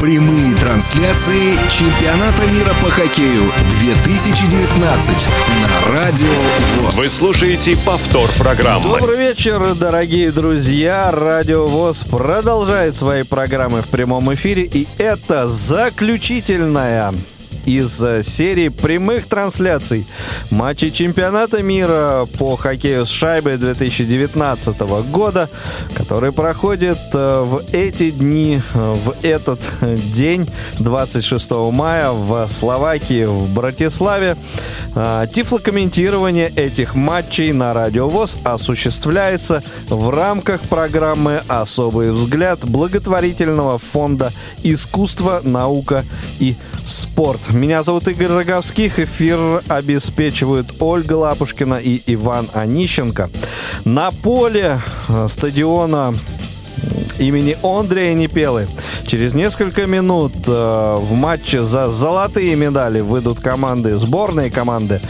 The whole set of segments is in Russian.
Прямые трансляции чемпионата мира по хоккею 2019 на Радио ВОЗ. Вы слушаете повтор программы. Добрый вечер, дорогие друзья. Радио ВОЗ продолжает свои программы в прямом эфире. И это заключительная из э, серии прямых трансляций матчей чемпионата мира по хоккею с шайбой 2019 года, который проходит э, в эти дни, э, в этот день, 26 мая в Словакии, в Братиславе. Тифлокомментирование этих матчей на Радио ВОЗ осуществляется в рамках программы «Особый взгляд» благотворительного фонда «Искусство, наука и спорт». Меня зовут Игорь Роговских. Эфир обеспечивают Ольга Лапушкина и Иван Онищенко. На поле э, стадиона имени Андрея Непелы. Через несколько минут э, в матче за золотые медали выйдут команды, сборные команды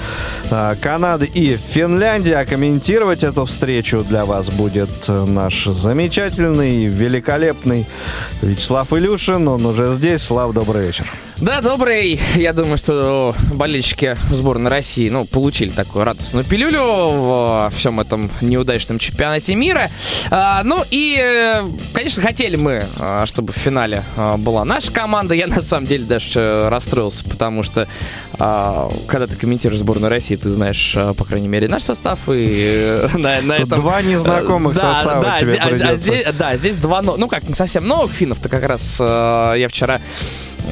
э, Канады и Финляндии. А комментировать эту встречу для вас будет э, наш замечательный, великолепный Вячеслав Илюшин. Он уже здесь. Слав, добрый вечер. Да, добрый. Я думаю, что болельщики сборной России, ну, получили такую радостную пилюлю в всем этом неудачном чемпионате мира. А, ну и, конечно, хотели мы, а, чтобы в финале а, была наша команда. Я, на самом деле, даже расстроился, потому что а, когда ты комментируешь сборную России, ты знаешь, по крайней мере, наш состав. И на, на Тут этом... два незнакомых да, состава да, тебе здесь, а, здесь, да, здесь два, ну, как не совсем новых финнов-то как раз я вчера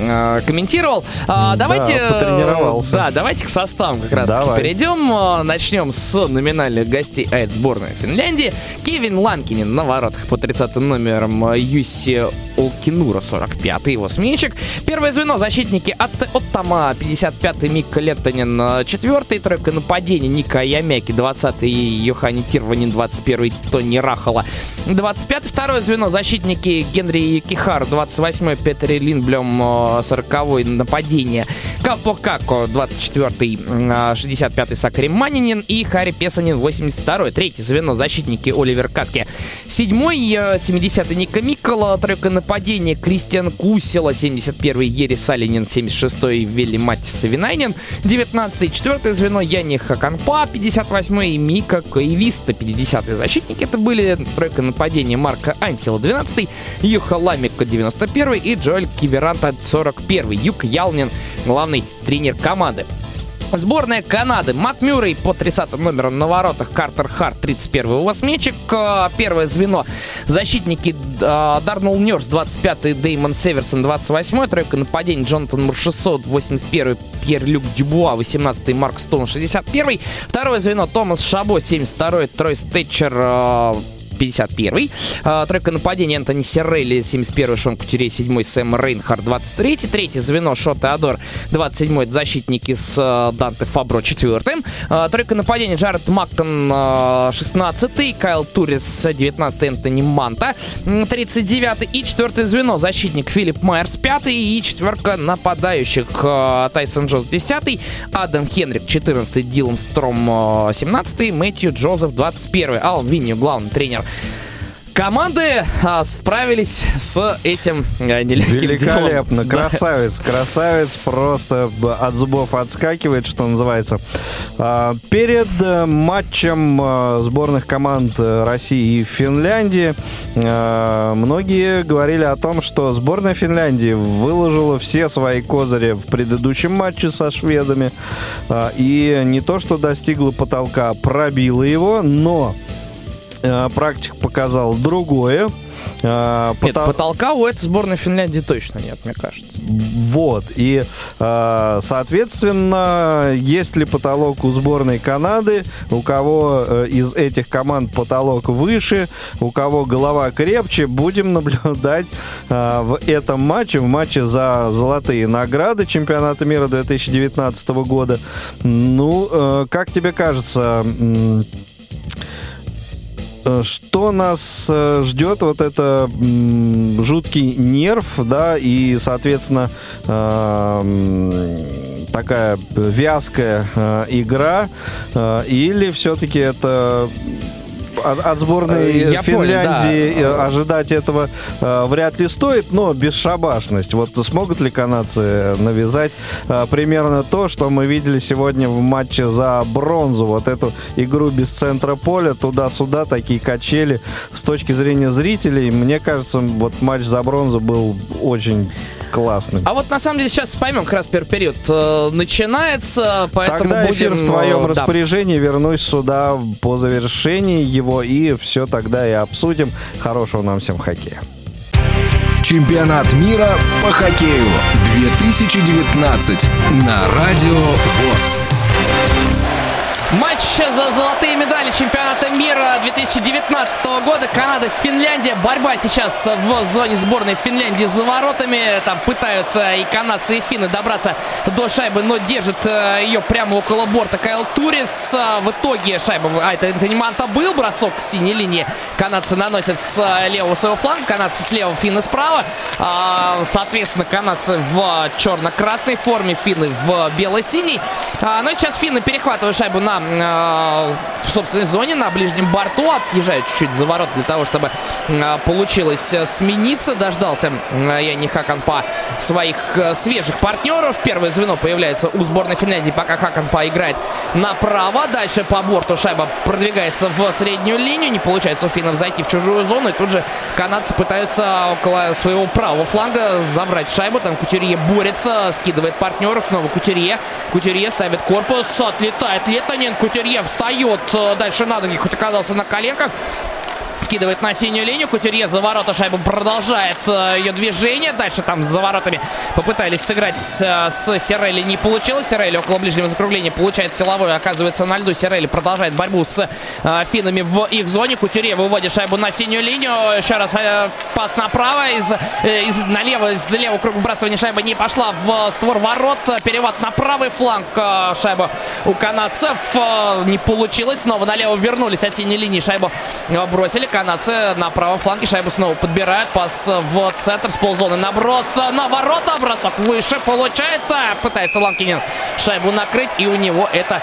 Э, комментировал. А, давайте, да, потренировался. Да, давайте к составам как раз таки перейдем. А, начнем с номинальных гостей от сборной Финляндии. Кевин Ланкинин на воротах по 30 номером Юси Олкинура, 45-й его сменщик. Первое звено защитники от Оттама, 55-й Микка Леттонин, 4-й тройка нападения Ника Ямяки, 20-й Йохани Тирванин, 21-й Тони Рахала, 25-й второе звено защитники Генри Кихар, 28-й Петри Линблем, 40-й нападение. Капо Како, 24-й, 65-й Сакари Манинин и Хари Песанин, 82-й. Третье звено защитники Оливер Каски. Седьмой, 70-й Ника Микола, тройка нападения Кристиан Кусила, 71-й Ери Салинин, 76-й Вилли Матис Винайнин, 19-й, четвертое звено Яни Хаканпа, 58-й Мика Каевиста, 50-й защитники. Это были тройка нападения Марка Антила, 12-й, Юха Ламика, 91-й и Джоэль Киверанта, 41-й. Юг Ялнин, главный тренер команды. Сборная Канады. Мат Мюррей по 30 номерам на воротах. Картер Харт 31 у вас мячик. Э, первое звено. Защитники э, Дарнелл Нерс 25-й. Деймон Северсон 28-й. Тройка нападений. Джонатан Маршесот 81-й. Пьер Люк Дюбуа 18-й. Марк Стоун 61-й. Второе звено. Томас Шабо 72-й. Трой Стетчер 51-й. А, тройка нападения Антони Серрелли, 71-й, Шон Кутюрей, 7-й, Сэм Рейнхард, 23-й. Третье звено Шо Теодор, 27-й, защитники с а, Данте Фабро, 4-м. А, тройка нападения Джаред Мактон, 16-й, Кайл Турис, 19-й, Энтони Манта, 39-й. И четвертое звено защитник Филипп Майерс, 5-й. И четверка нападающих Тайсон Джонс, 10-й, Адам Хенрик, 14-й, Дилан Стром, 17-й, Мэтью Джозеф, 21-й. Алан Винни, главный тренер Команды а, справились с этим а, нелегким Великолепно. делом. Красавец, красавец. Просто от зубов отскакивает, что называется. А, перед э, матчем а, сборных команд э, России и Финляндии а, многие говорили о том, что сборная Финляндии выложила все свои козыри в предыдущем матче со шведами. А, и не то, что достигла потолка, пробила его, но Э, практика показала другое. Э, нет, потол... потолка у этой сборной Финляндии точно нет, мне кажется. Вот. И, э, соответственно, есть ли потолок у сборной Канады, у кого из этих команд потолок выше, у кого голова крепче, будем наблюдать в этом матче, в матче за золотые награды чемпионата мира 2019 года. Ну, как тебе кажется, Э, что нас э, ждет? Вот это жуткий нерв, да, и, соответственно, э, такая вязкая игра, или все-таки это от, от сборной Я Финляндии понял, да. ожидать этого э, вряд ли стоит, но бесшабашность. Вот смогут ли канадцы навязать э, примерно то, что мы видели сегодня в матче за бронзу? Вот эту игру без центра поля, туда-сюда, такие качели. С точки зрения зрителей, мне кажется, вот матч за бронзу был очень классным. А вот на самом деле сейчас поймем, как раз первый период э, начинается, поэтому Тогда эфир будем, в твоем да. распоряжении, вернусь сюда по завершении его и все тогда и обсудим. Хорошего нам всем хоккея. Чемпионат мира по хоккею 2019 на Радио ВОЗ. Матч за золотые медали чемпионата мира 2019 года. Канада, Финляндия. Борьба сейчас в зоне сборной Финляндии за воротами. Там пытаются и канадцы, и финны добраться до шайбы, но держит э, ее прямо около борта Кайл Турис. В итоге шайба... А, это, не Манта был бросок с синей линии. Канадцы наносят с левого своего фланга. Канадцы слева, финны справа. А, соответственно, канадцы в черно-красной форме, финны в бело-синий. А, но сейчас финны перехватывают шайбу на э, в собственной зоне, на ближнем борту. Отъезжает чуть-чуть за ворот для того, чтобы э, получилось смениться. Дождался э, Яни Хаканпа своих э, свежих партнеров. Первое звено появляется у сборной Финляндии, пока Хаканпа играет направо. Дальше по борту шайба продвигается в среднюю линию. Не получается у финнов зайти в чужую зону. И тут же канадцы пытаются около своего правого фланга забрать шайбу. Там Кутюрье борется, скидывает партнеров. Снова Кутюрье. Кутюрье ставит корпус, отлетает Летанин. Романенко Кутюрье встает э, дальше на ноги, хоть оказался на коленках скидывает на синюю линию. Кутюрье за ворота шайбу продолжает э, ее движение. Дальше там за воротами попытались сыграть э, с Сирелли. Не получилось. Сирелли около ближнего закругления получает силовой. Оказывается на льду. Сирелли продолжает борьбу с э, финами в их зоне. Кутюрье выводит шайбу на синюю линию. Еще раз пас направо. Из, из, налево, из левого круга выбрасывания шайба не пошла в створ ворот. Перевод на правый фланг. Шайба у канадцев не получилось. Снова налево вернулись от синей линии. Шайбу бросили канадцы на правом фланге. Шайбу снова подбирают. Пас в центр с ползоны. Наброс на ворота. Бросок выше получается. Пытается Ланкинин шайбу накрыть. И у него это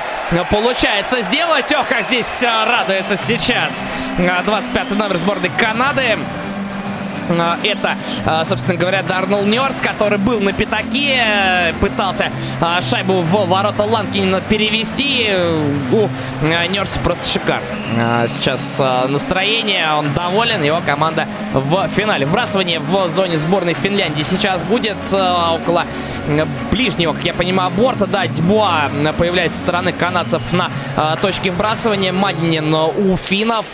получается сделать. Ох, как здесь радуется сейчас 25 номер сборной Канады. А, это, а, собственно говоря, Дарнелл Нерс, который был на пятаке, пытался а, шайбу в ворота Ланкинина перевести. У Нерса просто шикарно. Сейчас настроение, он доволен, его команда в финале. Вбрасывание в зоне сборной Финляндии сейчас будет около ближнего, как я понимаю, борта. Да, Дьбуа появляется со стороны канадцев на э, точке вбрасывания. Мадинин у финнов.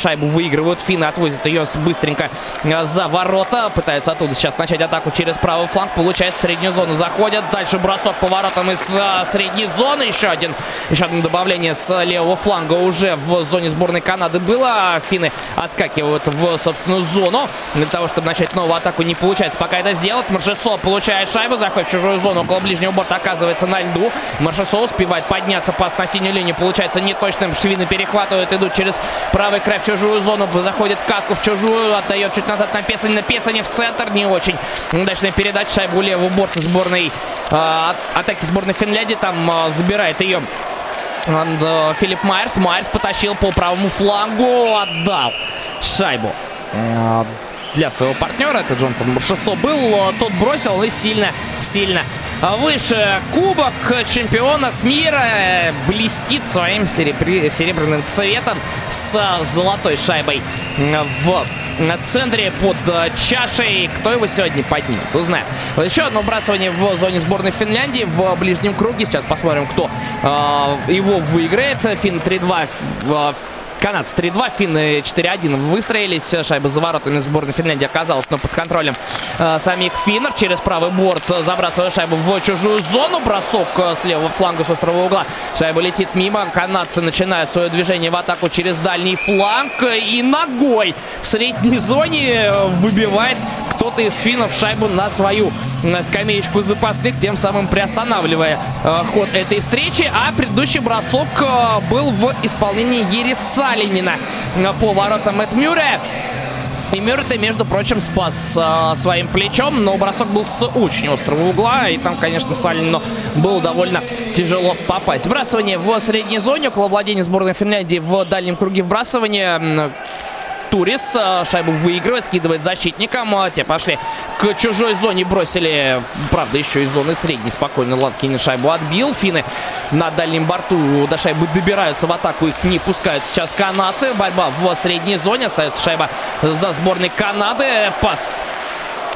Шайбу выигрывают финны, отвозят ее быстренько за ворота. Пытаются оттуда сейчас начать атаку через правый фланг. Получается, среднюю зону заходят. Дальше бросок поворотом из э, средней зоны. Еще один, еще одно добавление с левого фланга уже в зоне сборной Канады было. Финны отскакивают в собственную зону. Для того, чтобы начать новую атаку, не получается пока это сделать. Маржесо получает шайбу, заходит в чужую зону около ближнего борта, оказывается на льду. Маршесо успевает подняться, пас на синюю линию, получается неточным. Швины перехватывают, идут через правый край в чужую зону, заходит Катку в чужую, отдает чуть назад на Песани, на Песани в центр, не очень удачная передача, шайбу левого борта сборной, э, атаки сборной Финляндии, там э, забирает ее э, Филипп Майерс. Майерс потащил по правому флангу, отдал шайбу для своего партнера. Это Джонатан Маршесо был. Тот бросил и сильно-сильно выше. Кубок чемпионов мира блестит своим серебряным цветом с золотой шайбой в на центре под чашей. Кто его сегодня поднимет, узнаем. Еще одно вбрасывание в зоне сборной Финляндии в ближнем круге. Сейчас посмотрим, кто э, его выиграет. Фин 3-2 в Канадцы 3-2, финны 4-1 выстроились. Шайба за воротами сборной Финляндии оказалась, но под контролем э, самих финнов. Через правый борт забрасывая шайбу в чужую зону. Бросок э, с левого фланга с острого угла. Шайба летит мимо. Канадцы начинают свое движение в атаку через дальний фланг. И ногой в средней зоне выбивает кто-то из финнов шайбу на свою на скамеечку запасных, тем самым приостанавливая э, ход этой встречи. А предыдущий бросок э, был в исполнении Ериса Калинина по воротам Эдмюре. И Мюррей, между прочим, спас э, своим плечом, но бросок был с очень острого угла, и там, конечно, Салину было довольно тяжело попасть. Вбрасывание в средней зоне, около владения сборной Финляндии в дальнем круге вбрасывания. Турис э, шайбу выигрывает, скидывает защитникам. Э, те пошли к чужой зоне, бросили, правда, еще из зоны средней. Спокойно Ланкин шайбу отбил. Финны на дальнем борту до шайбы добираются в атаку. Их не пускают сейчас канадцы. Борьба в средней зоне. Остается шайба за сборной Канады. Пас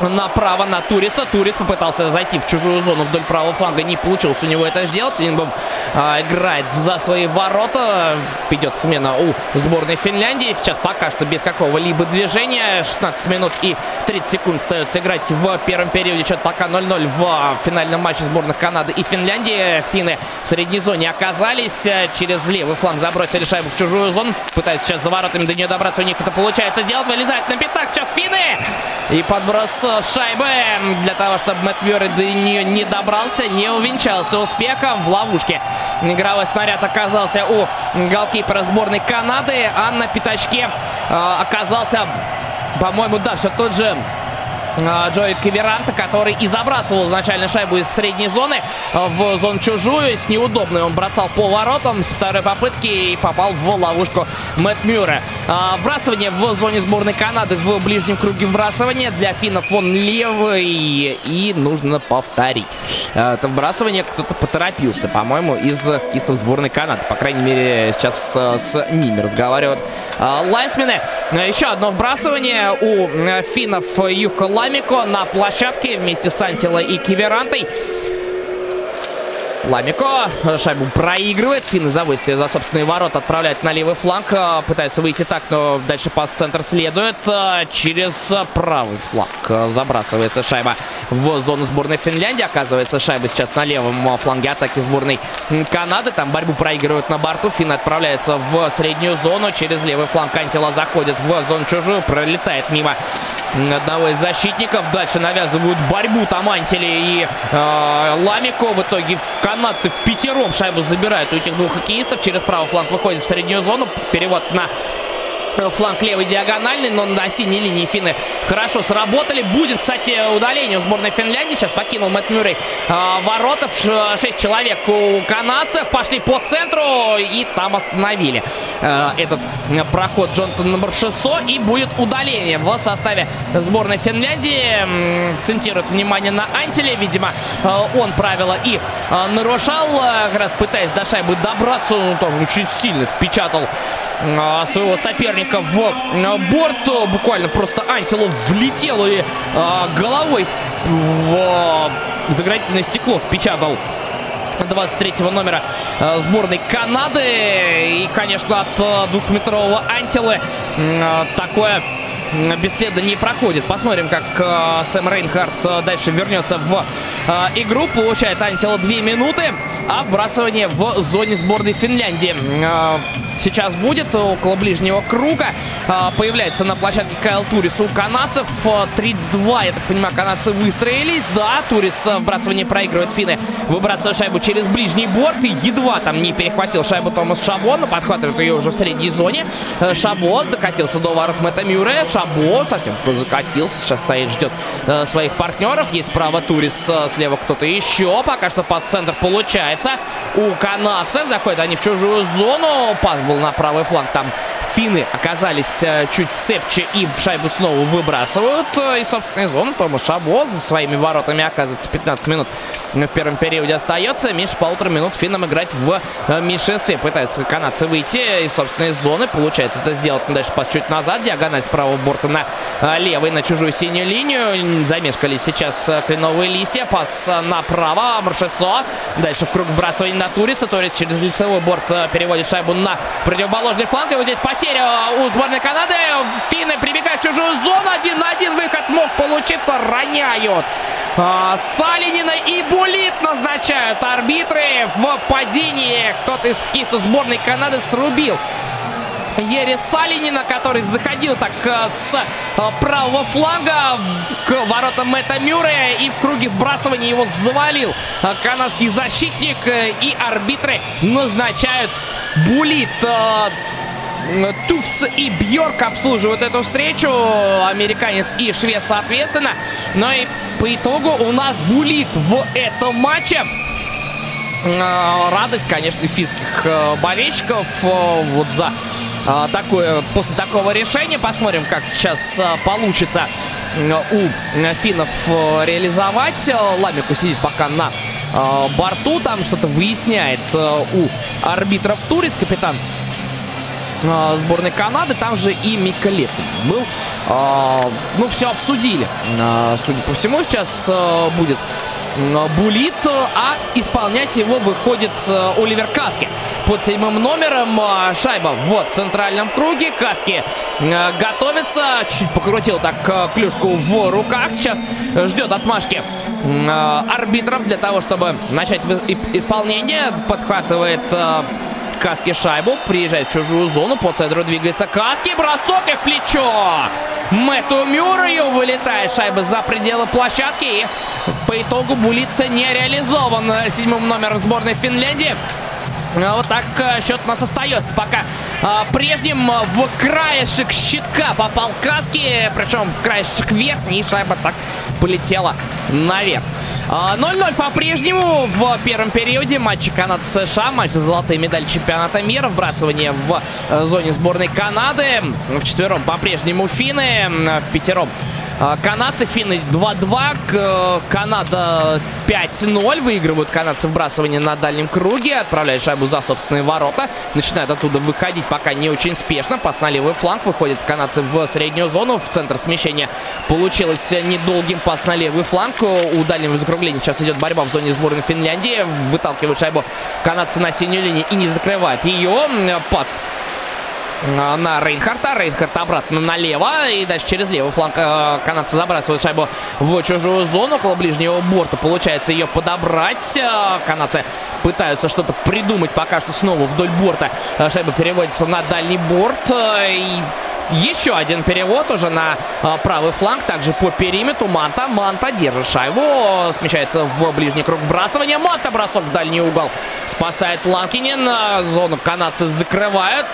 направо на Туриса. Турис попытался зайти в чужую зону вдоль правого фланга. Не получилось у него это сделать. Лингбом а, играет за свои ворота. Идет смена у сборной Финляндии. Сейчас пока что без какого-либо движения. 16 минут и 30 секунд остается играть в первом периоде. Счет пока 0-0 в финальном матче сборных Канады и Финляндии. Финны в средней зоне оказались. Через левый фланг забросили шайбу в чужую зону. Пытаются сейчас за воротами до нее добраться. У них это получается делать. Вылезает на пятак. Сейчас финны. И подброс шайбы для того, чтобы Мэтт Мюррей до нее не добрался, не увенчался успехом в ловушке. Игровой снаряд оказался у голкипера сборной Канады, а на пятачке э, оказался, по-моему, да, все тот же а, Джои Каверанта, который и забрасывал изначально шайбу из средней зоны а, в зону чужую. С неудобной он бросал по воротам с второй попытки и попал в ловушку Мэтт Мюрре. А, вбрасывание в зоне сборной Канады в ближнем круге вбрасывания. Для финнов он левый и нужно повторить. Это вбрасывание кто-то поторопился, по-моему, из хоккеистов сборной Канады. По крайней мере, сейчас с ними разговаривают лайнсмены. Еще одно вбрасывание у финнов Юха Ламико на площадке вместе с Антила и Киверантой. Ламико шайбу проигрывает. Финны за выставе за собственные ворота отправляют на левый фланг. Э, пытается выйти так, но дальше пас центр следует. Э, через правый фланг забрасывается шайба в зону сборной Финляндии. Оказывается, шайба сейчас на левом фланге атаки сборной Канады. Там борьбу проигрывают на борту. Финны отправляются в среднюю зону. Через левый фланг Антила заходит в зону чужую. Пролетает мимо одного из защитников. Дальше навязывают борьбу там Антили и э, Ламико. В итоге канадцы в пятером шайбу забирают у этих двух хоккеистов. Через правый фланг выходит в среднюю зону. Перевод на фланг левый диагональный, но на синей линии финны хорошо сработали. Будет, кстати, удаление у сборной Финляндии. Сейчас покинул Мэтт Мюррей э, воротов. Человек у канадцев. Пошли по центру и там остановили э, этот проход Джонатан номер 600. И будет удаление в составе сборной Финляндии. Центирует внимание на Антиле. Видимо, э, он правила и э, нарушал. Э, как раз пытаясь до шайбы добраться. Он там очень сильно впечатал э, своего соперника соперника в борт. Буквально просто Антилов влетел и а, головой в заградительное стекло впечатал 23 номера э, сборной Канады. И, конечно, от э, двухметрового Антилы э, такое бесследно не проходит. Посмотрим, как э, Сэм Рейнхард э, дальше вернется в э, игру. Получает Антила 2 минуты, а вбрасывание в зоне сборной Финляндии. Э, сейчас будет около ближнего круга. А, появляется на площадке Кайл Турис у канадцев. 3-2, я так понимаю, канадцы выстроились. Да, Турис вбрасывание проигрывает финны. Выбрасывает шайбу через ближний борт. И едва там не перехватил шайбу Томас Шабо. Но подхватывает ее уже в средней зоне. Шабо докатился до ворот Мэтта Мюррея. Шабо совсем закатился. Сейчас стоит, ждет своих партнеров. Есть справа Турис, слева кто-то еще. Пока что под центр получается. У канадцев заходят они в чужую зону. Пас был на правый фланг. Там финны оказались э, чуть цепче и шайбу снова выбрасывают э, из собственной зоны. Томас Шабо за своими воротами оказывается 15 минут в первом периоде остается. Меньше полутора минут финнам играть в э, меньшинстве. Пытаются канадцы выйти из собственной зоны. Получается это сделать. Дальше пас чуть назад. Диагональ с правого борта на левый, на чужую синюю линию. Замешкали сейчас кленовые листья. Пас направо. Маршесо. Дальше в круг вбрасывания на Туриса. Торис через лицевой борт переводит шайбу на противоположный фланг. И вот здесь потеря потеря у сборной Канады. Финны прибегают в чужую зону. Один на один выход мог получиться. Роняют. А, Салинина и Булит назначают арбитры в падении. Кто-то из хоккеистов сборной Канады срубил Ери Салинина, который заходил так э, с э, правого фланга к воротам Мэтта Мюррея и в круге вбрасывания его завалил э, канадский защитник и арбитры назначают Булит Туфц и Бьорк обслуживают эту встречу. Американец и швед соответственно. Но и по итогу у нас булит в этом матче. Радость, конечно, финских болельщиков вот за такое, после такого решения. Посмотрим, как сейчас получится у финнов реализовать. Ламику сидит пока на борту, там что-то выясняет у арбитров Турис, капитан сборной Канады. Там же и Мика был. Ну, все обсудили. Судя по всему, сейчас будет Булит, а исполнять его выходит Оливер Каски. Под седьмым номером шайба в центральном круге. Каски готовится. Чуть покрутил так клюшку в руках. Сейчас ждет отмашки арбитров для того, чтобы начать исполнение. Подхватывает Каски шайбу. Приезжает в чужую зону. По центру двигается Каски. Бросок и в плечо. Мэтту Мюррею вылетает шайба за пределы площадки. И по итогу Булит не реализован седьмым номером сборной Финляндии. А вот так э, счет у нас остается пока а, прежним в краешек щитка попал Каски, причем в краешек верхний, и шайба так полетела наверх. 0-0 а, по-прежнему в первом периоде матча Канада-США, матч за золотые медали чемпионата мира, вбрасывание в э, зоне сборной Канады. В четвером по-прежнему финны, в пятером канадцы, финны 2-2, Канада 5-0. Выигрывают канадцы вбрасывание на дальнем круге. Отправляют шайбу за собственные ворота. Начинают оттуда выходить пока не очень спешно. Пас на левый фланг. Выходят канадцы в среднюю зону. В центр смещения получилось недолгим пас на левый фланг. У дальнего закругления сейчас идет борьба в зоне сборной Финляндии. Выталкивают шайбу канадцы на синюю линию и не закрывают ее. Пас Э, на Рейнхарта. Рейнхарт обратно налево. И дальше через левый фланг э, канадцы забрасывают шайбу в чужую зону. Около ближнего борта получается ее подобрать. Э, канадцы пытаются что-то придумать пока что снова вдоль борта. Шайба переводится на дальний борт. И еще один перевод уже на а, правый фланг. Также по периметру Манта. Манта держит шайбу. Смещается в ближний круг вбрасывания. Манта бросок в дальний угол. Спасает Ланкинин. Зону канадцы закрывают.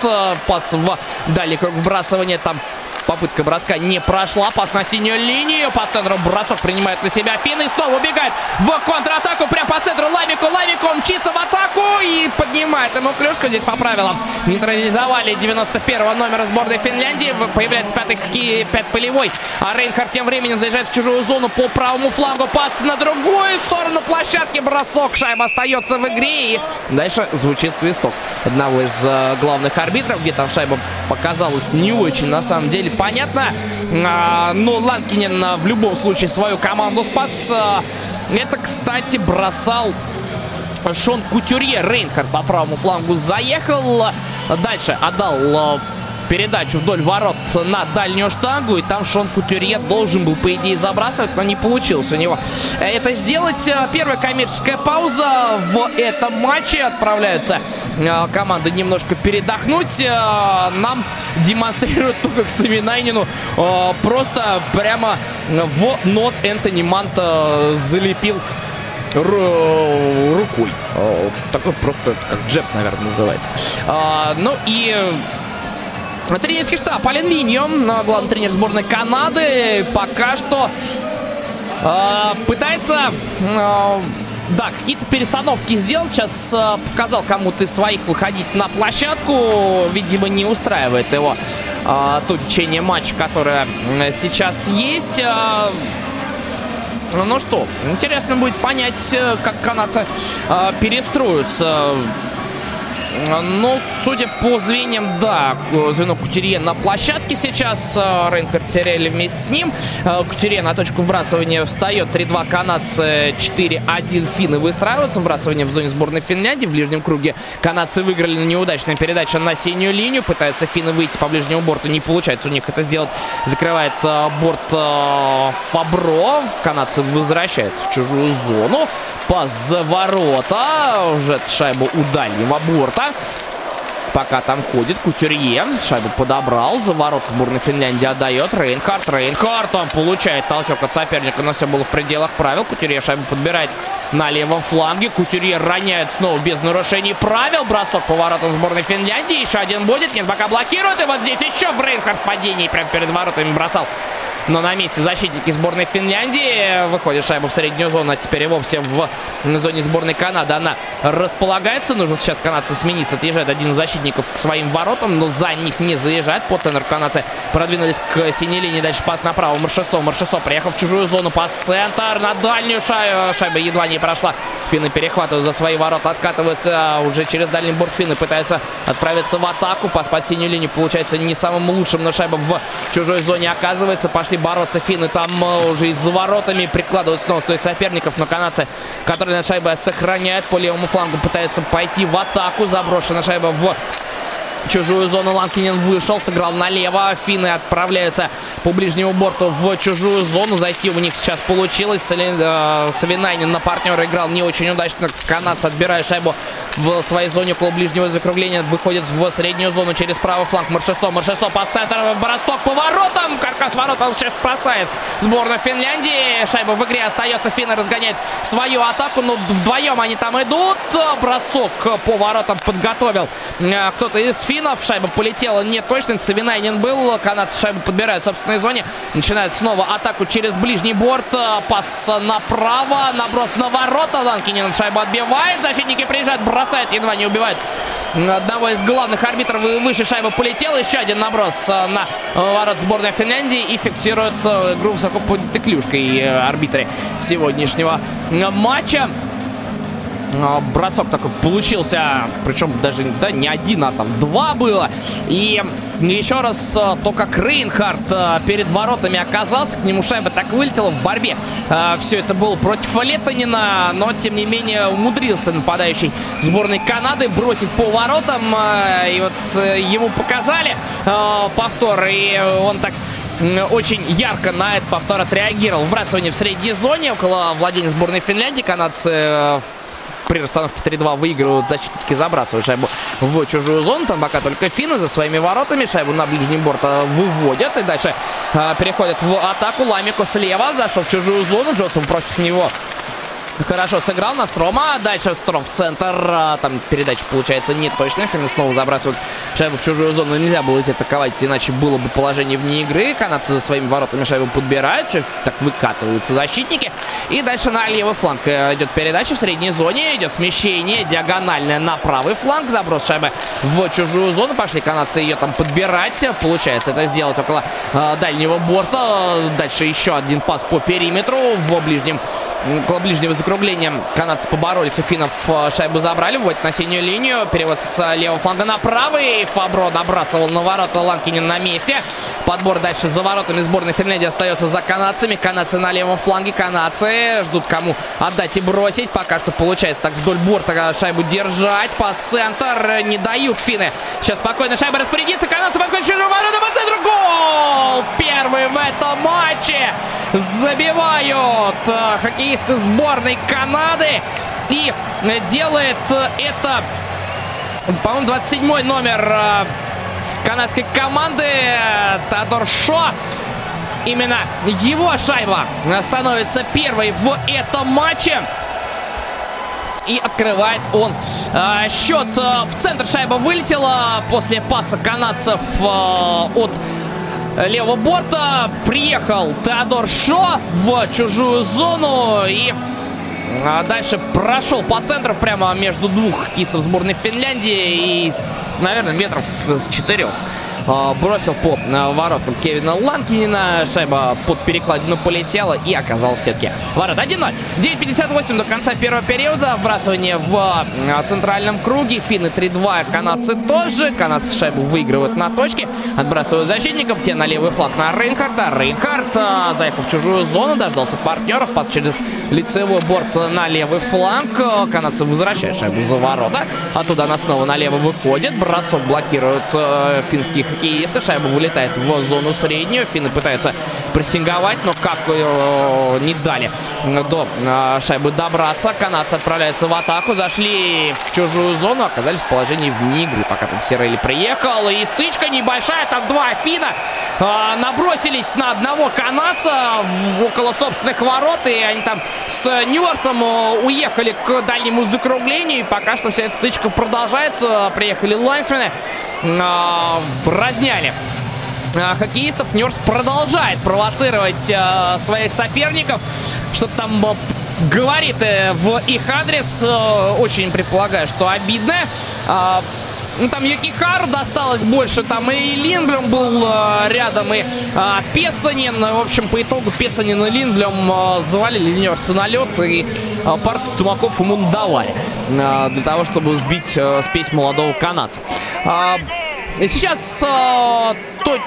Пас в дальний круг вбрасывания. Там Попытка броска не прошла. Пас на синюю линию. По центру бросок принимает на себя Финн. И снова убегает в контратаку. Прямо по центру Лавику. Лавику мчится в атаку. И поднимает ему клюшку. Здесь по правилам нейтрализовали 91-го номера сборной Финляндии. Появляется пятый хоккей, пят полевой. А Рейнхард тем временем заезжает в чужую зону по правому флангу. Пас на другую сторону площадки. Бросок. Шайба остается в игре. И дальше звучит свисток одного из э, главных арбитров. Где там шайба показалась не очень на самом деле понятно. А, но Ланкинин а, в любом случае свою команду спас. А, это, кстати, бросал Шон Кутюрье. Рейнхард по правому флангу заехал. Дальше отдал передачу вдоль ворот на дальнюю штангу. И там Шон Кутюрье должен был, по идее, забрасывать, но не получилось у него это сделать. Первая коммерческая пауза в этом матче. Отправляются э, команды немножко передохнуть. Э, нам демонстрируют то, как Савинайнину э, просто прямо в нос Энтони Манта залепил рукой. Такой просто, как джеб, наверное, называется. Ну и Тренерский штаб Ален Виньо, главный тренер сборной Канады, пока что э, пытается... Э, да, какие-то перестановки сделал. Сейчас э, показал кому-то из своих выходить на площадку. Видимо, не устраивает его э, то течение матча, которое сейчас есть. Э, ну что, интересно будет понять, э, как канадцы э, перестроятся но, судя по звеньям, да, звено Кутерье на площадке сейчас. Э, Рейнхард Терели вместе с ним. Э, Кутерье на точку вбрасывания встает. 3-2 канадцы, 4-1 финны выстраиваются. Вбрасывание в зоне сборной Финляндии. В ближнем круге канадцы выиграли на неудачная передача на синюю линию. Пытаются финны выйти по ближнему борту. Не получается у них это сделать. Закрывает э, борт Фабро. Канадцы возвращаются в чужую зону. Пас за ворота. Уже шайбу у дальнего борта. пока там ходит. Кутюрье шайбу подобрал, за ворот сборной Финляндии отдает. Рейнхард, Рейнхард, он получает толчок от соперника, но все было в пределах правил. Кутюрье шайбу подбирает на левом фланге. Кутюрье роняет снова без нарушений правил. Бросок по воротам сборной Финляндии. Еще один будет, нет, пока блокирует. И вот здесь еще Рейнхард в падении прямо перед воротами бросал но на месте защитники сборной Финляндии. Выходит шайба в среднюю зону, а теперь и вовсе в зоне сборной Канады она располагается. Нужно сейчас канадцев смениться. Отъезжает один из защитников к своим воротам, но за них не заезжает. По центру канадцы продвинулись к синей линии. Дальше пас направо. Маршесо. Маршесо приехал в чужую зону. Пас центр на дальнюю шайбу. Шайба едва не прошла. Финны перехватывают за свои ворота. Откатываются а уже через дальний борт. Финны пытаются отправиться в атаку. Пас под синюю линию получается не самым лучшим, но шайба в чужой зоне оказывается. Пошли бороться финны. Там э, уже и за воротами прикладывают снова своих соперников. Но канадцы, которые на шайбе сохраняют по левому флангу, пытаются пойти в атаку. Заброшена шайба в чужую зону. Ланкинин вышел, сыграл налево. Финны отправляются по ближнему борту в чужую зону. Зайти у них сейчас получилось. Э, Савинайнин на партнера играл не очень удачно. Канадцы отбирают шайбу в своей зоне около ближнего закругления. Выходит в среднюю зону через правый фланг. Маршесо, Маршесо по центру. Бросок по воротам. Каркас ворот он сейчас бросает сборная Финляндии. Шайба в игре остается. Финны разгоняют свою атаку. Но вдвоем они там идут. Бросок по воротам подготовил э, кто-то из финнов. Шайба полетела не точно. Цивинайнин был. Канадцы шайбу подбирают в собственной зоне. Начинают снова атаку через ближний борт. Пас направо. Наброс на ворота. Ланкинин шайбу отбивает. Защитники приезжают, бросают, едва не убивают одного из главных арбитров выше шайба полетела. Еще один наброс на ворот сборной Финляндии и фиксирует игру высоко под клюшкой арбитры сегодняшнего матча. Бросок такой получился, причем даже да, не один, а там два было. И еще раз а, то, как Рейнхард а, перед воротами оказался, к нему шайба так вылетела в борьбе. Все это было против Летонина, но тем не менее умудрился нападающий сборной Канады бросить по воротам. И вот э, ему показали повтор, и он так очень ярко на этот повтор отреагировал. Вбрасывание в средней зоне около владения сборной Финляндии. Канадцы э, при расстановке 3-2 выигрывают защитники, забрасывают шайбу в чужую зону. Там пока только финны за своими воротами. Шайбу на ближний борт а, выводят. И дальше э, переходят в атаку. Ламико слева зашел в чужую зону. Джонсон против него Хорошо сыграл на Строма. Дальше Стром в центр. А, там передача получается не точная. Финны снова забрасывают шайбу в чужую зону. Нельзя было идти атаковать, иначе было бы положение вне игры. Канадцы за своими воротами шайбу подбирают. Так выкатываются защитники. И дальше на левый фланг э, идет передача в средней зоне. Идет смещение диагональное на правый фланг. Заброс шайбы в чужую зону. Пошли канадцы ее там подбирать. Получается это сделать около э, дальнего борта. Дальше еще один пас по периметру в ближнем около ближнего закругления канадцы поборолись. У финнов э, шайбу забрали. Вводит на синюю линию. Перевод с левого фланга на правый. Фабро набрасывал на ворота. Ланкинин на месте. Подбор дальше за воротами сборной Финляндии остается за канадцами. Канадцы на левом фланге. Канадцы ждут кому отдать и бросить. Пока что получается так вдоль борта шайбу держать. По центр не дают финны. Сейчас спокойно шайба распорядится. Канадцы подходят чужую ворота по центру. Гол! Первый в этом матче забивают э, хоккеисты сборной Канады. И делает это, по-моему, 27 номер э, канадской команды Теодор Шо. Именно его шайба становится первой в этом матче. И открывает он э, счет. Э, в центр шайба вылетела после паса канадцев э, от левого борта. Приехал Теодор Шо в чужую зону и а дальше прошел по центру прямо между двух кистов сборной Финляндии и, наверное, метров с четырех. А, бросил по а, воротам Кевина Ланкинина. Шайба под перекладину полетела и оказалась в сетке. Ворот 1-0. 9.58 до конца первого периода. Вбрасывание в а, центральном круге. Финны 3-2. Канадцы тоже. Канадцы шайбу выигрывают на точке. Отбрасывают защитников. Те на левый флаг на Рейнхарда. Рейнхард, заехал в чужую зону, дождался партнеров. Пас через лицевой борт на левый фланг. Канадцы возвращают шайбу за ворота. Оттуда она снова налево выходит. Бросок блокирует э, финских хоккеисты. Шайба вылетает в зону среднюю. Финны пытаются прессинговать, но как э, не дали до э, шайбы добраться. Канадцы отправляются в атаку, зашли в чужую зону, оказались в положении вне игры, пока там Сирели приехал. И стычка небольшая, там два Афина э, набросились на одного канадца около собственных ворот, и они там с Ньюарсом уехали к дальнему закруглению, и пока что вся эта стычка продолжается. Приехали лайнсмены, разняли а, хоккеистов. Нерс продолжает провоцировать э, своих соперников. Что-то там э, говорит э, в их адрес. Э, очень предполагаю, что обидно. Э, ну, там Юкихар досталось больше, там и Линблем был э, рядом, и э, Песанин. В общем, по итогу Песанин и Линблем э, завалили Нерса на лед, и э, пару тумаков ему давали э, для того, чтобы сбить э, спесь молодого канадца. Э, сейчас э, то,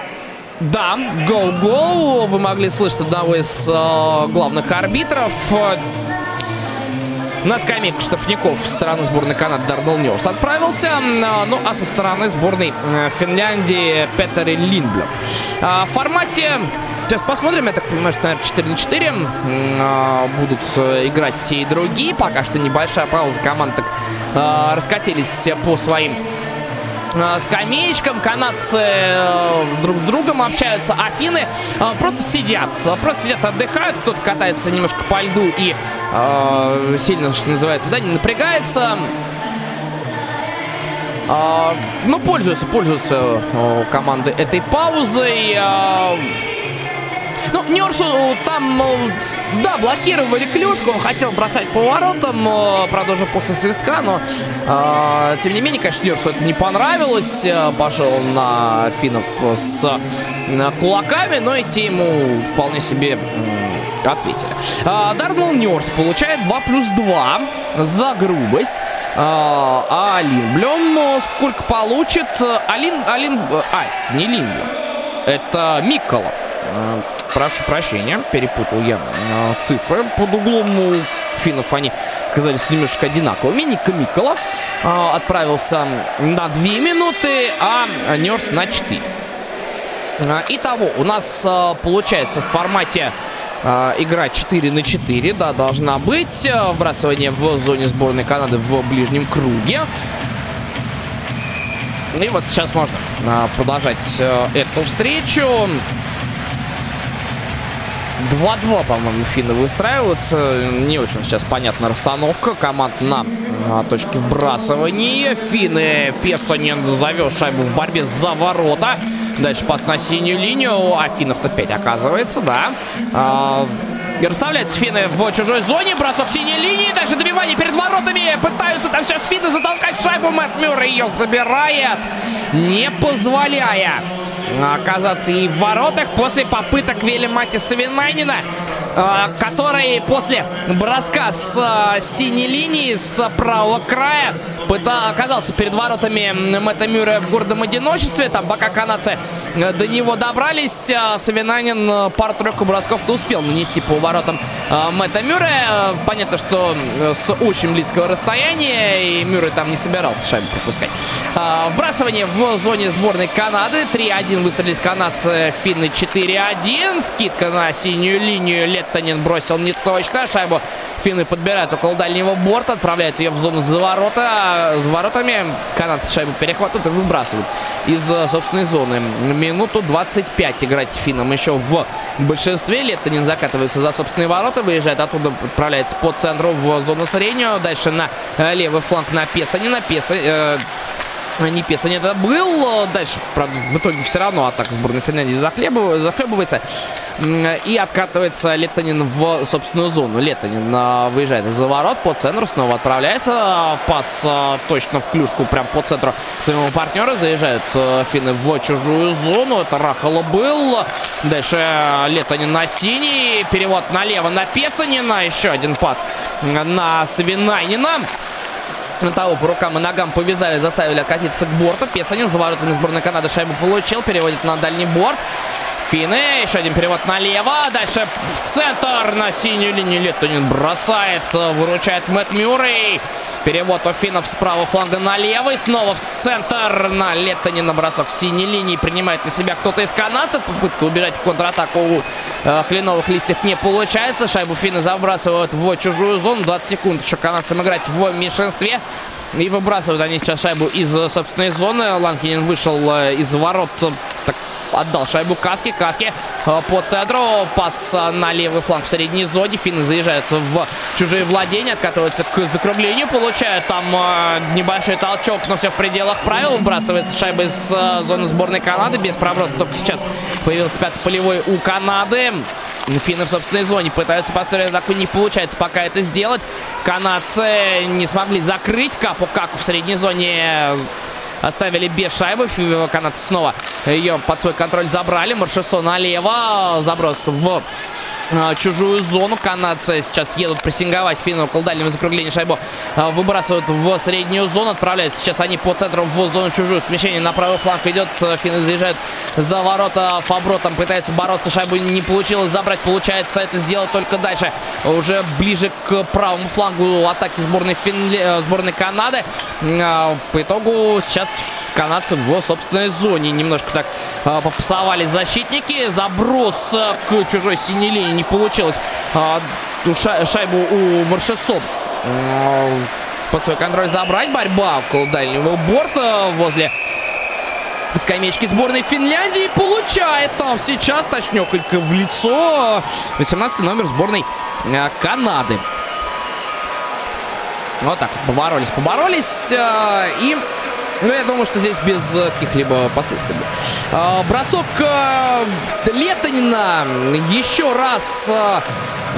да, гоу-гоу. Вы могли слышать одного из э, главных арбитров. На скамейку штрафников со стороны сборной Канады Дарнелл Нёрс отправился. Ну, а со стороны сборной э, Финляндии Петтери Линдбом. В формате Сейчас посмотрим, я так понимаю, что, наверное, 4 на 4 будут э, играть те и другие. Пока что небольшая пауза. Команды так э, раскатились по своим Э, скамеечкам. Канадцы э, друг с другом общаются. А финны э, просто сидят. Просто сидят, отдыхают. Кто-то катается немножко по льду и э, сильно, что называется, да, не напрягается. Э, ну, пользуются, пользуются э, команды этой паузой. Э, ну, Нерсу там, да, блокировали клюшку. Он хотел бросать поворотом, правда, уже после свистка. Но, э, тем не менее, конечно, Нерсу это не понравилось. Пошел на финнов с на кулаками, но эти ему вполне себе э, ответили. Э, Дарнелл Нерс получает 2 плюс 2 за грубость. А, а Алин Блем сколько получит? Алин, Алин, а, не Лин Это Миккола. Прошу прощения, перепутал я э, цифры под углом. У финнов они оказались немножко одинаковыми. Ника Микола э, отправился на 2 минуты, а Нерс на 4. Э, итого, у нас получается в формате игра 4 на 4, да, должна быть. Вбрасывание в зоне сборной Канады в ближнем круге. И вот сейчас можно продолжать эту встречу. 2-2, по-моему, финны выстраиваются. Не очень сейчас понятна расстановка. Команд на а, точке вбрасывания. Финны Песонин завез шайбу в борьбе за ворота. Дальше пас на синюю линию. А финнов-то 5 оказывается, да. А, и расставляются финны в чужой зоне. Бросок синей линии. Дальше добивание перед воротами. Пытаются там сейчас финны затолкать шайбу. Мэтт Мюррей ее забирает. Не позволяя оказаться и в воротах после попыток Вели Матиса Винайнина, а, который после броска с а, синей линии, с правого края, пытал, оказался перед воротами Мэтта Мюррея в гордом одиночестве. Там пока канадцы э, до него добрались, а, Савинанин э, пару-тройку бросков-то успел нанести по воротам Мэтта Мюррея. Понятно, что э, с очень близкого расстояния, и Мюррей там не собирался шайбу пропускать. Вбрасывание в зоне сборной Канады. 3-1 выстрелились канадцы, финны 4-1. Скидка на синюю линию. Леттонин бросил не точно. Шайбу финны подбирают около дальнего борта, отправляют ее в зону за ворота. За воротами канадцы шайбу перехватывают и выбрасывают из э, собственной зоны. Минуту 25 играть финнам еще в большинстве. Леттонин закатывается за собственные ворота, выезжает оттуда, отправляется по центру в зону среднюю. Дальше на э, левый фланг на Песанина. Песа, э, не Песа не это был. Дальше, правда, в итоге все равно атака сборной Финляндии захлебывается. И откатывается Леттонин в собственную зону. Леттонин а, выезжает из-за ворот по центру, снова отправляется. Пас а, точно в клюшку, прям по центру своего партнера. Заезжают финны в чужую зону. Это Рахала был. Дальше Леттонин на синий. Перевод налево на Песанина. Еще один пас на Савинайнина на того по рукам и ногам повязали, заставили откатиться к борту. Песанин за воротами сборной Канады шайбу получил, переводит на дальний борт. Финны, еще один перевод налево, дальше в центр на синюю линию Леттонин бросает, выручает Мэтт Мюррей. Перевод у финнов с правого фланга на левый. Снова в центр на Леттонина бросок с синей линии. Принимает на себя кто-то из канадцев. Попытка убежать в контратаку у э, кленовых листьев не получается. Шайбу финны забрасывают в чужую зону. 20 секунд еще канадцам играть в меньшинстве. И выбрасывают они сейчас шайбу из собственной зоны. Ланкинин вышел э, из ворот так отдал шайбу Каски. Каски э, по центру. Пас на левый фланг в средней зоне. Финны заезжают в чужие владения. Откатываются к закруглению. Получают там э, небольшой толчок, но все в пределах правил. Выбрасывается шайба из э, зоны сборной Канады. Без проброса только сейчас появился пятый полевой у Канады. Финны в собственной зоне пытаются построить атаку. Не получается пока это сделать. Канадцы не смогли закрыть Капу Каку в средней зоне оставили без шайбы. Канадцы снова ее под свой контроль забрали. Маршесо налево. Заброс в чужую зону. Канадцы сейчас едут прессинговать финны около дальнего закругления. Шайбу а, выбрасывают в среднюю зону. Отправляются сейчас они по центру в зону чужую. Смещение на правый фланг идет. Финны заезжают за ворота. Фабро там пытается бороться. Шайбу не получилось забрать. Получается это сделать только дальше. Уже ближе к правому флангу атаки сборной, Финли... Э, сборной Канады. А, по итогу сейчас канадцы в собственной зоне. Немножко так попасовали защитники. Заброс к чужой синей линии не получилось а, шайбу у Маршесо под свой контроль забрать. Борьба около дальнего борта возле скамеечки сборной Финляндии. Получает там сейчас точнёхонько в лицо 18 номер сборной а, Канады. Вот так, поборолись, поборолись. А, и ну, я думаю, что здесь без каких-либо последствий. А, бросок а, Летонина еще раз а,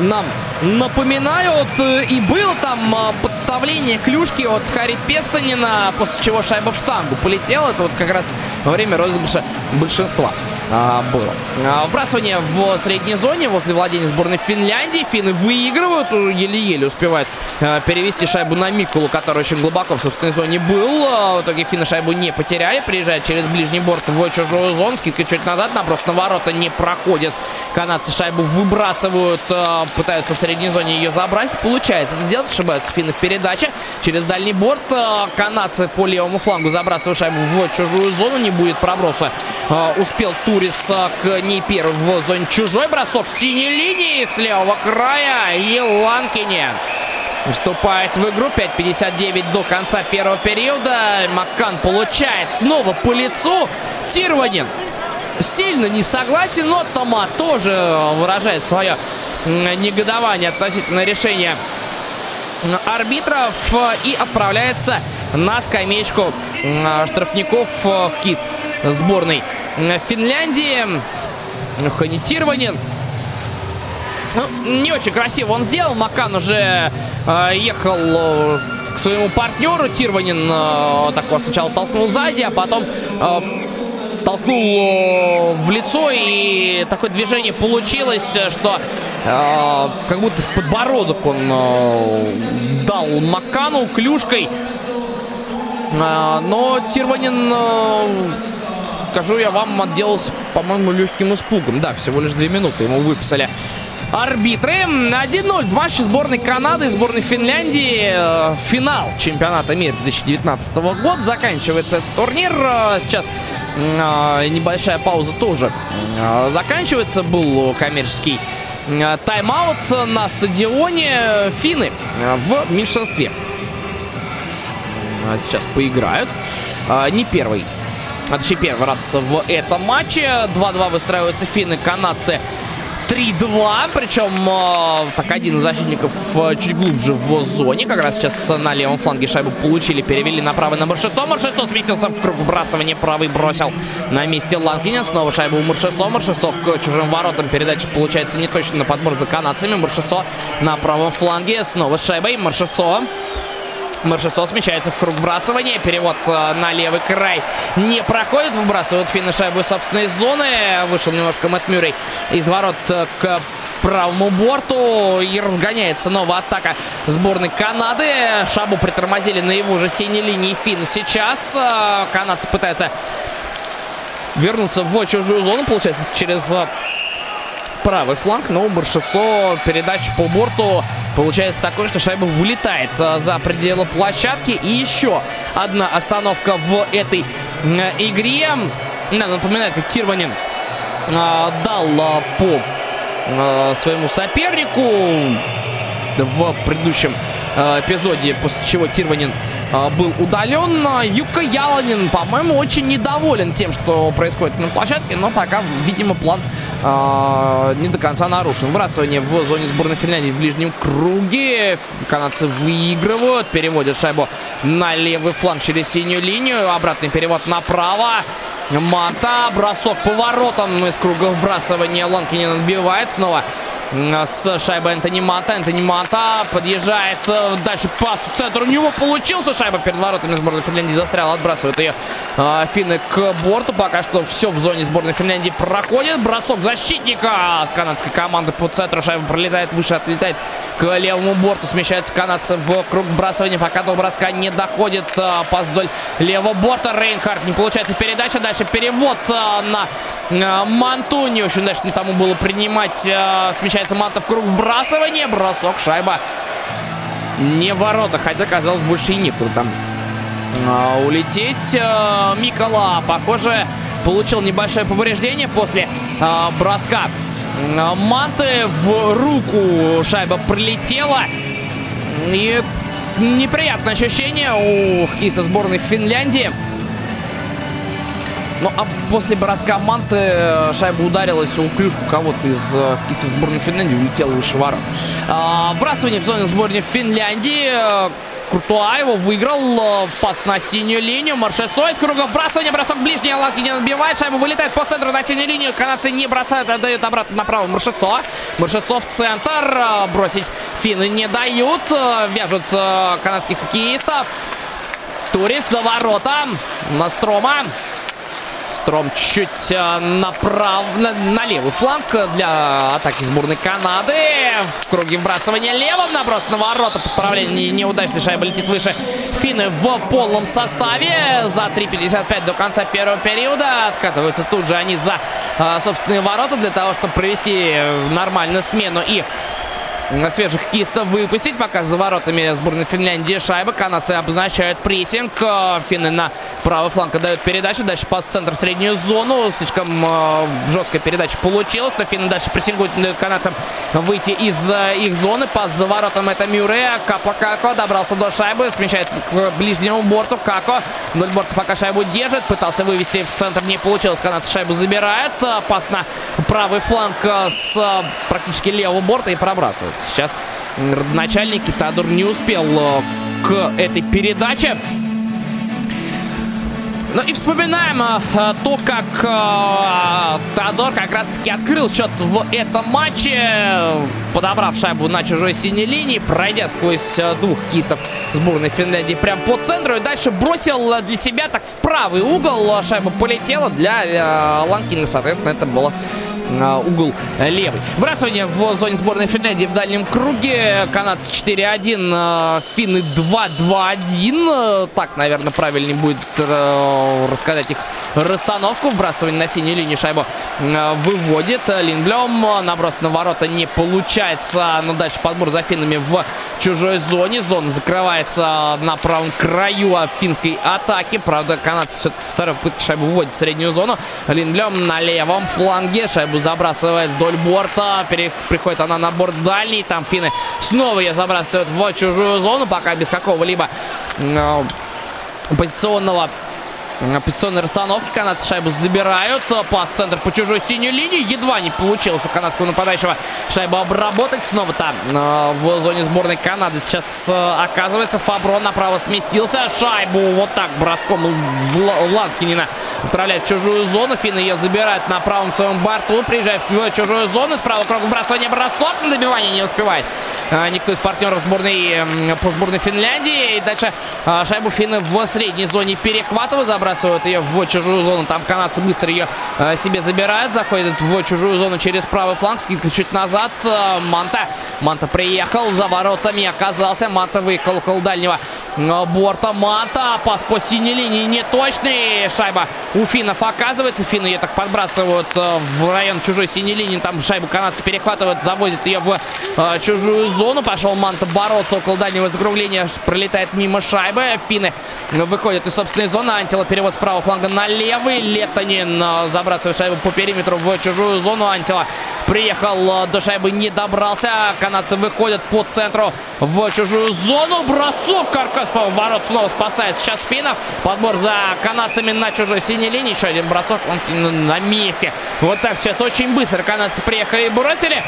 нам напоминают. И было там подставление клюшки от Хари Песанина, после чего шайба в штангу полетела. Это вот как раз во время розыгрыша большинства а, было. А, вбрасывание в средней зоне возле владения сборной Финляндии. Финны выигрывают, еле-еле успевают а, перевести шайбу на Микулу, который очень глубоко в собственной зоне был. А, в итоге финны шайбу не потеряли. Приезжает через ближний борт в чужую зону. Скидка чуть назад, наброс на ворота не проходит. Канадцы шайбу выбрасывают, а, пытаются в средней зоне ее забрать. Получается это сделать, ошибаются финны в передаче. Через дальний борт а, канадцы по левому флангу забрасывают шайбу в чужую зону. Не будет проброса. А, успел Турис к ней первым в зоне чужой бросок синей линии с левого края. И Ланкинен вступает в игру. 5.59 до конца первого периода. Маккан получает снова по лицу. Тирванин сильно не согласен, но Тома тоже выражает свое негодование относительно решения арбитров и отправляется на скамеечку штрафников кист сборной Финляндии. Ханитирванин. Ну, не очень красиво он сделал. Макан уже э, ехал э, к своему партнеру. Тирванин э, так вот сначала толкнул сзади, а потом э, толкнул в лицо, и такое движение получилось, что э, как будто в подбородок он э, дал Макану клюшкой. Э, но Тирванин, э, скажу я вам, отделался, по-моему, легким испугом. Да, всего лишь две минуты ему выписали арбитры. 1-0 в матче сборной Канады и сборной Финляндии. Э, финал чемпионата мира 2019 года. Заканчивается этот турнир. Э, сейчас э, небольшая пауза тоже заканчивается. Был коммерческий тайм-аут на стадионе. Финны в меньшинстве. Сейчас поиграют. Не первый а точнее первый раз в этом матче. 2-2 выстраиваются финны, канадцы 3-2. Причем э, так один из защитников э, чуть глубже в зоне. Как раз сейчас на левом фланге шайбу получили. Перевели на правый на Маршесо. Маршесо сместился в круг вбрасывания. Правый бросил на месте Ланкинин. Снова шайбу у Маршесо. Маршесо к чужим воротам. Передача получается не точно на подбор за канадцами. Маршесо на правом фланге. Снова с шайбой. Маршесо. Маршесо смещается в круг вбрасывания. Перевод э, на левый край не проходит. Выбрасывают финны шайбу из собственной зоны. Вышел немножко Мэтт Мюррей из ворот э, к правому борту. И разгоняется новая атака сборной Канады. Шабу притормозили на его же синей линии финн. Сейчас э, канадцы пытаются вернуться в чужую зону. Получается, через правый фланг, но у Баршевцо передача по борту получается такой, что шайба вылетает за пределы площадки. И еще одна остановка в этой игре. Надо напоминать, как Тирванин дал по своему сопернику в предыдущем эпизоде, после чего Тирванин а, был удален. Юка Яланин, по-моему, очень недоволен тем, что происходит на площадке, но пока, видимо, план э, не до конца нарушен. Выбрасывание в зоне сборной Финляндии в ближнем круге. Канадцы выигрывают, переводят шайбу на левый фланг через синюю линию. Обратный перевод направо. Мата, бросок поворотом из круга вбрасывания. Ланкинин отбивает снова с шайбой Энтони Мата. Энтони Мата подъезжает э, дальше пас в центр. У него получился шайба перед воротами сборной Финляндии. Застрял, отбрасывают ее э, финны к борту. Пока что все в зоне сборной Финляндии проходит. Бросок защитника от канадской команды по центру. Шайба пролетает выше, отлетает к левому борту. Смещается канадцы в круг бросания. Пока до броска не доходит. Э, пас вдоль левого борта. Рейнхард не получается передача. Дальше перевод э, на э, Манту. Не очень удачно тому было принимать. Смещается Манта в круг вбрасывания. Бросок, шайба не ворота. Хотя, казалось, больше и некуда там а, улететь. А, Микола, похоже, получил небольшое повреждение после а, броска а, Манты. В руку шайба прилетела. И неприятное ощущение у хоккеиста сборной Финляндии. Ну, а после броска Манты э, шайба ударилась у клюшку кого-то из э, кистов сборной Финляндии, улетела выше ворот. А, вбрасывание в зоне сборной Финляндии. Куртуа его выиграл. Э, пас на синюю линию. Маршесо из круга вбрасывания. Бросок ближний. Ланки не отбивает. Шайба вылетает по центру на синюю линию. Канадцы не бросают. Отдают обратно направо Маршесо. Маршесо в центр. Бросить финны не дают. Вяжут канадских хоккеистов. Турис за воротом. Настрома. Стром чуть э, направо, на, на левый фланг для атаки сборной Канады. В круге вбрасывания левым наброс на ворота. Подправление неудачной шайба летит выше. Финны в полном составе. За 3.55 до конца первого периода. Откатываются тут же они за э, собственные ворота для того, чтобы провести нормальную смену и свежих кистов выпустить. Пока за воротами сборной Финляндии шайба. Канадцы обозначают прессинг. Э, финны на правый фланг отдают передачу. Дальше пас в центр в среднюю зону. Слишком э, жесткая передача получилась. Но финны дальше прессингуют, дают канадцам выйти из э, их зоны. Пас за воротом это Мюррея. Капа Како добрался до шайбы. Смещается к ближнему борту. Како вдоль борта пока шайбу держит. Пытался вывести в центр. Не получилось. Канадцы шайбу забирают. Э, пас на правый фланг э, с э, практически левого борта и пробрасывает. Сейчас начальник Китадур не успел э, к этой передаче. Ну и вспоминаем э, то, как э, Теодор как раз-таки открыл счет в этом матче, подобрав шайбу на чужой синей линии, пройдя сквозь э, двух кистов сборной Финляндии прямо по центру и дальше бросил для себя так в правый угол. Шайба полетела для э, Ланкина, соответственно, это было угол левый. Вбрасывание в зоне сборной Финляндии в дальнем круге. Канадцы 4-1, финны 2-2-1. Так, наверное, правильнее будет э, рассказать их расстановку. Вбрасывание на синюю линию шайбу э, выводит. Линблем. Наброс на ворота не получается. Но дальше подбор за финнами в чужой зоне. Зона закрывается на правом краю финской атаки. Правда, канадцы все-таки со второй попытки шайбу выводит в среднюю зону. Линблем на левом фланге. Шайбу забрасывает вдоль борта. Приходит она на борт дальний. Там финны снова ее забрасывают в чужую зону. Пока без какого-либо э, позиционного Позиционной расстановки канадцы шайбу забирают. Пас центр по чужой синей линии. Едва не получилось у канадского нападающего шайбу обработать. Снова там э, в зоне сборной Канады сейчас э, оказывается. Фаброн направо сместился. Шайбу вот так броском Ланкинина отправляет в чужую зону. Финны ее забирают на правом своем борту. Приезжает в чужую зону. Справа круг выбрасывания бросок. На добивание не успевает э, никто из партнеров сборной по сборной Финляндии. И дальше шайбу финны в средней зоне перехватывают. Забрали забрасывают ее в чужую зону. Там канадцы быстро ее э, себе забирают. Заходят в чужую зону через правый фланг. Скидка чуть назад. Э, Манта. Манта приехал за воротами. Оказался. Манта выехал около дальнего борта Мата. Пас по синей линии неточный. Шайба у финнов оказывается. Финны ее так подбрасывают в район чужой синей линии. Там шайбу канадцы перехватывают, завозят ее в чужую зону. Пошел Манта бороться около дальнего закругления. Пролетает мимо шайбы. Финны выходят из собственной зоны. Антила перевод с правого фланга на левый. Летанин забрасывает шайбу по периметру в чужую зону. Антила приехал до шайбы, не добрался. Канадцы выходят по центру в чужую зону. Бросок. Каркас по ворот снова спасает сейчас финнов. Подбор за канадцами на чужой синей линии. Еще один бросок. Он на месте. Вот так сейчас очень быстро канадцы приехали и бросили.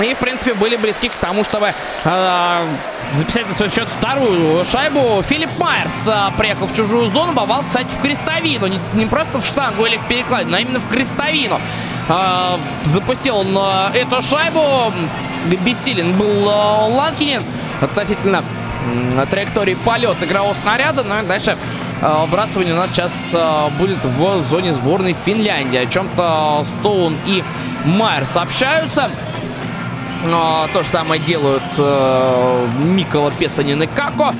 И, в принципе, были близки к тому, чтобы э, записать на свой счет вторую шайбу. Филипп Майерс э, приехал в чужую зону, попал, кстати, в крестовину. Не, не просто в штангу или в перекладину, а именно в крестовину. Э, запустил он э, эту шайбу. Бессилен был э, Ланкинин относительно э, траектории полета игрового снаряда. Ну и дальше э, вбрасывание у нас сейчас э, будет в зоне сборной Финляндии. О чем-то Стоун и Майерс общаются. То же самое делают э, Микола Песанин и Како.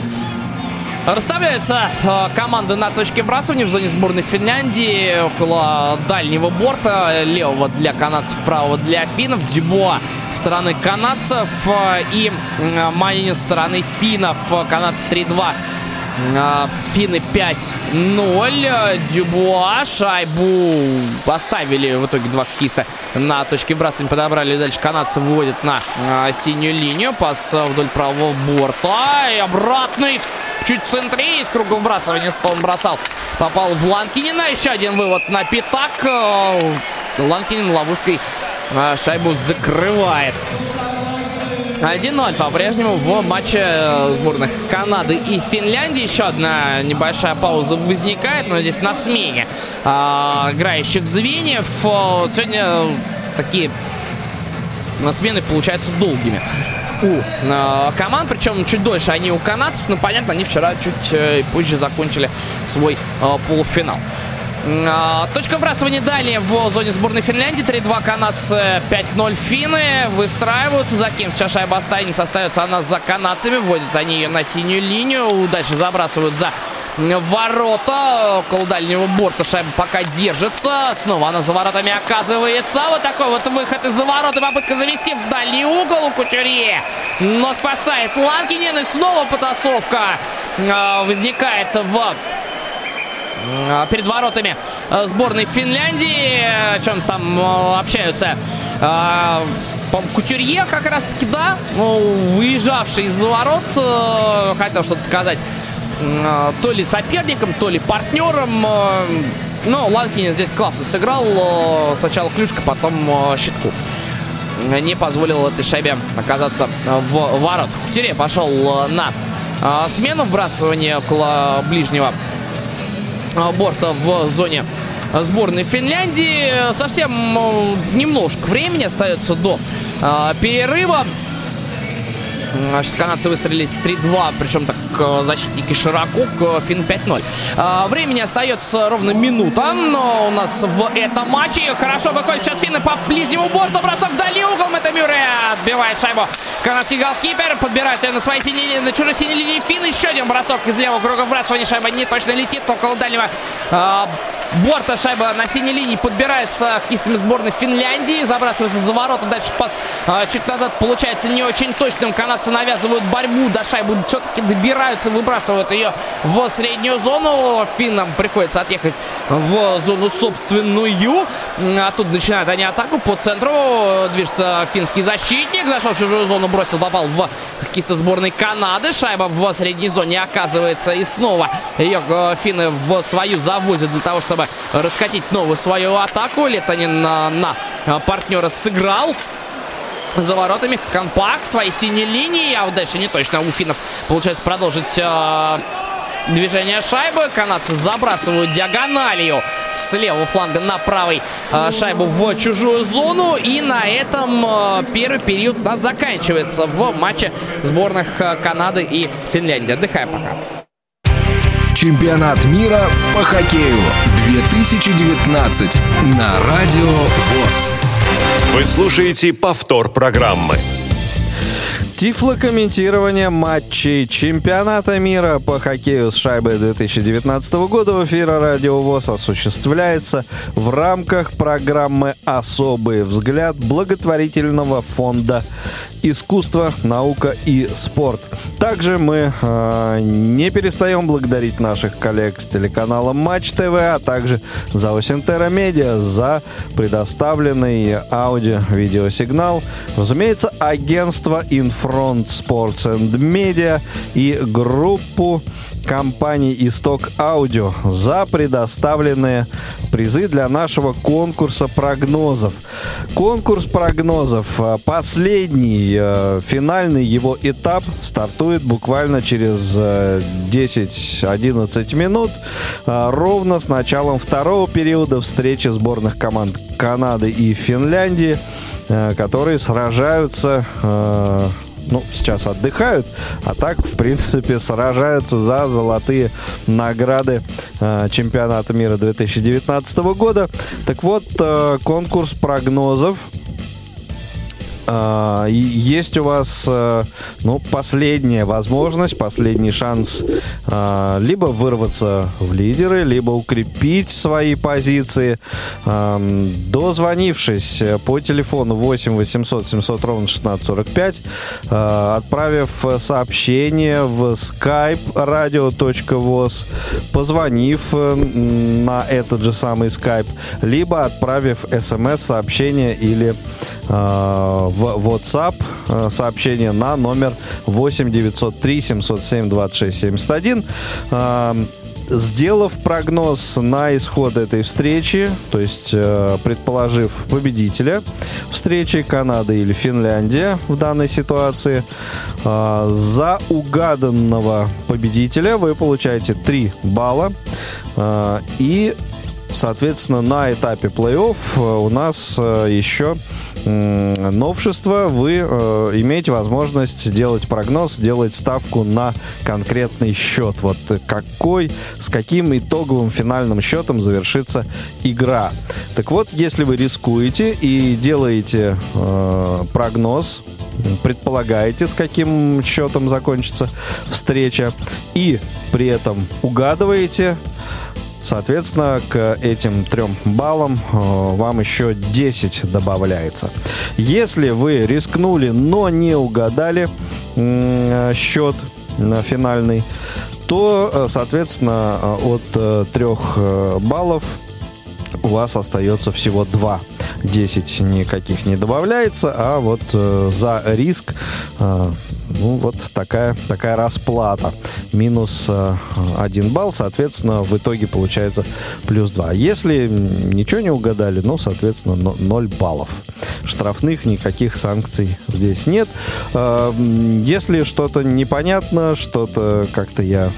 Расставляются э, команды на точке бросания в зоне сборной Финляндии около дальнего борта. Левого для канадцев, правого для финнов. Дюбуа стороны канадцев э, и э, Майнин стороны финнов. Канадцы 3-2 а, финны 5-0. Дюбуа шайбу поставили в итоге два хоккеиста на точке бросания. Подобрали. Дальше канадцы выводят на а, синюю линию. Пас вдоль правого борта. И обратный. Чуть центре из круга вбрасывания Стоун бросал. Попал в Ланкинина. Еще один вывод на пятак. Ланкинин ловушкой а, шайбу закрывает. 1-0 по-прежнему в матче э, сборных Канады и Финляндии. Еще одна небольшая пауза возникает, но здесь на смене э, играющих звеньев. Сегодня такие смены получаются долгими у э, команд, причем чуть дольше они у канадцев, но понятно, они вчера чуть э, позже закончили свой э, полуфинал. А, точка вбрасывания далее в зоне сборной Финляндии. 3-2 канадцы, 5-0 финны. Выстраиваются. За кем сейчас шайба останется? Остается она за канадцами. Вводят они ее на синюю линию. Дальше забрасывают за ворота. Около дальнего борта шайба пока держится. Снова она за воротами оказывается. Вот такой вот выход из-за ворота. Попытка завести в дальний угол у Кутюрье. Но спасает Ланкинен. И снова потасовка а, возникает в перед воротами э, сборной Финляндии. О чем там э, общаются? А, Кутюрье как раз-таки, да, ну, выезжавший из-за ворот, э, хотел что-то сказать, то ли соперником, то ли партнером. Но Ланкин здесь классно сыграл. Сначала клюшка, потом щитку. Не позволил этой шайбе оказаться в ворот. Кутюрье пошел на смену вбрасывания около ближнего а, борта в зоне сборной Финляндии. Совсем немножко времени остается до а, перерыва. Канадцы выстрелили с 3-2, причем так э, защитники широко, фин 5-0. А, времени остается ровно минута, но у нас в этом матче хорошо выходит сейчас финны по ближнему борту, бросок вдали угол, это Мюррей отбивает шайбу. Канадский голкипер подбирает ее на своей синей на чужой синей линии фин, еще один бросок из левого круга вбрасывания, шайба не точно летит, около дальнего борта шайба на синей линии подбирается хоккеистами сборной Финляндии. Забрасывается за ворота. Дальше пас чуть назад получается не очень точным. Канадцы навязывают борьбу. До шайбы все-таки добираются, выбрасывают ее в среднюю зону. Финнам приходится отъехать в зону собственную. А тут начинают они атаку по центру. Движется финский защитник. Зашел в чужую зону, бросил, попал в хоккеиста сборной Канады. Шайба в средней зоне оказывается. И снова ее э, финны в свою завозят для того, чтобы раскатить новую свою атаку. Летанин на, на партнера сыграл за воротами. Компакт своей синей линии. А вот дальше не точно. У финнов получается продолжить э, движение шайбы. Канадцы забрасывают диагональю с левого фланга на правый э, шайбу в чужую зону. И на этом э, первый период у нас заканчивается в матче сборных э, Канады и Финляндии. Отдыхаем пока. Чемпионат мира по хоккею 2019 на Радио ВОЗ. Вы слушаете повтор программы. Тифлокомментирование матчей чемпионата мира по хоккею с шайбой 2019 года в эфире Радио ВОЗ осуществляется в рамках программы «Особый взгляд» благотворительного фонда искусство, наука и спорт. Также мы э, не перестаем благодарить наших коллег с телеканала Матч ТВ, а также за Осентера Медиа за предоставленный аудио-видеосигнал. Разумеется, агентство Infront Sports and Media и группу компании «Исток Аудио» за предоставленные призы для нашего конкурса прогнозов. Конкурс прогнозов, э, последний, э, финальный его этап стартует буквально через 10-11 э, минут, ровно с началом второго периода встречи сборных команд Канады и Финляндии, которые сражаются ну, сейчас отдыхают, а так, в принципе, сражаются за золотые награды э, чемпионата мира 2019 года. Так вот, э, конкурс прогнозов а, есть у вас э, ну, последняя возможность, последний шанс а, либо вырваться в лидеры, либо укрепить свои позиции. Дозвонившись по телефону 8 800 700 ровно 1645, отправив сообщение в skype radio.voz, позвонив э, на этот же самый skype, либо отправив смс-сообщение или а, в WhatsApp э, сообщение на номер 8 903 707 26 71 сделав прогноз на исход этой встречи, то есть э, предположив победителя встречи Канада или Финляндия в данной ситуации, э, за угаданного победителя вы получаете 3 балла и Соответственно, на этапе плей-офф у нас еще новшество, вы э, имеете возможность сделать прогноз, делать ставку на конкретный счет. Вот какой, с каким итоговым финальным счетом завершится игра. Так вот, если вы рискуете и делаете э, прогноз, предполагаете, с каким счетом закончится встреча, и при этом угадываете, Соответственно, к этим трем баллам э, вам еще 10 добавляется. Если вы рискнули, но не угадали счет финальный, то, э, соответственно, э, от трех баллов у вас остается всего 2. 10 никаких не добавляется, а вот за риск ну, вот такая, такая расплата. Минус э, 1 балл, соответственно, в итоге получается плюс 2. Если ничего не угадали, ну, соответственно, 0 баллов. Штрафных никаких санкций здесь нет. Э, если что-то непонятно, что-то как-то я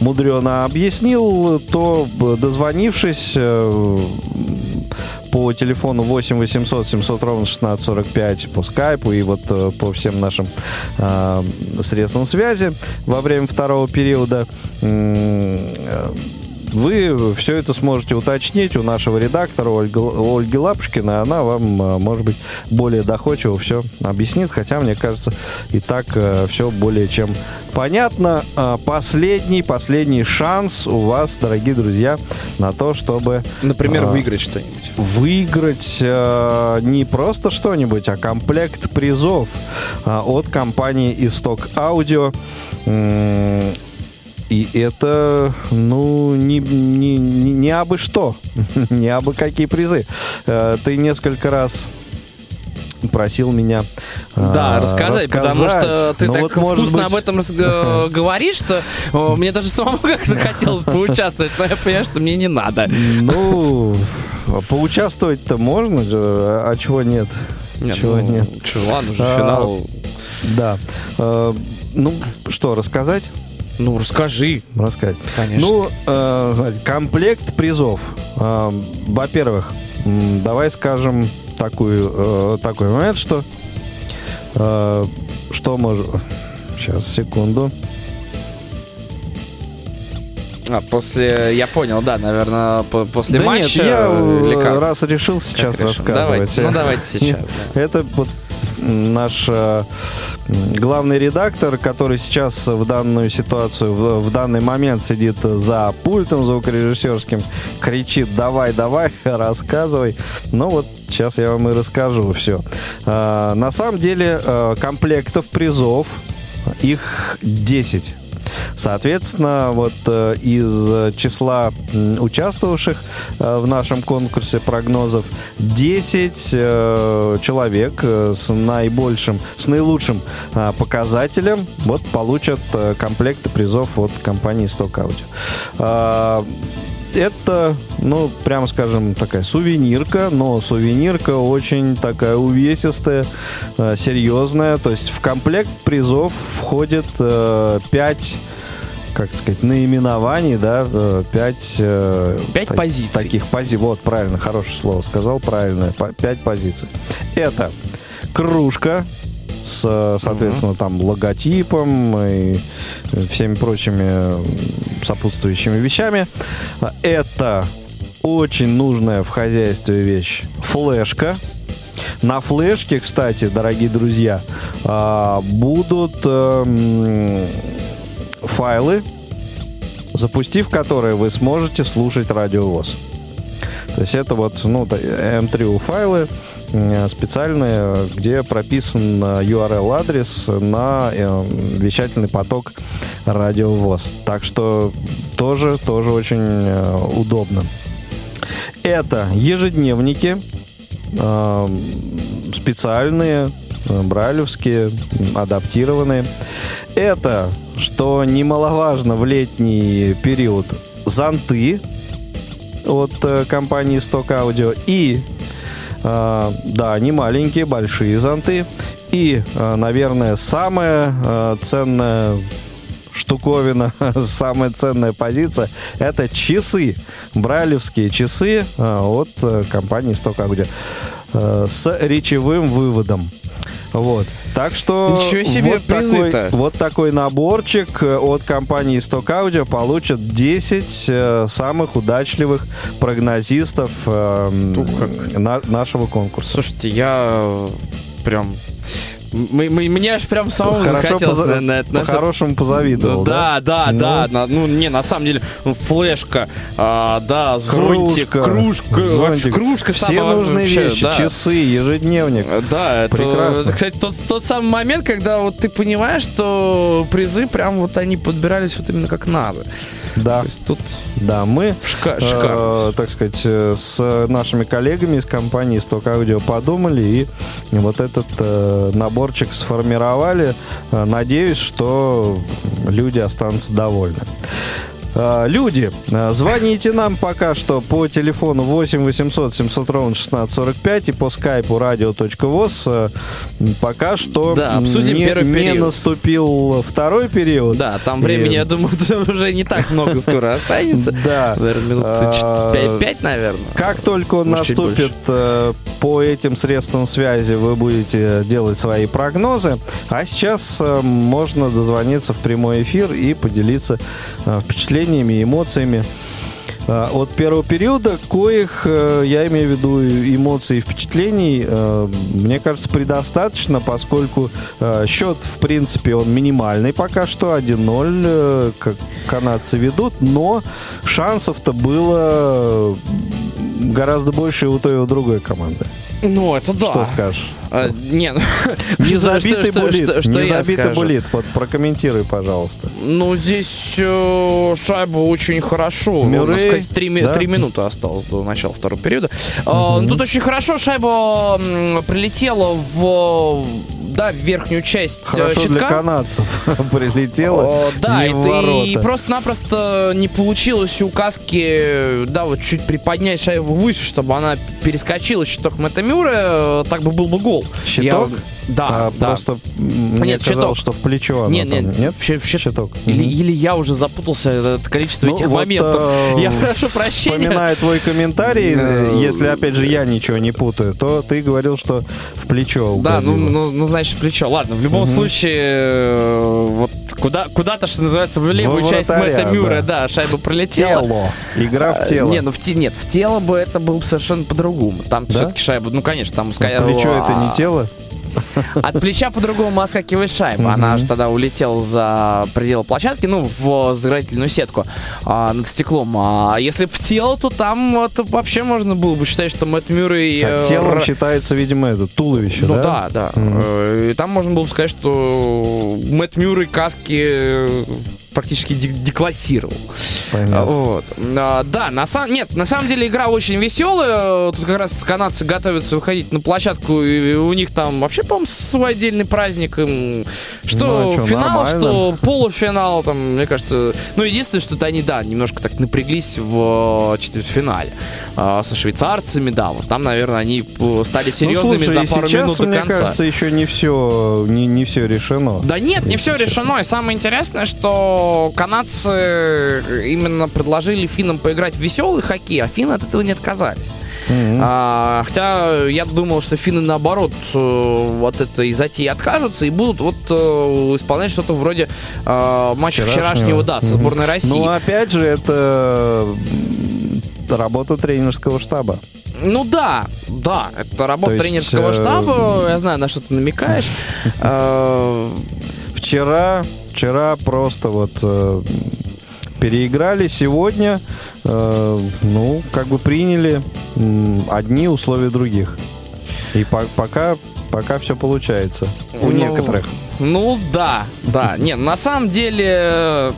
мудрено объяснил, то дозвонившись э, по телефону 8 800 700 ровно 1645 по скайпу и вот э, по всем нашим э, средствам связи во время второго периода. Э, вы все это сможете уточнить у нашего редактора Ольги, Ольги Лапушкина. Она вам, э, может быть, более доходчиво все объяснит. Хотя, мне кажется, и так э, все более чем понятно. А последний, последний шанс у вас, дорогие друзья, на то, чтобы... Например, а, выиграть что-нибудь. Выиграть а, не просто что-нибудь, а комплект призов а, от компании Исток Аудио. И это, ну, не, не, не абы что, не абы какие призы. Э, ты несколько раз просил меня да, рассказать, рассказать, потому что ты ну, так вот, вкусно быть... об этом э, говоришь, что мне даже самому как-то хотелось поучаствовать, но я понимаю, что мне не надо. Ну, поучаствовать-то можно, а чего нет? Нет, чего ну, нет? Чего, ладно, уже а, финал. Да. Ну, что, рассказать? Ну, расскажи. Рассказать. Конечно. Ну, э, смотри, комплект призов. Э, во-первых, давай скажем такую, э, такой момент, что э, что может... Сейчас, секунду. А, после, я понял, да, наверное, после да матча. Нет, я раз решил сейчас рассказывать. Давайте, ну, давайте сейчас. Это вот наш э, главный редактор, который сейчас в данную ситуацию, в, в данный момент сидит за пультом звукорежиссерским, кричит «давай, давай, рассказывай». Ну вот сейчас я вам и расскажу все. Э, на самом деле э, комплектов призов их 10. Соответственно, вот э, из числа участвовавших э, в нашем конкурсе прогнозов 10 э, человек с наибольшим, с наилучшим показателем вот получат комплекты призов от компании Stock Audio это, ну, прямо скажем, такая сувенирка, но сувенирка очень такая увесистая, серьезная. То есть в комплект призов входит э, 5 как сказать, наименований, да, э, пять... Э, пять так, позиций. Таких позиций. Вот, правильно, хорошее слово сказал, правильно. Пять позиций. Это кружка, с, соответственно, mm-hmm. там логотипом и всеми прочими сопутствующими вещами. Это очень нужная в хозяйстве вещь флешка. На флешке, кстати, дорогие друзья, а, будут эм, файлы, запустив которые вы сможете слушать радиовоз. То есть это вот ну, M3 файлы специальные, где прописан URL-адрес на э, вещательный поток радиовоз. Так что тоже, тоже очень э, удобно. Это ежедневники э, специальные, брайлевские, адаптированные. Это, что немаловажно в летний период, зонты от э, компании Stock Audio и э, да, не маленькие, большие зонты. И, э, наверное, самая э, ценная штуковина, самая ценная позиция, это часы, брайлевские часы от э, компании Stock Audio э, с речевым выводом. Вот. Так что Ничего себе вот, такой, вот такой наборчик э, от компании Stock Audio получат 10 э, самых удачливых прогнозистов э, на, нашего конкурса. Слушайте, я прям мы, мы, мне аж прям самому Хорошо захотелось поза... на, на. По-хорошему позавидовал, да? Да, да, ну... да. На, ну, не, на самом деле, ну, флешка, а, да, зонтик, кружка, кружка, зонтик. кружка Все нужные вообще, вещи, да. часы, ежедневник. Да, это, Прекрасно. кстати, тот, тот самый момент, когда вот ты понимаешь, что призы прям вот они подбирались вот именно как надо. Да. То есть тут да, мы, Шика- э, так сказать, э, с нашими коллегами из компании Stock Audio подумали и вот этот э, наборчик сформировали. Э, надеюсь, что люди останутся довольны. А, люди, а, звоните нам пока что по телефону 8 800 700 ровно 1645 и по скайпу radio.voz. А, пока что да, обсудим не, первый не период. наступил второй период. Да, там времени, и... я думаю, уже не так много скоро останется. Да. Наверное, минут 5, наверное. Как только он наступит э, по этим средствам связи, вы будете делать свои прогнозы. А сейчас э, можно дозвониться в прямой эфир и поделиться э, впечатлениями впечатлениями, эмоциями а, от первого периода, коих, э, я имею в виду эмоций и впечатлений, э, мне кажется, предостаточно, поскольку э, счет, в принципе, он минимальный пока что, 1-0, как канадцы ведут, но шансов-то было гораздо больше у той и у другой команды. Ну, это да. Что скажешь? А, не, ну, не забитый булит. Не забитый булит. Вот прокомментируй, пожалуйста. Ну, здесь э, шайба очень хорошо. Мюррей, сказать, три, да? три минуты осталось до начала второго периода. Угу. Э, тут очень хорошо шайба прилетела в да, в верхнюю часть э, Хорошо щитка. для канадцев прилетело. О, да, и, и просто-напросто не получилось у каски, да, вот чуть приподнять шайбу выше, чтобы она перескочила щиток Мэтамюра, так бы был бы гол. Щиток? Я... Да, а, да. Просто мне нет, казалось, что в плечо нет, нет, там. нет, в, в щиток. Или, mm-hmm. или я уже запутался это количество ну, этих вот, моментов. Э, я прошу прощения. Вспоминая твой комментарий, э, если опять же я ничего не путаю, то ты говорил, что в плечо. Угодило. Да, ну, ну, ну значит в плечо. Ладно, в любом mm-hmm. случае, э, вот куда куда-то, что называется, в левую в часть Мэтта Мюра, да. да, шайба пролетела. Тело. Игра в тело. Не, ну в те, нет, в тело бы это было совершенно по-другому. Там да? все-таки шайба, ну конечно, там. Скорее, плечо это не тело? От плеча по-другому отскакивает шайба. Она аж тогда улетела за пределы площадки, ну, в заградительную сетку а, над стеклом. А если в тело, то там это вообще можно было бы считать, что Мэтт Мюррей... А телом считается, видимо, это туловище, ну, да? да, да. Mm. И там можно было бы сказать, что Мэтт Мюррей каски практически деклассировал. Понятно. Вот. А, да, на самом нет, на самом деле игра очень веселая. Тут как раз канадцы готовятся выходить на площадку, и у них там вообще, по-моему, свой отдельный праздник. Что, ну, что финал, нормально. что полуфинал, там, мне кажется. Ну, единственное, что-то они, да, немножко так напряглись в четвертьфинале а, со швейцарцами, да, вот там, наверное, они стали серьезными ну, слушай, за пару сейчас, минут до мне конца. кажется, еще не все, не, не все решено. Да нет, не все решено. И самое интересное, что канадцы именно предложили финнам поиграть в веселый хоккей, а финны от этого не отказались. Mm-hmm. А, хотя я думал, что финны наоборот э, вот этой затеи откажутся и будут вот э, исполнять что-то вроде э, матча вчерашнего, вчерашнего да, со сборной mm-hmm. России. Ну, опять же, это работа тренерского штаба. Ну да, да, это работа есть, тренерского э... штаба. Я знаю, на что ты намекаешь. Э, вчера, вчера просто вот э, переиграли, сегодня, э, ну, как бы приняли одни условия других. И пока, пока все получается. У ну, некоторых. Ну да, да. Нет, на самом деле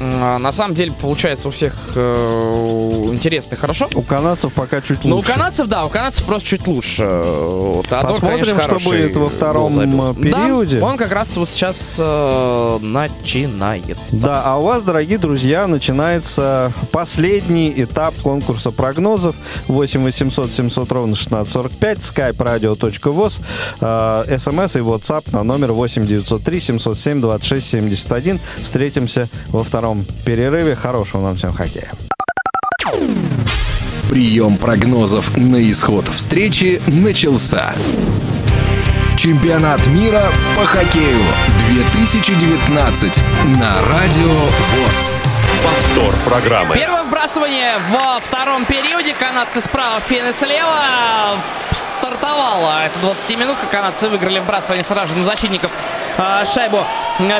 на самом деле получается у всех э, интересно хорошо. У канадцев пока чуть лучше. Ну, у канадцев, да, у канадцев просто чуть лучше. Теодор, Посмотрим, конечно, что будет во втором э, периоде. Да, он как раз вот сейчас э, начинает. Да, а у вас, дорогие друзья, начинается последний этап конкурса прогнозов. 8 800 700 ровно 1645, skype radio.voz, э, смс и WhatsApp на номер 8 903 707 26 71. Встретимся во втором втором перерыве. Хорошего нам всем хоккея. Прием прогнозов на исход встречи начался. Чемпионат мира по хоккею 2019 на Радио ВОЗ. Повтор программы. Первое вбрасывание во втором периоде. Канадцы справа, финны слева. Стартовала. Это 20 минут, как канадцы выиграли вбрасывание сразу на защитников шайбу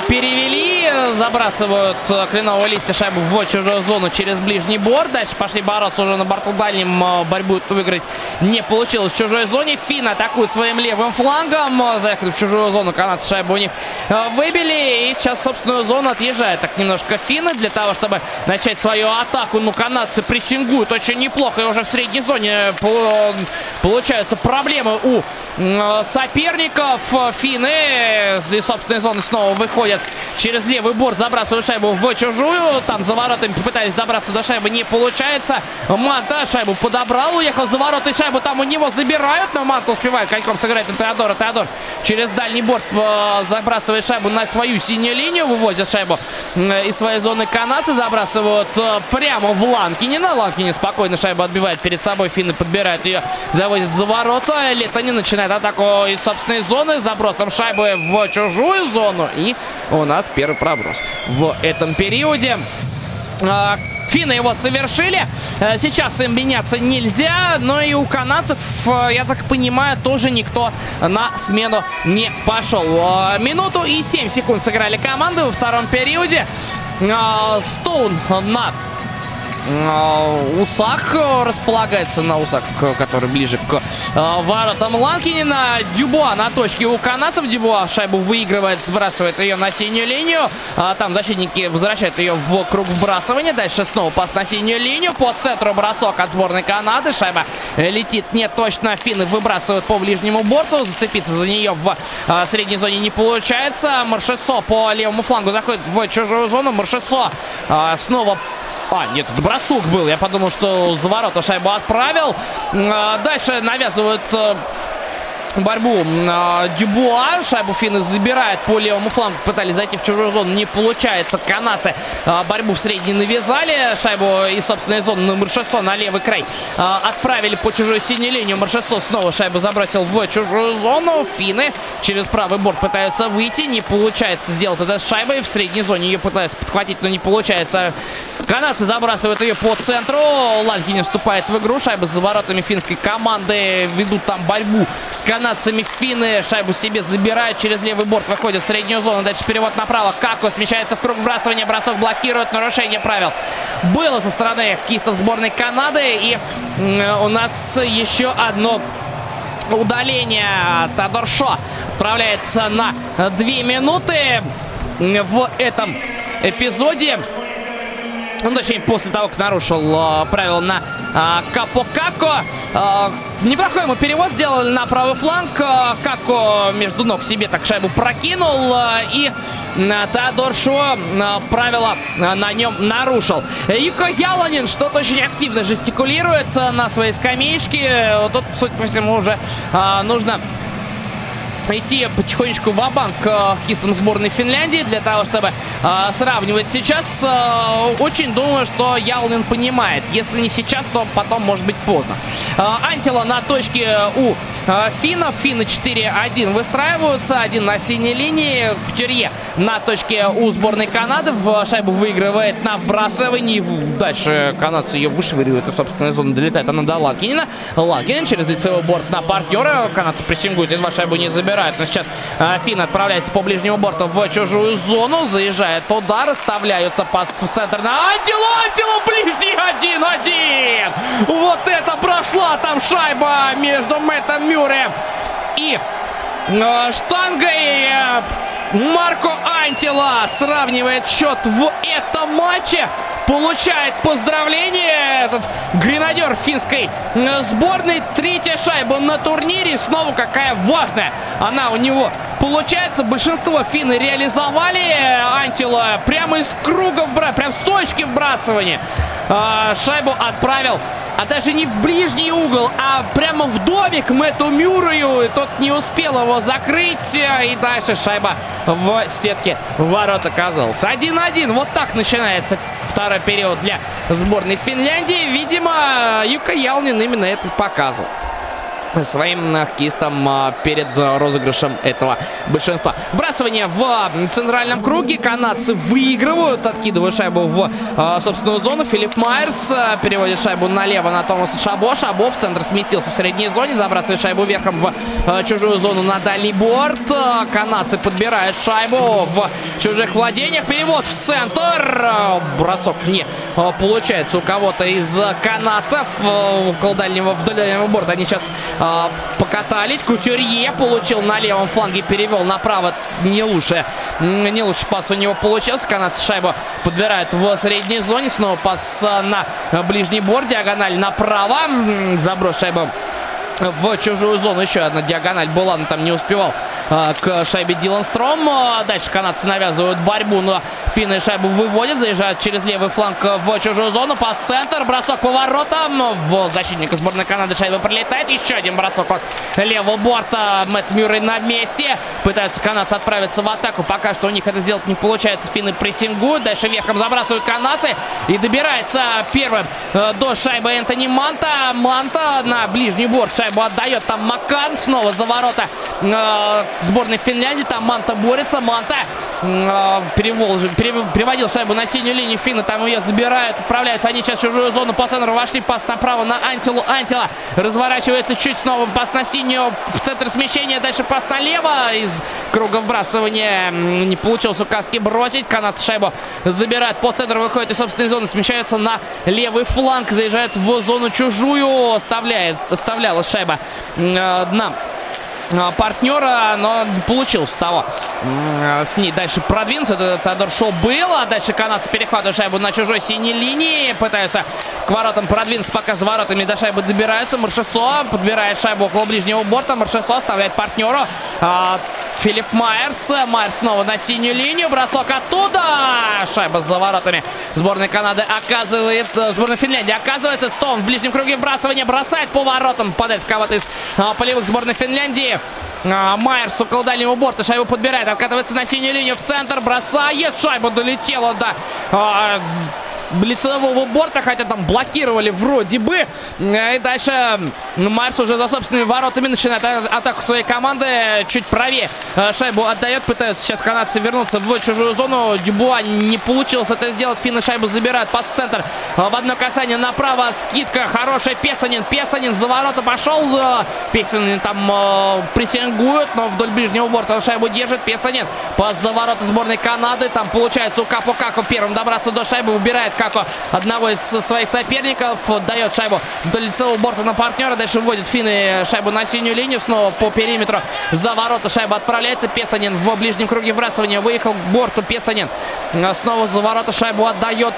перевели, забрасывают кленового листья шайбу в чужую зону через ближний борт. Дальше пошли бороться уже на борту дальнем. А, борьбу выиграть не получилось в чужой зоне. Фин атакует своим левым флангом. Заехали в чужую зону. Канадцы шайбу у них а, выбили. И сейчас собственную зону отъезжает так немножко финны для того, чтобы начать свою атаку. Ну, канадцы прессингуют очень неплохо. И уже в средней зоне получаются проблемы у соперников. Финны из собственной зоны снова выходят через левый борт, забрасывают шайбу в чужую. Там за воротами попытались добраться до шайбы, не получается. Манта шайбу подобрал, уехал за ворота, и шайбу там у него забирают, но Манта успевает коньком сыграть на Теодора. Теодор через дальний борт э, забрасывает шайбу на свою синюю линию, выводит шайбу э, из своей зоны канадцы, забрасывают э, прямо в Ланкине. На Ланкине спокойно шайбу отбивает перед собой, финны подбирают ее, заводит за ворота. Летани начинает атаку из собственной зоны, забросом шайбы в чужую зону. И у нас первый проброс в этом периоде. А, Финны его совершили. Э, сейчас им меняться нельзя. Но и у канадцев, э, я так понимаю, тоже никто на смену не пошел. Э, минуту и 7 секунд сыграли команды во втором периоде. Стоун на Э, усах э, располагается на усах, который ближе к э, воротам Ланкинина. Дюбуа на точке у канадцев. Дюбуа шайбу выигрывает, сбрасывает ее на синюю линию. А там защитники возвращают ее в круг вбрасывания. Дальше снова пас на синюю линию. По центру бросок от сборной Канады. Шайба летит не точно. Финны выбрасывают по ближнему борту. Зацепиться за нее в средней зоне не получается. Маршесо по левому флангу заходит в чужую зону. Маршесо снова а, нет, это бросок был. Я подумал, что за ворота шайбу отправил. А, дальше навязывают э, борьбу э, Дюбуа. Шайбу финны забирает по левому флангу. Пытались зайти в чужую зону. Не получается. Канадцы э, борьбу в средней навязали. Шайбу из собственной зоны на Маршесо на левый край э, отправили по чужой синей линии. Маршесо снова шайбу забросил в чужую зону. Финны через правый борт пытаются выйти. Не получается сделать это с шайбой. В средней зоне ее пытаются подхватить, но не получается. Канадцы забрасывают ее по центру. Ланкин вступает в игру. Шайба за воротами финской команды. Ведут там борьбу с канадцами канадцами финны. Шайбу себе забирают. Через левый борт выходит в среднюю зону. Дальше перевод направо. Како смещается в круг вбрасывания. Бросок блокирует. Нарушение правил было со стороны кистов сборной Канады. И у нас еще одно удаление. Тодор Шо отправляется на две минуты в этом эпизоде. Ну, точнее, после того, как нарушил э, правила на э, Капо Како. Э, неплохой ему перевод сделали на правый фланг. Э, Како между ног себе так шайбу прокинул. Э, и э, Теодор Шо э, правила э, на нем нарушил. Юко Яланин что-то очень активно жестикулирует э, на своей скамеечке. Тут, судя по всему, уже э, нужно идти потихонечку в банк э, кистом сборной Финляндии для того, чтобы э, сравнивать сейчас. Э, очень думаю, что Ялнин понимает. Если не сейчас, то потом может быть поздно. Э, Антила на точке у э, финнов. Финны 4-1 выстраиваются. Один на синей линии. Кутюрье на точке у сборной Канады. В шайбу выигрывает на вбрасывании. Дальше канадцы ее вышвыривают из собственной зоны. Долетает она до Лакинина. Лакинин через лицевой борт на партнера. Канадцы прессингуют. Едва шайбу не забирают забирают. Но сейчас э, Финн отправляется по ближнему борту в чужую зону. Заезжает туда, расставляются пас в центр на Антилу. Антилу ближний один-один. Вот это прошла там шайба между Мэттом Мюрреем и э, штангой. Марко Антила сравнивает счет в этом матче получает поздравление этот гренадер финской э, сборной. Третья шайба на турнире. Снова какая важная она у него получается. Большинство финны реализовали. Антила прямо из круга, прям с точки вбрасывания. А, шайбу отправил а даже не в ближний угол, а прямо в домик Мэтту Мюррею. И тот не успел его закрыть. И дальше шайба в сетке ворот оказался. 1-1. Вот так начинается второй период для сборной Финляндии. Видимо, Юка Ялнин именно это показывал своим хоккеистам а, перед розыгрышем этого большинства. Бросование в центральном круге. Канадцы выигрывают, откидывая шайбу в а, собственную зону. Филипп Майерс а, переводит шайбу налево на Томаса Шабо. Шабо в центр сместился в средней зоне. Забрасывает шайбу верхом в чужую зону на дальний борт. Канадцы подбирают шайбу в чужих владениях. Перевод в центр. Бросок не получается у кого-то из канадцев. Около дальнего, вдоль дальнего борта они сейчас э, покатались. Кутюрье получил на левом фланге, перевел направо. Не лучше. Не лучше пас у него получился. Канадцы шайбу подбирают в средней зоне. Снова пас на ближний борт. Диагональ направо. Заброс шайбы в чужую зону. Еще одна диагональ была, но там не успевал а, к шайбе Дилан Стром. А, дальше канадцы навязывают борьбу, но финны шайбу выводят, заезжают через левый фланг в чужую зону. Пас центр, бросок по воротам. В защитника сборной Канады шайба прилетает. Еще один бросок от левого борта. Мэтт Мюррей на месте. Пытаются канадцы отправиться в атаку. Пока что у них это сделать не получается. Финны прессингуют. Дальше верхом забрасывают канадцы. И добирается первым э, до шайбы Энтони Манта. Манта на ближний борт шайбу отдает. Там Макан снова за ворота э, сборной Финляндии. Там Манта борется. Манта э, перевол, переводил шайбу на синюю линию. Финны там ее забирают. Отправляются они сейчас в чужую зону. По центру вошли. Пас направо на Антилу. Антила разворачивается чуть снова. Пас на синюю. В центр смещения. Дальше пас налево. Из круга вбрасывания не получилось Каски бросить. Канадцы шайбу забирают. По центру выходит из собственной зоны. Смещаются на левый фланг. Заезжает в зону чужую. Оставляет, оставляла шайба э, на а, партнера, но получилось того с ней дальше продвинуться. Это Тодор Шоу был, а дальше канадцы перехватывают шайбу на чужой синей линии, пытаются к воротам продвинуться, пока с воротами до шайбы добираются. Маршесо подбирает шайбу около ближнего борта, Маршесо оставляет партнеру. А, Филипп Майерс. Майерс снова на синюю линию. Бросок оттуда. Шайба за воротами. Сборная Канады оказывает... Э, сборная Финляндии оказывается. Стоун в ближнем круге вбрасывания. Бросает по воротам. Падает в кого-то из а, полевых сборной Финляндии. А, Майерс около дальнего борта. Шайбу подбирает. Откатывается на синюю линию в центр. Бросает. Шайба долетела до... А, лицевого борта, хотя там блокировали вроде бы. И дальше Марс уже за собственными воротами начинает атаку своей команды. Чуть правее шайбу отдает. Пытаются сейчас канадцы вернуться в чужую зону. Дюбуа не получилось это сделать. Финны шайбу забирают. Пас в центр. В одно касание направо. Скидка хорошая. Песанин. Песанин за ворота пошел. Песанин там э, прессингует, но вдоль ближнего борта шайбу держит. Песанин. Пас за ворота сборной Канады. Там получается у Капо Како первым добраться до шайбы. Убирает Како одного из своих соперников. Дает шайбу до лицевого борта на партнера. Дальше вводит финны шайбу на синюю линию. Снова по периметру за ворота шайба отправляется. Песанин в ближнем круге вбрасывания выехал к борту. Песанин снова за ворота шайбу отдает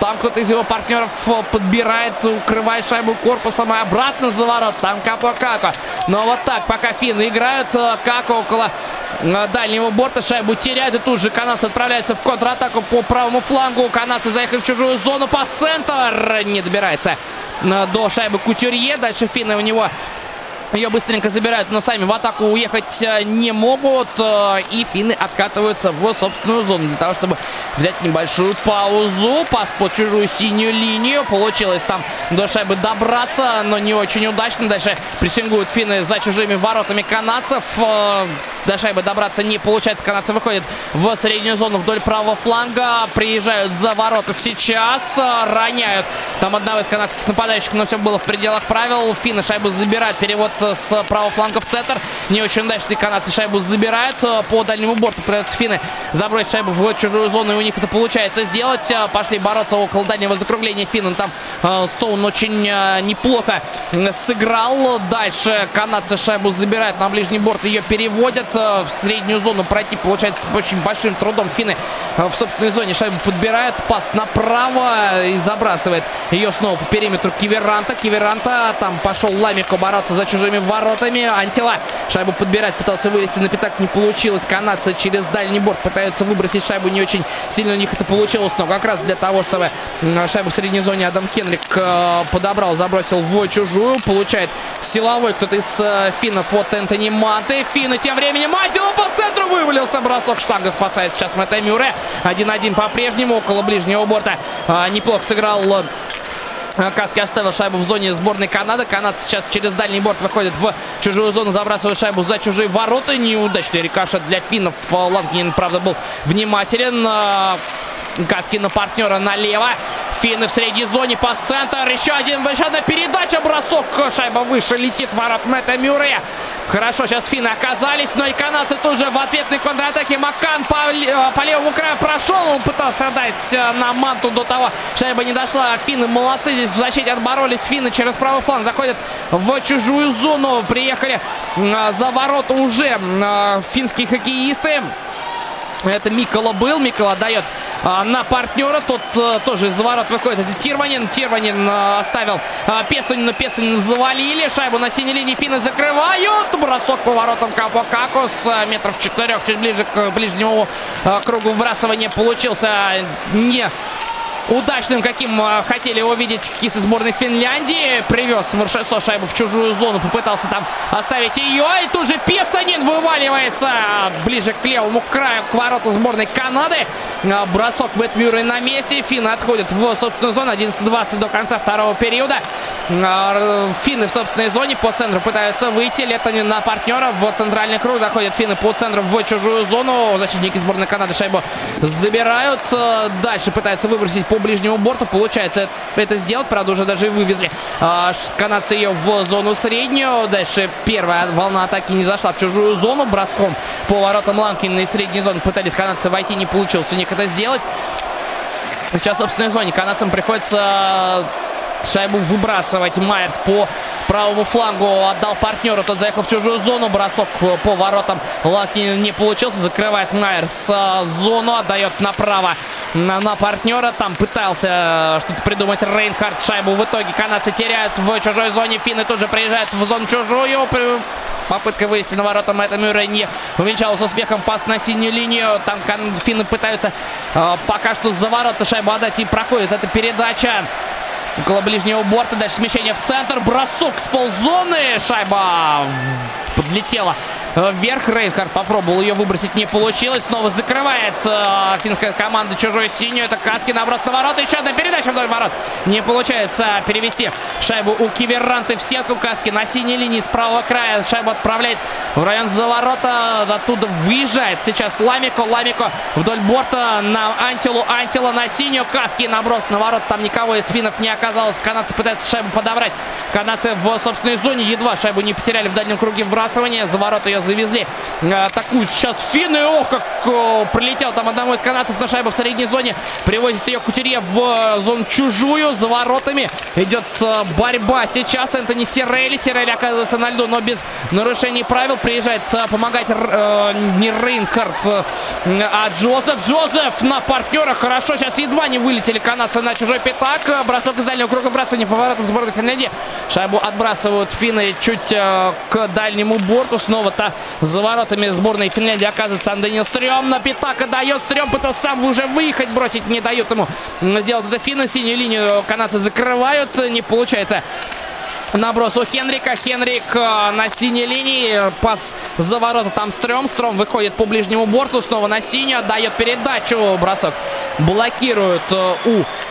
там кто-то из его партнеров подбирает, укрывает шайбу корпусом и обратно за ворот. Там Капо Како. Но вот так, пока финны играют, Како около дальнего борта шайбу теряет. И тут же канадцы отправляются в контратаку по правому флангу. Канадцы заехали в чужую зону. Пас центр. Не добирается до шайбы Кутюрье. Дальше финны у него ее быстренько забирают, но сами в атаку уехать э, не могут. Э, и финны откатываются в собственную зону для того, чтобы взять небольшую паузу. Пас по чужую синюю линию. Получилось там до шайбы добраться, но не очень удачно. Дальше прессингуют финны за чужими воротами канадцев. Э, до шайбы добраться не получается. Канадцы выходят в среднюю зону вдоль правого фланга. Приезжают за ворота сейчас. Роняют там одного из канадских нападающих, но все было в пределах правил. Финны шайбу забирают. Перевод с правого фланга в центр. Не очень удачный канадцы шайбу забирают. По дальнему борту пытаются финны забросить шайбу в чужую зону. И у них это получается сделать. Пошли бороться около дальнего закругления финн. Там э, Стоун очень э, неплохо сыграл. Дальше канадцы шайбу забирают на ближний борт. Ее переводят в среднюю зону. Пройти получается очень большим трудом. Финны в собственной зоне шайбу подбирают. Пас направо и забрасывает ее снова по периметру Киверанта. Киверанта там пошел Ламико бороться за чужими чужими воротами. Антила шайбу подбирать пытался вылезти на пятак, не получилось. Канадцы через дальний борт пытаются выбросить шайбу. Не очень сильно у них это получилось, но как раз для того, чтобы шайбу в средней зоне Адам Кенрик э, подобрал, забросил в чужую. Получает силовой кто-то из э, финнов от Энтони Манты. Финны тем временем Антила по центру вывалился. Бросок штанга спасает сейчас Мэтта Мюрре. 1-1 по-прежнему около ближнего борта. Э, неплохо сыграл Каски оставил шайбу в зоне сборной Канады. Канадцы сейчас через дальний борт выходит в чужую зону, забрасывает шайбу за чужие ворота. Неудачный рикошет для финнов. Лангнин, правда, был внимателен. Каски на партнера налево. Финны в средней зоне, пас центр. Еще один большая передача, бросок. Шайба выше летит ворот Мэтта Мюррея. Хорошо, сейчас финны оказались, но и канадцы тоже в ответной контратаке. Макан по, э, по левому краю прошел. Он пытался отдать э, на манту до того. Шайба не дошла. Финны молодцы здесь в защите отборолись. Финны через правый фланг заходят в чужую зону. Приехали э, за ворота уже финские хоккеисты. Это Микола был. Микола дает а, на партнера. Тот а, тоже из ворот выходит. Это Тирванин. Тирванин а, оставил а, Песанина. Песанин завалили. Шайбу на синей линии финны закрывают. Бросок по воротам Капо Какус. Метров четырех, чуть ближе к ближнему а, кругу вбрасывания получился не удачным, каким э, хотели его видеть хоккеисты сборной Финляндии. Привез Маршесо шайбу в чужую зону, попытался там оставить ее. И тут же Песанин вываливается ближе к левому краю, к вороту сборной Канады. Э, бросок Бэтмюррей на месте. Финны отходят в собственную зону. 11-20 до конца второго периода. Финны в собственной зоне по центру пытаются выйти. Летонин на партнера в центральный круг. Заходят финны по центру в чужую зону. Защитники сборной Канады шайбу забирают. Дальше пытаются выбросить по ближнему борту. Получается это сделать. Правда, уже даже вывезли а, канадцы ее в зону среднюю. Дальше первая волна атаки не зашла в чужую зону. Броском по воротам Ланкина из средней зоны пытались канадцы войти. Не получилось у них это сделать. Сейчас в собственной зоне канадцам приходится шайбу выбрасывать. Майерс по правому флангу отдал партнеру. Тот заехал в чужую зону. Бросок по воротам Лаки не получился. Закрывает Майерс зону. Отдает направо на, на партнера. Там пытался что-то придумать Рейнхард. Шайбу в итоге канадцы теряют в чужой зоне. Финны тут же приезжают в зону чужую. Попытка вывести на ворота Мэтта Мюррей не увенчалась успехом. Пас на синюю линию. Там финны пытаются э, пока что за ворота шайбу отдать. И проходит эта передача. Около ближнего борта. Дальше смещение в центр. Бросок с ползоны. Шайба подлетела вверх. Рейнхард попробовал ее выбросить, не получилось. Снова закрывает э, финская команда чужую синюю. Это Каски наброс на ворот. Еще одна передача вдоль ворот. Не получается перевести шайбу у Киверранты в сетку. Каски на синей линии с правого края. Шайбу отправляет в район заворота. Оттуда выезжает сейчас Ламико. Ламико вдоль борта на Антилу. Антила на синюю. Каски наброс на ворот. Там никого из финнов не оказалось. Канадцы пытаются шайбу подобрать. Канадцы в собственной зоне. Едва шайбу не потеряли в дальнем круге вбрасывания. За ворот ее завезли. Атакуют сейчас финны. Ох, как прилетел там одному из канадцев на шайбу в средней зоне. Привозит ее Кутерье в зону чужую. За воротами идет борьба. Сейчас Энтони Сирелли. Сирелли оказывается на льду, но без нарушений правил. Приезжает помогать э, не Рейнхард, а Джозеф. Джозеф на партнера. Хорошо, сейчас едва не вылетели канадцы на чужой пятак. Бросок из дальнего круга вбрасывания поворотом сборной Финляндии. Шайбу отбрасывают финны чуть э, к дальнему борту. Снова-то за воротами сборной Финляндии оказывается Анденил Стрём. На пятак отдает. Стрём пытался сам уже выехать, бросить не дают ему сделать это финны. Синюю линию канадцы закрывают. Не получается Наброс у Хенрика. Хенрик э, на синей линии. Пас за ворота. Там Стрём. Стрём выходит по ближнему борту. Снова на синюю. Отдает передачу. Бросок блокирует э,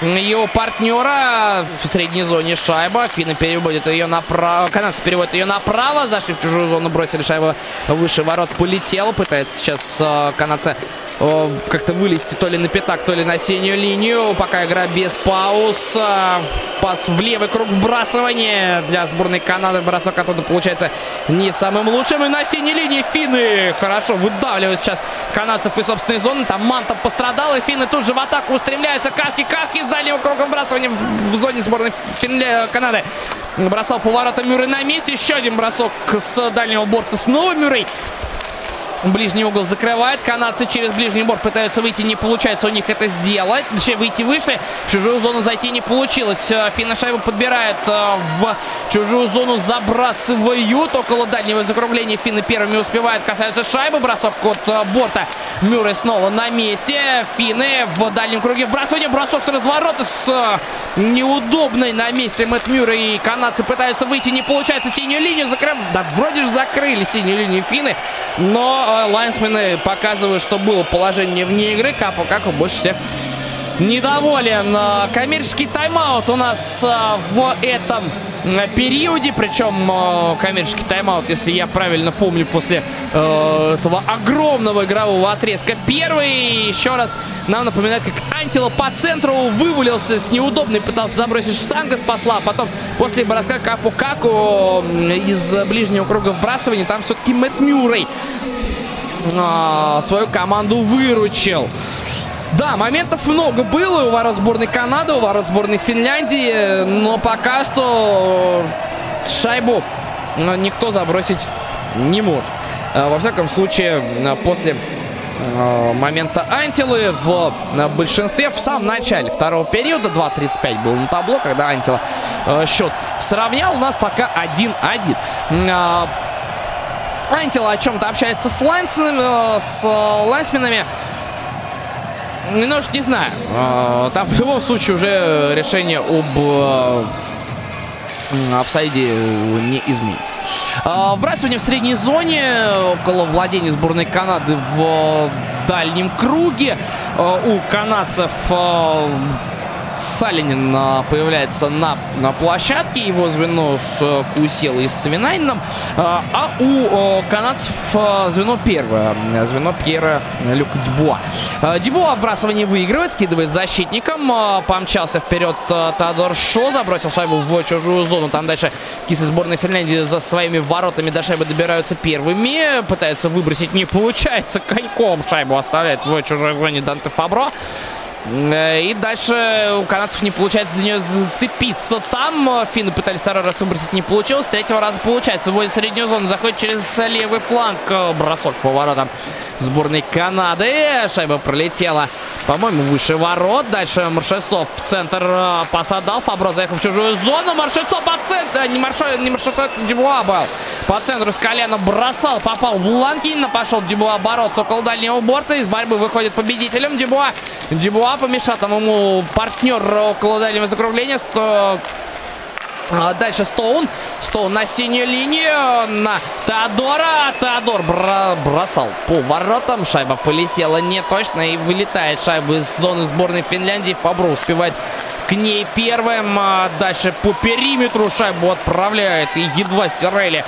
у его партнера. В средней зоне шайба. Финны переводят ее направо. Канадцы переводят ее направо. Зашли в чужую зону. Бросили шайбу выше ворот. Полетел. Пытается сейчас э, канадцы как-то вылезти то ли на пятак, то ли на синюю линию. Пока игра без пауз. Пас в левый круг вбрасывания для сборной Канады. Бросок оттуда получается не самым лучшим. И на синей линии финны хорошо выдавливают сейчас канадцев из собственной зоны. Там Мантов пострадал. И финны тут же в атаку устремляются. Каски, Каски из дальнего круга вбрасывания в, в зоне сборной Финля... Канады. Бросал поворотом Мюррей на месте. Еще один бросок с дальнего борта. Снова Мюррей. Ближний угол закрывает. Канадцы через ближний борт пытаются выйти. Не получается у них это сделать. Точнее, выйти вышли. В чужую зону зайти не получилось. Э, Финна шайбу подбирает э, в чужую зону. Забрасывают. Около дальнего закругления финны первыми успевают. Касаются шайбы. Бросок от э, борта. Мюррей снова на месте. Финны в дальнем круге вбрасывания. Бросок с разворота с неудобной на месте Мэтт Мюррей. И канадцы пытаются выйти. Не получается. Синюю линию закрыв. Да вроде же закрыли синюю линию финны. Но лайнсмены показывают, что было положение вне игры. Капо Каку больше всех недоволен. А, коммерческий тайм-аут у нас а, в этом периоде. Причем а, коммерческий тайм-аут, если я правильно помню, после э, этого огромного игрового отрезка. Первый, еще раз, нам напоминает, как Антила по центру вывалился с неудобной, пытался забросить штанга, спасла. Потом после броска Капу Каку из ближнего круга вбрасывания, там все-таки Мэтт Мюррей а, свою команду выручил. Да, моментов много было у ворот сборной Канады, у ворот сборной Финляндии, но пока что шайбу а, никто забросить не может. А, во всяком случае, после момента Антилы в большинстве в самом начале второго периода 2.35 был на табло, когда Антила счет сравнял. У нас пока 1-1. Антила о чем-то общается с, лайнсами, э, с лайнсменами. Ну, не знаю. Э, там в любом случае уже решение об э, офсайде не изменится. Вбрасывание в средней зоне около владения сборной Канады в дальнем круге. У канадцев Салинин а, появляется на, на площадке. Его звено с э, Кусел и с Свинанином. А, а у канадцев а, звено первое. Звено Пьера Люка Дюбуа. Дюбуа вбрасывание выигрывает, скидывает защитником. Помчался вперед Теодор Шо. Забросил шайбу в чужую зону. Там дальше кисы сборной Финляндии за своими воротами до шайбы добираются первыми. Пытаются выбросить. Не получается. Коньком шайбу оставляет в чужой зоне Данте Фабро. Э, и дальше у канадцев не получается за нее зацепиться. Там финны пытались второй раз выбросить, не получилось. Третьего раза получается. Вводит среднюю зону, заходит через левый фланг. Бросок по воротам сборной Канады. Шайба пролетела, по-моему, выше ворот. Дальше Маршесов в центр э, пас отдал. Фабро заехал в чужую зону. Маршесов по центру. Э, не, Маршесов, не Маршесов, Дюбуа был. По центру с колена бросал. Попал в Ланкина. Пошел Дюбуа бороться около дальнего борта. Из борьбы выходит победителем Дюбуа. Дюбуа помешал там ему партнер около дальнего закругления. 100 А дальше Стоун. Стоун на синюю линию. На Теодора. Теодор бро бросал по воротам. Шайба полетела не точно и вылетает шайба из зоны сборной Финляндии. Фабро успевает к ней первым. А дальше по периметру шайбу отправляет. И едва Сирелли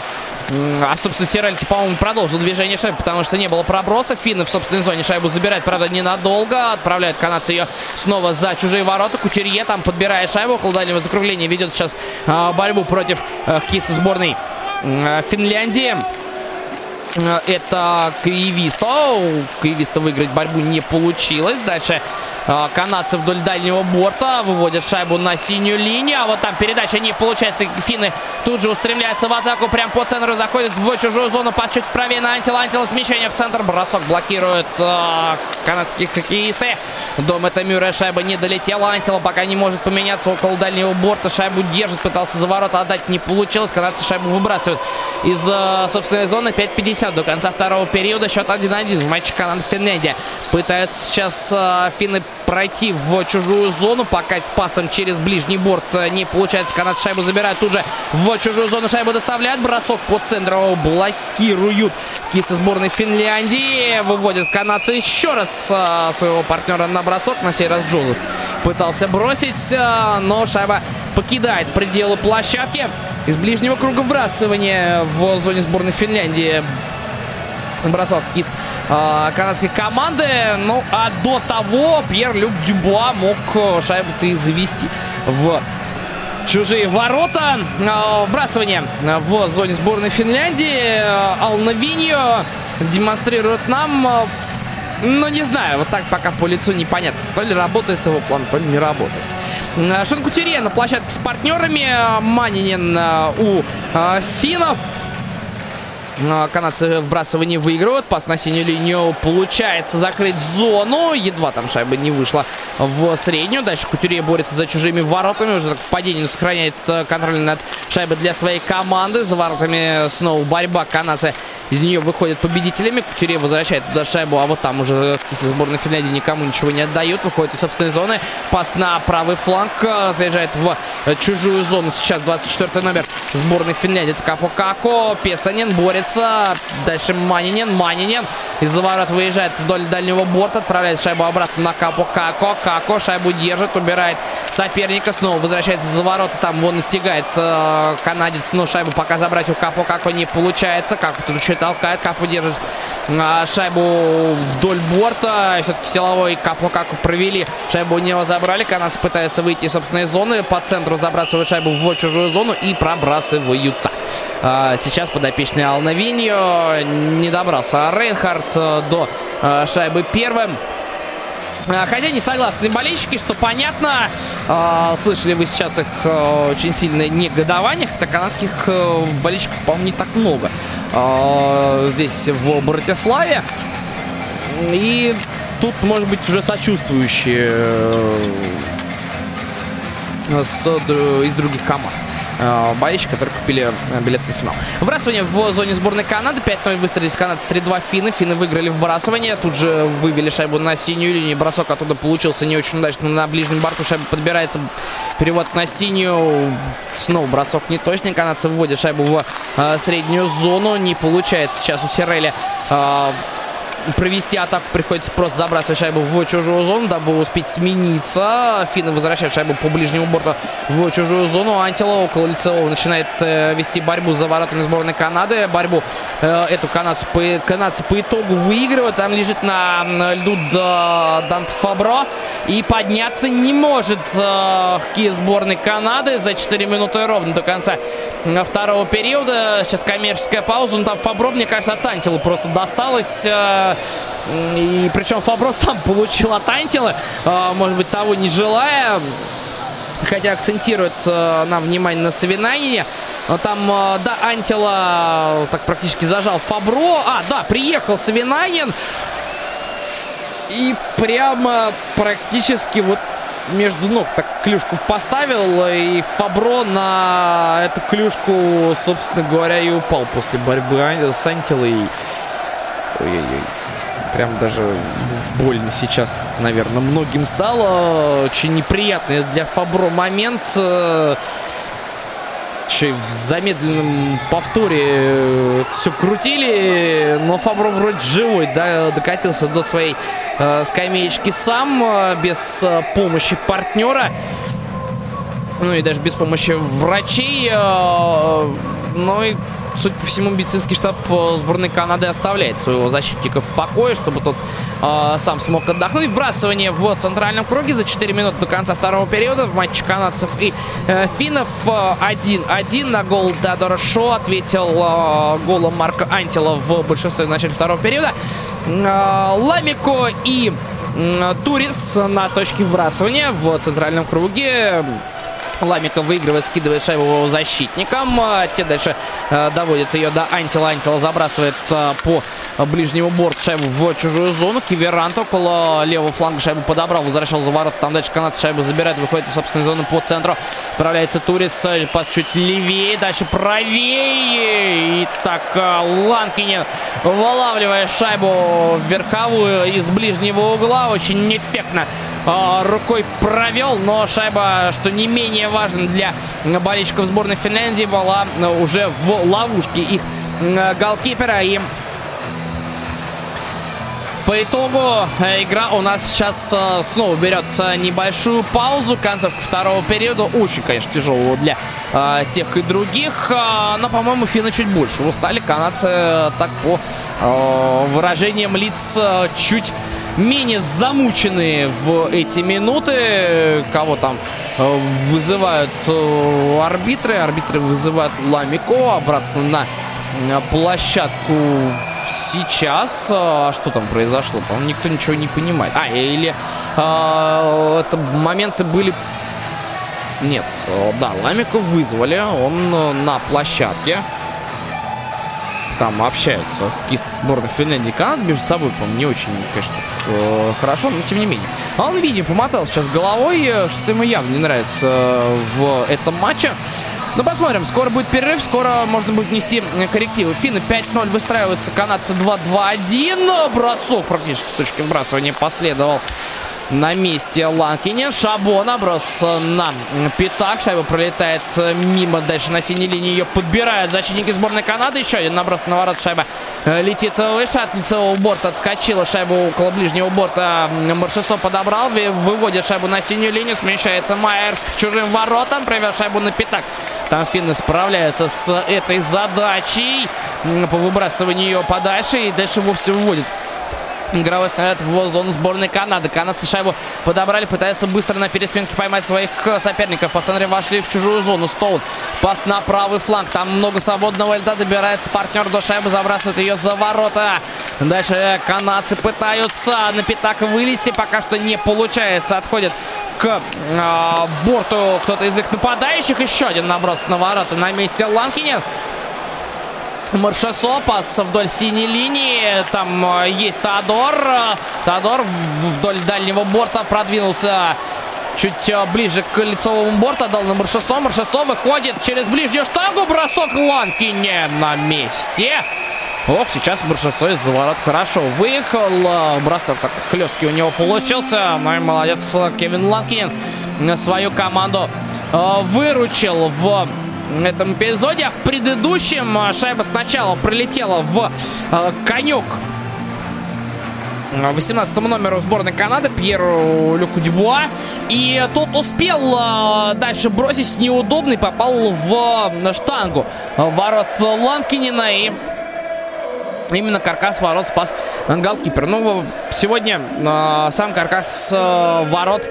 а, собственно, Сирельки, по-моему, продолжил движение шайбы, потому что не было проброса. Финны в собственной зоне шайбу забирают, правда, ненадолго. Отправляют канадцы ее снова за чужие ворота. Кутерье там подбирает шайбу около дальнего закругления. Ведет сейчас а, борьбу против а, хоккеиста сборной а, Финляндии. А, это Кривисто. Кривисто выиграть борьбу не получилось. Дальше канадцы вдоль дальнего борта выводят шайбу на синюю линию. А вот там передача не получается. Финны тут же устремляются в атаку. Прям по центру заходят в чужую зону. Пас чуть правее на Антила. Антила смещение в центр. Бросок блокирует э, канадские хоккеисты. Дом это Мюррея. Шайба не долетела. Антила пока не может поменяться около дальнего борта. Шайбу держит. Пытался за ворота отдать. Не получилось. Канадцы шайбу выбрасывают из э, собственной зоны. 5.50 до конца второго периода. Счет 1-1 в матче Канада-Финляндия. Пытаются сейчас э, финны пройти в чужую зону. Пока пасом через ближний борт не получается. Канад шайбу забирает. Тут же в чужую зону шайбу доставляет. Бросок по центру блокируют кисты сборной Финляндии. Выводят канадцы еще раз а, своего партнера на бросок. На сей раз Джозеф пытался бросить, а, но шайба покидает пределы площадки. Из ближнего круга вбрасывания в зоне сборной Финляндии. Бросок кист э, канадской команды. Ну, а до того Пьер-Люк Дюбуа мог э, шайбу-то и завести в чужие ворота. Э, вбрасывание в зоне сборной Финляндии. Алнавиньо демонстрирует нам ну, не знаю, вот так пока по лицу непонятно. То ли работает его план, то ли не работает. Шон Кутюре на площадке с партнерами. Манинин у финнов. Канадцы вбрасывание выигрывают. Пас на синюю линию. Получается закрыть зону. Едва там шайба не вышла в среднюю. Дальше Кутюре борется за чужими воротами. Уже так в падении сохраняет э, контроль над шайбой для своей команды. За воротами снова борьба. Канадцы из нее выходят победителями. Кутюре возвращает туда шайбу, а вот там уже сборная Финляндии никому ничего не отдают. Выходит из собственной зоны. Пас на правый фланг. Заезжает в чужую зону. Сейчас 24 номер сборной Финляндии. Это Капо Како. Песанин борется. Дальше Манинин. Манинин из-за ворот выезжает вдоль дальнего борта. Отправляет шайбу обратно на Капо Како. Како шайбу держит. Убирает соперника. Снова возвращается за ворота. Там вон настигает э, канадец. Но шайбу пока забрать у Капо Како не получается. Как тут чуть толкает, Капу держит а, шайбу вдоль борта. Все-таки силовой Капу как провели. Шайбу у него забрали. Канадцы пытаются выйти из собственной зоны. По центру забрасывают шайбу в чужую зону и пробрасываются. А, сейчас подопечный Алнавиньо не добрался. Рейнхард э, до э, шайбы первым. А, хотя не согласны болельщики, что понятно. Э, слышали вы сейчас их э, очень сильное негодование. Хотя канадских э, болельщиков, по-моему, не так много э, здесь в Братиславе. И тут, может быть, уже сочувствующие э, с, из других команд э, болельщики, которые купили э, билет на финал. Вбрасывание в зоне сборной Канады. 5-0 выстрелились канадцы 3-2 финны. Финны выиграли вбрасывание. Тут же вывели шайбу на синюю линию. Бросок оттуда получился не очень удачно. На ближнем борту шайба подбирается. Перевод на синюю. Снова бросок не точный. Канадцы выводят шайбу в э, среднюю зону. Не получается сейчас у Сирели э, провести атаку приходится просто забрасывать шайбу в чужую зону, дабы успеть смениться. Финны возвращают шайбу по ближнему борту в чужую зону. Антила около лицевого начинает э, вести борьбу за воротами сборной Канады. Борьбу э, эту канадцу по, канадцы по итогу выигрывают. Там лежит на льду Дант Фабро. И подняться не может э, сборной Канады за 4 минуты ровно до конца второго периода. Сейчас коммерческая пауза. Ну, там Фабро, мне кажется, от Антила просто досталось. Э, и причем Фабро сам получил от Антила, может быть, того не желая. Хотя акцентирует э, нам внимание на Савинанине. Там, да, Антила так практически зажал Фабро. А, да, приехал Савинанин. И прямо практически вот между ног так клюшку поставил. И Фабро на эту клюшку, собственно говоря, и упал после борьбы с Антилой. Ой-ой-ой. Прям даже больно сейчас, наверное, многим стало. Очень неприятный для Фабро момент. еще и в замедленном повторе все крутили, но Фабро вроде живой, да, докатился до своей э, скамеечки сам, э, без э, помощи партнера. Ну и даже без помощи врачей. Э, ну и судя по всему, медицинский штаб э, сборной Канады оставляет своего защитника в покое, чтобы тот э, сам смог отдохнуть. Вбрасывание в центральном круге за 4 минуты до конца второго периода в матче канадцев и э, финнов 1-1 э, на гол Теодора Шо ответил э, голом Марка Антила в большинстве в начале второго периода. Э, Ламико и э, Турис на точке вбрасывания в центральном круге. Ламиков выигрывает, скидывает шайбу защитникам. А, те дальше э, доводят ее до Антила. Антила забрасывает э, по ближнему борту шайбу в чужую зону. Киверант около левого фланга шайбу подобрал. Возвращал за ворот. Там дальше канадцы шайбу забирает. Выходит из собственной зоны по центру. Отправляется Турис. Пас чуть левее. Дальше правее. И так э, Ланкинин вылавливая шайбу верховую из ближнего угла. Очень эффектно рукой провел, но шайба, что не менее важно для болельщиков сборной Финляндии, была уже в ловушке их голкипера. И по итогу э, игра у нас сейчас э, снова берется небольшую паузу. Концовка второго периода. Очень, конечно, тяжелого для э, тех и других. Э, но, по-моему, финны чуть больше устали. Канадцы так по э, выражениям лиц чуть менее замученные в эти минуты. Кого там э, вызывают э, арбитры. Арбитры вызывают Ламико обратно на площадку сейчас. А что там произошло? По-моему, никто ничего не понимает. А, или э, это моменты были... Нет, да, Ламико вызвали. Он на площадке там общаются хоккеисты сборной Финляндии и Канады между собой, по-моему, не очень, конечно, э, хорошо, но тем не менее. А он, видимо, помотал сейчас головой, э, что ему явно не нравится э, в этом матче. Ну, посмотрим. Скоро будет перерыв, скоро можно будет нести коррективы. Финны 5-0 выстраиваются, канадцы 2-2-1. Бросок практически с точки вбрасывания последовал на месте Ланкинин. Шабо наброс на пятак. Шайба пролетает мимо. Дальше на синей линии ее подбирают защитники сборной Канады. Еще один наброс на ворот. Шайба э, летит выше от лицевого борта. Отскочила шайбу около ближнего борта. Маршесо подобрал. Выводит шайбу на синюю линию. Смещается Майерс к чужим воротам. Привел шайбу на пятак. Там финны справляются с этой задачей. По выбрасыванию ее подальше. И дальше вовсе выводит Игровой снаряд в зону сборной Канады. Канадцы шайбу подобрали, пытаются быстро на переспинке поймать своих э, соперников. По вошли в чужую зону. Стоун. Пас на правый фланг. Там много свободного льда. Добирается партнер до шайбы. Забрасывает ее за ворота. Дальше канадцы пытаются на пятак вылезти. Пока что не получается. Отходит к э, борту кто-то из их нападающих. Еще один наброс на ворота на месте Ланкинин. Маршасо, пас вдоль синей линии. Там э, есть Теодор. Теодор вдоль дальнего борта продвинулся чуть э, ближе к лицевому борту. Отдал на Маршасо. Маршасо выходит через ближнюю штангу. Бросок Ланкине на месте. Ох, сейчас Маршасо из-за ворот хорошо выехал. Бросок так хлесткий у него получился. Ну и молодец Кевин Ланкин свою команду э, выручил в этом эпизоде. А в предыдущем а, шайба сначала пролетела в э, конек 18 номеру сборной Канады Пьеру Люку Дюбуа. И тот успел э, дальше бросить неудобный, попал в э, штангу ворот Ланкинина и Именно каркас ворот спас голкипер. Ну, сегодня э, сам каркас э, ворот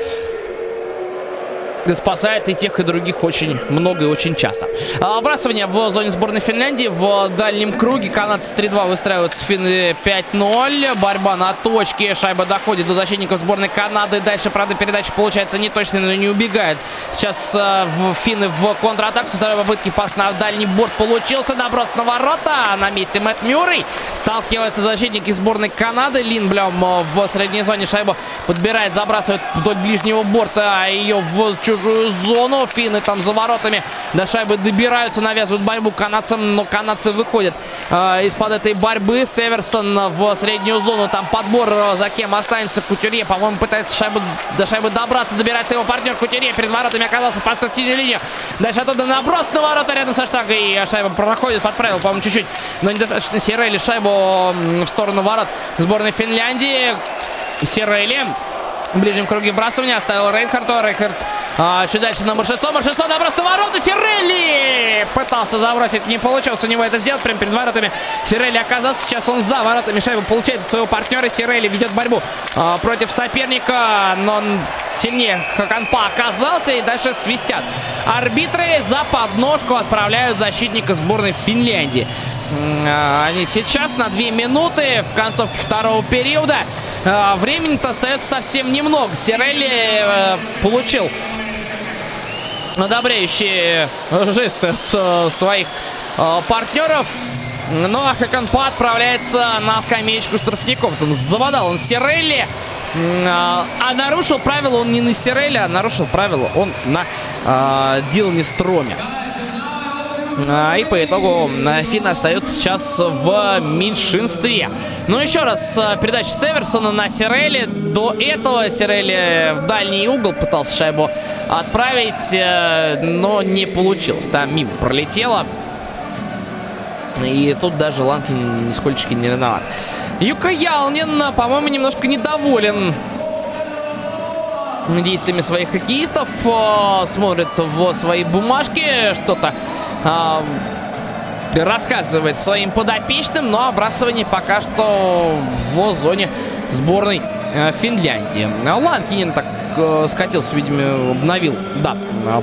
спасает и тех, и других очень много и очень часто. А, вбрасывание в зоне сборной Финляндии в дальнем круге. Канадцы 3-2 выстраиваются финны 5-0. Борьба на точке. Шайба доходит до защитников сборной Канады. Дальше, правда, передача получается не но не убегает. Сейчас э, финны в контратак. Со второй попытки пас на дальний борт получился. Наброс на ворота. На месте Мэтт Мюррей. Сталкиваются защитники сборной Канады. Линблем в средней зоне шайбу подбирает, забрасывает вдоль ближнего борта. Ее в чужую зону. Финны там за воротами до шайбы добираются, навязывают борьбу канадцам, но канадцы выходят э, из-под этой борьбы. Северсон в среднюю зону. Там подбор, э, за кем останется Кутюрье. По-моему, пытается шайбу, до шайбы добраться. Добирается его партнер Кутюрье. Перед воротами оказался по синюю линию. Дальше оттуда наброс на ворота рядом со штангой. И шайба проходит под правил, по-моему, чуть-чуть. Но недостаточно Сирели шайбу в сторону ворот сборной Финляндии. Сирели ближнем круге вбрасывания оставил Рейнхарду. Рейнхард а, чуть дальше на Маршесо. Маршесо на ворота. Сирелли пытался забросить. Не получилось у него это сделать. Прямо перед воротами Сирелли оказался. Сейчас он за воротами шайбу получает своего партнера. Сирелли ведет борьбу а, против соперника. Но он сильнее Хаканпа оказался. И дальше свистят. Арбитры за подножку отправляют защитника сборной Финляндии. А, они сейчас на 2 минуты в концовке второго периода. А, времени-то остается совсем немного. Сирелли э, получил одобряющие жесты от своих э, партнеров. Ну а Хаканпа отправляется на скамеечку штрафников. Там заводал он Сирелли. А, нарушил правила он не на Сирелли, а нарушил правила он на а, Дилане Строме. А, и по итогу Финн остается сейчас в меньшинстве. Но еще раз, э, передача Северсона на Сирелли. До этого Сирелли в дальний угол пытался шайбу отправить, э, но не получилось. Там мимо пролетело. И тут даже Ланкин нисколько не виноват. Юка Ялнин, по-моему, немножко недоволен действиями своих хоккеистов. Э, смотрит в свои бумажки, что-то э, рассказывает своим подопечным, но обрасывание пока что в зоне сборной э, Финляндии. Ланкинин так э, скатился, видимо, обновил, да,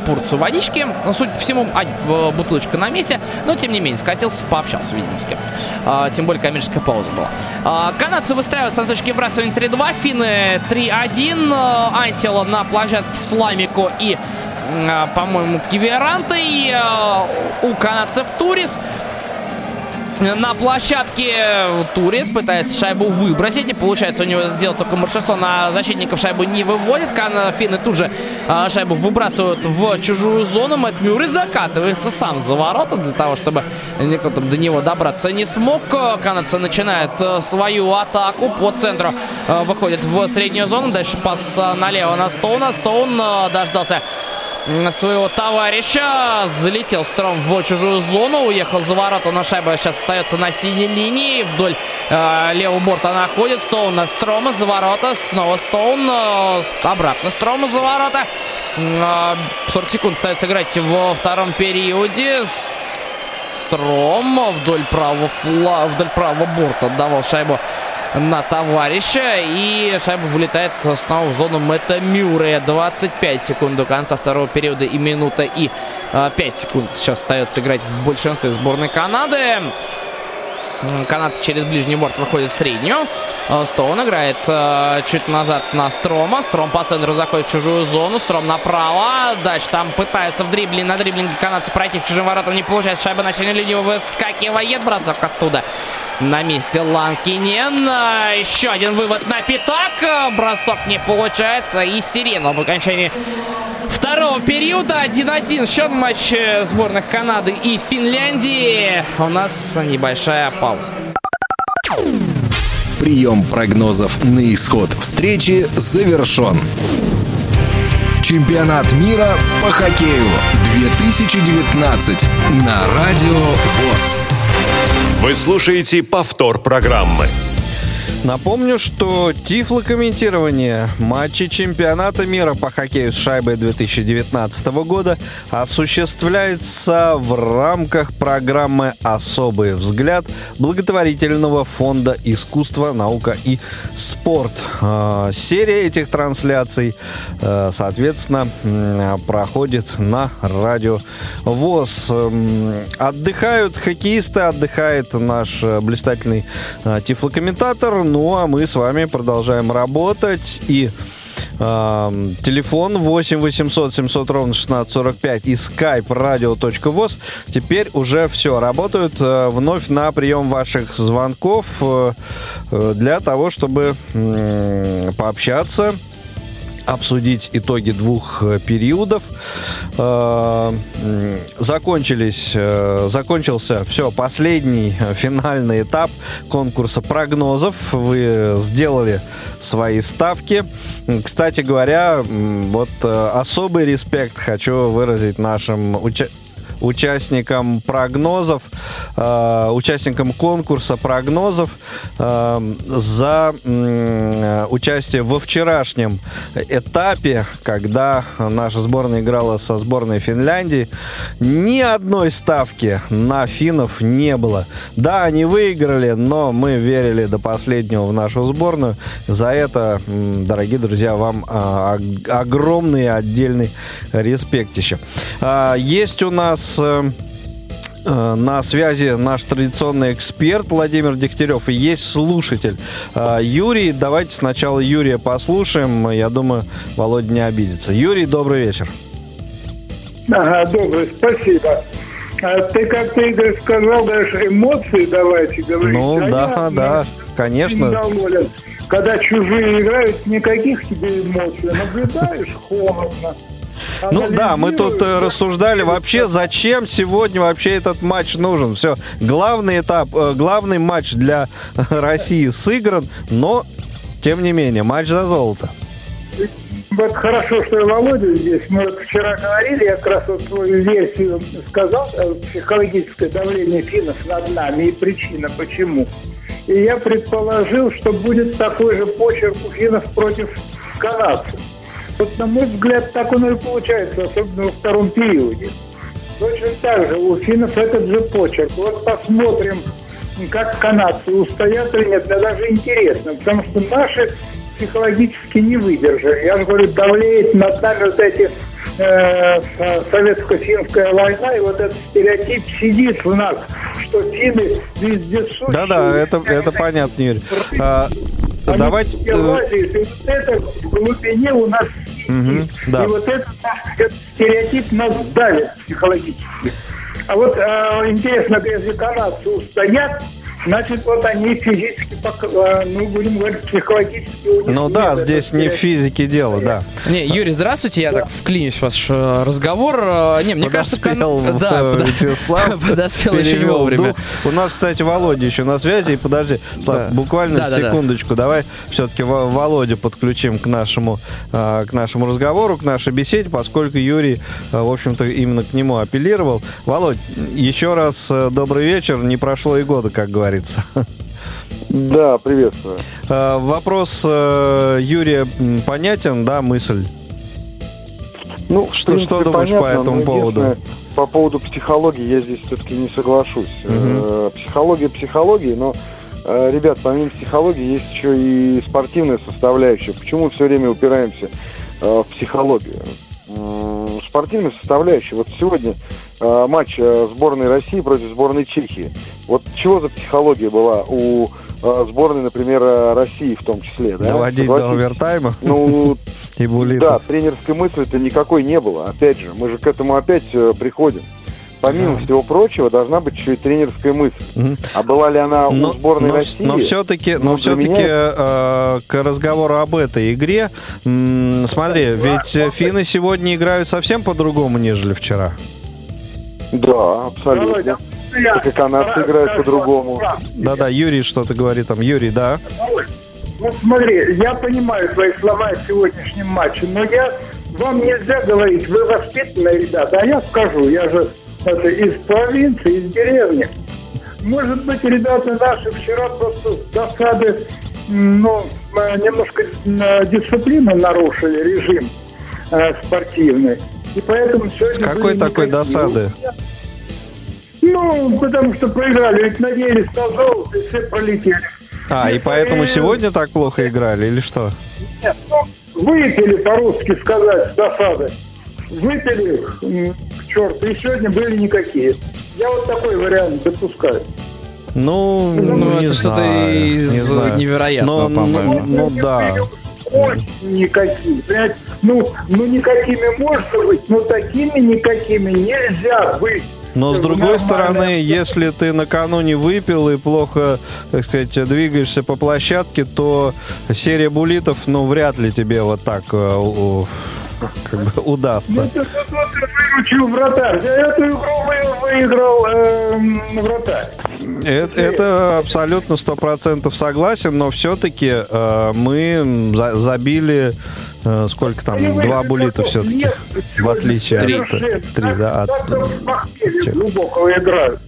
порцию водички. Ну, судя по всему, а, бутылочка на месте, но, тем не менее, скатился, пообщался, видимо, с кем. А, тем более, коммерческая пауза была. А, канадцы выстраиваются на точке вбрасывания 3-2, финны 3-1. Антила на площадке Сламико и по-моему, Киверантой. А, у канадцев Турис. На площадке Турис пытается шайбу выбросить. И получается у него сделать только Маршесон, а защитников шайбу не выводит. Финны тут же а, шайбу выбрасывают в чужую зону. Мэтт Мюррей закатывается сам за ворота для того, чтобы никто там до него добраться не смог. Канадцы начинают э, свою атаку по центру. Э, выходит в среднюю зону. Дальше пас налево на Стоуна. Стоун э, дождался своего товарища. Залетел Стром в чужую зону. Уехал за ворота, но шайба сейчас остается на синей линии. Вдоль э, левого борта находит Стоун на Строма за ворота. Снова Стоун. Э, обратно Строма за ворота. Э, 40 секунд остается играть во втором периоде. Стром вдоль правого, фла, вдоль правого борта отдавал шайбу на товарища. И шайба вылетает снова в зону Мэтта Мюррея. 25 секунд до конца второго периода и минута и 5 э, секунд сейчас остается играть в большинстве сборной Канады. Канадцы через ближний борт выходит в среднюю. Э, Стоун играет э, чуть назад на Строма. Стром по центру заходит в чужую зону. Стром направо. Дальше там пытаются в дрибле. На дриблинге канадцы пройти к чужим воротам. Не получается. Шайба на синюю линию выскакивает. Бросок оттуда. На месте Ланкинен. Э, еще один вывод на пятак. Бросок не получается. И сирена в окончании второго периода. 1-1 счет матч сборных Канады и Финляндии. У нас небольшая пауза. Прием прогнозов на исход встречи завершен. Чемпионат мира по хоккею 2019 на Радио ВОЗ. Вы слушаете повтор программы. Напомню, что тифлокомментирование матчей чемпионата мира по хоккею с шайбой 2019 года осуществляется в рамках программы «Особый взгляд» благотворительного фонда «Искусство, наука и спорт». А, серия этих трансляций, а, соответственно, проходит на радио ВОЗ. Отдыхают хоккеисты, отдыхает наш блистательный а, ну, а мы с вами продолжаем работать. И э, телефон 8 800 700 ровно 1645 и skype radio.voz теперь уже все работают э, вновь на прием ваших звонков э, э для того, чтобы пообщаться обсудить итоги двух э, периодов. Э, закончились, э, закончился все, последний финальный этап конкурса прогнозов. Вы сделали свои ставки. Кстати говоря, вот особый респект хочу выразить нашим участникам участникам прогнозов, э, участникам конкурса прогнозов э, за э, участие во вчерашнем этапе, когда наша сборная играла со сборной Финляндии. Ни одной ставки на финнов не было. Да, они выиграли, но мы верили до последнего в нашу сборную. За это, дорогие друзья, вам э, огромный отдельный респект еще. Э, есть у нас нас э, на связи наш традиционный эксперт Владимир Дегтярев и есть слушатель. Э, Юрий, давайте сначала Юрия послушаем. Я думаю, Володя не обидится. Юрий, добрый вечер. Ага, добрый, спасибо. А ты, как ты, Игорь, сказал, даже эмоции давайте говорить. Ну, а да, я, да, конечно. Доволен. Когда чужие играют, никаких тебе эмоций. Наблюдаешь холодно. Ну да, мы тут э, рассуждали вообще, зачем сегодня вообще этот матч нужен. Все, главный этап, э, главный матч для России сыгран, но тем не менее, матч за золото. Вот хорошо, что и Володя здесь. Мы вот вчера говорили, я как раз вот свою версию сказал, э, психологическое давление финнов над нами и причина почему. И я предположил, что будет такой же почерк у финнов против канадцев. Вот, на мой взгляд, так оно и получается, особенно во втором периоде. Точно так же у финнов этот же почерк. Вот посмотрим, как канадцы устоят или нет. Мне даже интересно, потому что наши психологически не выдержали. Я же говорю, давлеет над нами вот эти э, советско-финская война, и вот этот стереотип сидит в нас, что финны везде. Да-да, это, это понятно, Юрий. А, давайте... Э, вот это в глубине у нас Угу, да. И вот этот, этот стереотип нас давит психологически. А вот э, интересно, если канадцы устоят, Значит, вот они физически, э, ну, будем говорить, психологически... Ну да, здесь не в физике дело, да. Не, Юрий, здравствуйте, я так вклинюсь в ваш э, разговор. Э, не, мне кажется... Подоспел да, Вячеслав. Подоспел очень вовремя. У нас, кстати, Володя еще на связи. И подожди, Слав, буквально секундочку. Давай все-таки Володю подключим к нашему, к нашему разговору, к нашей беседе, поскольку Юрий, в общем-то, именно к нему апеллировал. Володь, еще раз добрый вечер. Не прошло и года, как говорится говорится. Да, приветствую. А, вопрос э, Юрия понятен, да, мысль? Ну, что, принципе, что думаешь понятно, по этому поводу? По поводу психологии я здесь все-таки не соглашусь. Угу. Психология психологии, но, э, ребят, помимо психологии есть еще и спортивная составляющая. Почему все время упираемся в психологию? Спортивная составляющая. Вот сегодня матч сборной России против сборной Чехии. Вот чего за психология была у э, сборной, например, э, России в том числе, да? Доводить до овертайма? Ну, и Да, тренерской мысли-то никакой не было. Опять же, мы же к этому опять э, приходим. Помимо всего прочего, должна быть еще и тренерская мысль. А была ли она но, у сборной но, России? Но все-таки, но все-таки э, к разговору об этой игре, м- смотри, ведь финны сегодня играют совсем по-другому, нежели вчера. Да, абсолютно. Как и канадцы играют по-другому. Да-да, Юрий что-то говорит там. Юрий, да. Вот смотри, я понимаю твои слова в сегодняшнем матче, но я вам нельзя говорить, вы воспитанные ребята, а я скажу, я же это, из провинции, из деревни. Может быть, ребята наши вчера просто с досады, ну, немножко э, дисциплину нарушили, режим э, спортивный. И поэтому сегодня... С какой такой досады? Ну, потому что проиграли, ведь надеялись на золото, и все пролетели. А, и поэтому сегодня так плохо играли, или что? Нет, ну, выпили, по-русски сказать, досады. Выпили к черту, и сегодня были никакие. Я вот такой вариант допускаю. Ну, ну, ну это что-то из не знаю. невероятного, но, по-моему. Ну, ну да. Очень никакие. Ну, ну, никакими можно быть, но такими никакими нельзя быть. Но с другой стороны, если ты накануне выпил и плохо, так сказать, двигаешься по площадке, то серия булитов, ну, вряд ли тебе вот так э, как бы удастся. Ну, ты выручил вратарь. Эту игру выиграл э, вратарь. Это, это абсолютно сто процентов согласен, но все-таки э, мы за, забили э, сколько там два булита все-таки в отличие три. от три, да, от, глубокого играют.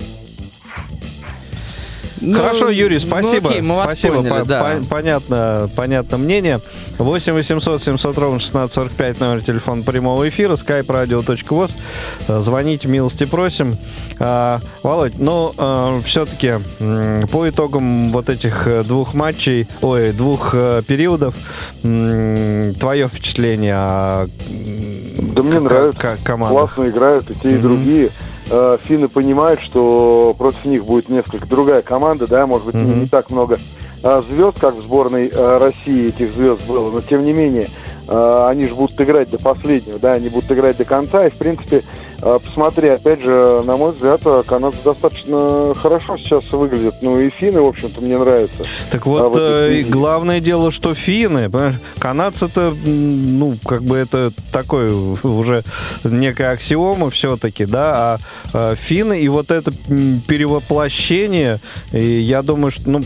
Ну, Хорошо, Юрий, спасибо. Ну, окей, мы вас спасибо. Поняли, по, да. по, понятно, понятно мнение. 8 800 700 ровно 1645 номер телефона прямого эфира, skype radio.voz. Звоните, милости просим. А, Володь, ну, а, все-таки по итогам вот этих э, двух матчей, ой, двух а, периодов, твое впечатление о Да мне нравится. Классно играют и те, и другие э, финны понимают, что против них будет несколько другая команда, да, может быть, mm-hmm. не, не так много э, звезд, как в сборной э, России этих звезд было, но тем не менее э, они же будут играть до последнего, да, они будут играть до конца, и, в принципе, посмотри, опять же, на мой взгляд, а, канадцы достаточно хорошо сейчас выглядят. Ну и финны, в общем-то, мне нравятся. Так вот, а, э, главное дело, что финны, канадцы-то, ну, как бы это такой уже некая аксиома все-таки, да, а, а финны и вот это перевоплощение, и я думаю, что, ну,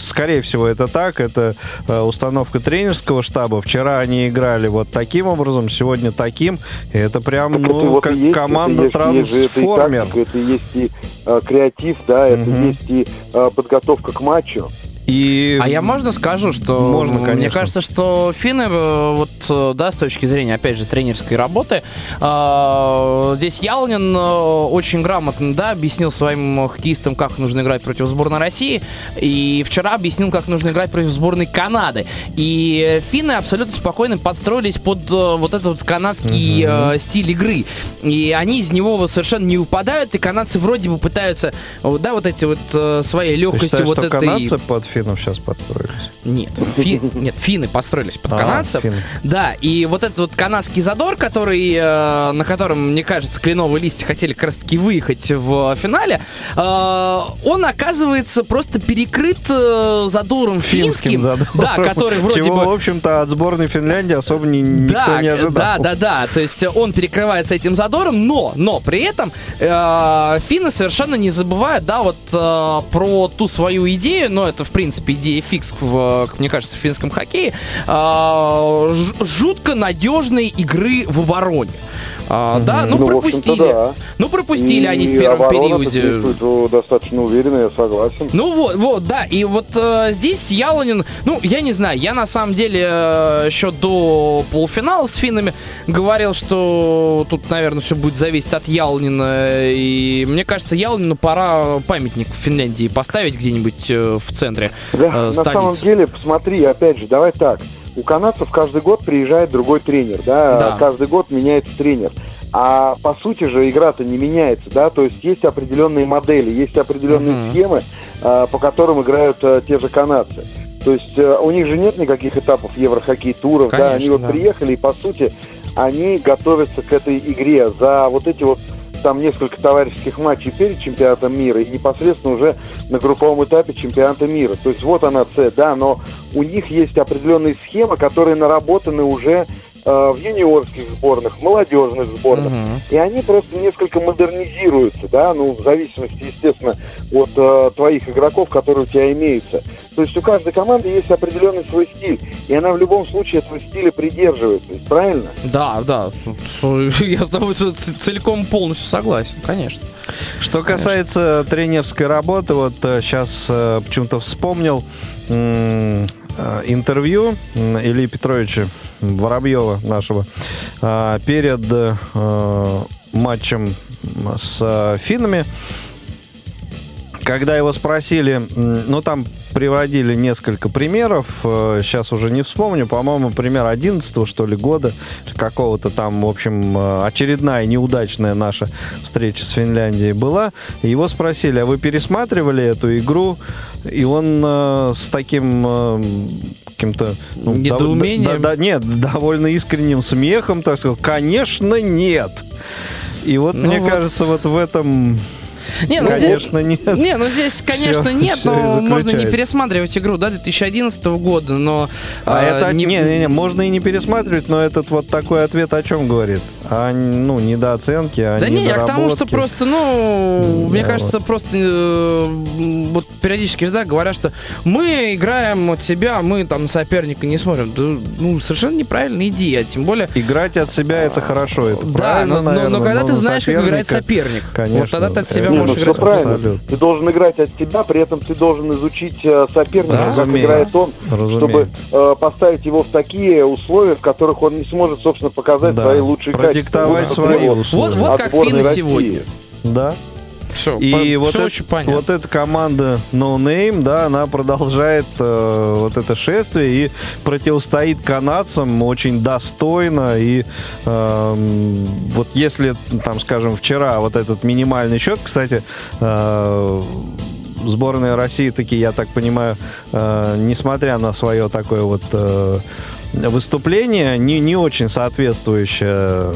скорее всего, это так, это установка тренерского штаба. Вчера они играли вот таким образом, сегодня таким, и это прям, ну, вот как есть, команда это трансформер. Это, это есть и э, креатив, да, это угу. есть и э, подготовка к матчу. И... А я можно скажу, что можно, конечно. мне кажется, что финны, э, вот, э, да, с точки зрения, опять же, тренерской работы, э, здесь Ялнин э, очень грамотно, да, объяснил своим хоккеистам, как нужно играть против сборной России, и вчера объяснил, как нужно играть против сборной Канады. И финны абсолютно спокойно подстроились под вот этот вот канадский uh э, стиль игры. И они из него совершенно не упадают, и канадцы вроде бы пытаются, да, вот эти вот своей легкостью считаешь, вот что этой... канадцы под финнов сейчас подстроились? Нет, фи, нет, финны построились под а, канадцев. Финны. Да, и вот этот вот канадский задор, который, э, на котором, мне кажется, кленовые листья хотели как раз-таки выехать в финале, э, он оказывается просто перекрыт э, задором финским. финским задором. Да, который вроде Чего, бы... в общем-то, от сборной Финляндии особо никто да, не ожидал. Да, да, да, то есть он перекрывается этим задором, но, но при этом э, финны совершенно не забывают, да, вот э, про ту свою идею, но это, в принципе, принципе, идея фикс, в, мне кажется, в финском хоккее, э, жутко надежной игры в обороне. А, да, ну, ну пропустили. Да. Ну пропустили и они в первом периоде. достаточно уверенно, я согласен. Ну вот, вот, да. И вот э, здесь Яланин, ну я не знаю, я на самом деле э, еще до полуфинала с финнами говорил, что тут, наверное, все будет зависеть от Яланина. И мне кажется, Яланину пора памятник в Финляндии поставить где-нибудь э, в центре да, э, столицы. На самом деле, посмотри, опять же, давай так у канадцев каждый год приезжает другой тренер, да, да. каждый год меняется тренер. А по сути же игра-то не меняется, да, то есть есть определенные модели, есть определенные uh-huh. схемы, а, по которым играют а, те же канадцы. То есть у них же нет никаких этапов еврохоккей туров, Конечно, да, они вот да. приехали и по сути они готовятся к этой игре за вот эти вот там несколько товарищеских матчей перед чемпионатом мира и непосредственно уже на групповом этапе чемпионата мира. То есть вот она цель, да, но у них есть определенные схемы, которые наработаны уже в юниорских сборных, в молодежных сборных. Угу. И они просто несколько модернизируются, да, ну, в зависимости, естественно, от э, твоих игроков, которые у тебя имеются. То есть у каждой команды есть определенный свой стиль, и она в любом случае этого стиля придерживается, ведь правильно? Да, да, я с тобой целиком полностью согласен, конечно. Что касается конечно. тренерской работы, вот сейчас э, почему-то вспомнил интервью Ильи Петровича Воробьева нашего а, перед э, матчем с финнами. Когда его спросили, ну там приводили несколько примеров, сейчас уже не вспомню, по-моему, пример 11 что ли года, какого-то там, в общем, э, очередная неудачная наша встреча с Финляндией была. Его спросили, а вы пересматривали эту игру? И он э, с таким э, каким-то... Ну, Недоумением? Да, да, да, нет, довольно искренним смехом, так сказал, конечно, нет. И вот, ну мне вот... кажется, вот в этом не, ну конечно, здесь, нет. Не, ну здесь, конечно, все, нет, все но можно не пересматривать игру, да, 2011 года, но... А, а это, не... Не, не, можно и не пересматривать, но этот вот такой ответ о чем говорит? О, ну, недооценке, о Да не, я к тому, что просто, ну, да, мне кажется, вот. просто э, вот периодически да, говорят, что мы играем от себя, мы там соперника не смотрим. Да, ну, совершенно неправильная идея, тем более... Играть от себя это хорошо, это да, правильно, но, наверное, но, но когда но ты знаешь, как играет соперник, конечно, вот тогда ты от себя ну, играть. правильно. Абсолютно. Ты должен играть от себя, при этом ты должен изучить э, соперника, да, как играет он, Разумеется. чтобы э, поставить его в такие условия, в которых он не сможет, собственно, показать да. свои лучшие качества. Продиктовать свои условия. Вот, вот как финны сегодня. Да. Все, и по, вот, все это, очень понятно. вот эта команда No Name, да, она продолжает э, вот это шествие и противостоит канадцам очень достойно. И э, вот если, там, скажем, вчера вот этот минимальный счет, кстати, э, сборная России таки, я так понимаю, э, несмотря на свое такое вот э, выступление не, не очень соответствующее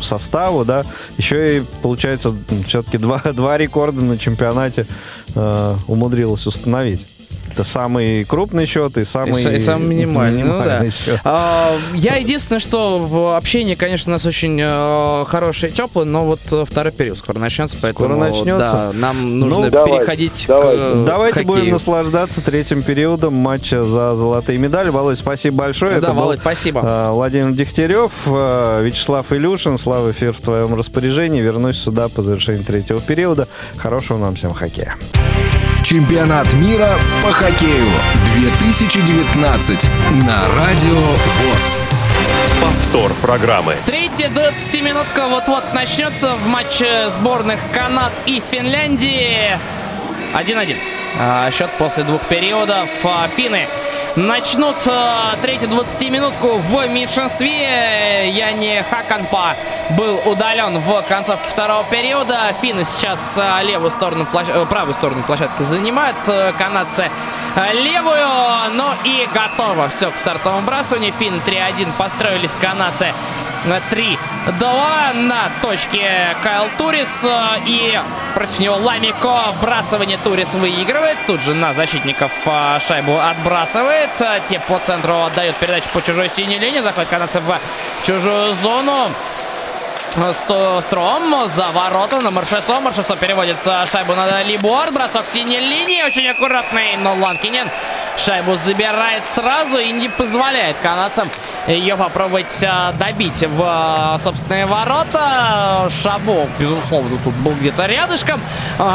составу, да, еще и, получается, все-таки два, два рекорда на чемпионате э, умудрилась установить. Это самый крупный счет и самый, и, и самый минимальный. минимальный ну, да. счет. А, я единственное, что общение, конечно, у нас очень э, хорошее и теплое, но вот второй период скоро начнется, поэтому скоро начнется. Да, нам нужно ну, переходить давайте, к Давайте хоккею. будем наслаждаться третьим периодом матча за золотые медали. Володь, спасибо большое. Да, Это Володь, был, спасибо. Э, Владимир Дегтярев, э, Вячеслав Илюшин. Слава, эфир в твоем распоряжении. Вернусь сюда по завершении третьего периода. Хорошего нам всем хоккея. Чемпионат мира по хоккею 2019 на Радио ВОЗ. Повтор программы. Третья 20-минутка вот-вот начнется в матче сборных Канад и Финляндии. 1-1. А, счет после двух периодов. А, финны начнут э, третью 20-минутку в меньшинстве. Яни Хаканпа был удален в концовке второго периода. Финны сейчас э, левую сторону, площ... Э, правую сторону площадки занимают. Канадцы левую. Ну и готово все к стартовому бросанию. Финн 3-1 построились канадцы 3-2 на точке Кайл Турис. И против него Ламико. Вбрасывание Турис выигрывает. Тут же на защитников а, шайбу отбрасывает. Те по центру отдают передачу по чужой синей линии. Заходит канадцев в чужую зону. Стром за ворота на Маршесо. Маршесо переводит шайбу на Либуар. Бросок синей линии. Очень аккуратный. Но Ланкинен шайбу забирает сразу и не позволяет канадцам ее попробовать а, добить в а, собственные ворота. Шабо, безусловно, тут был где-то рядышком,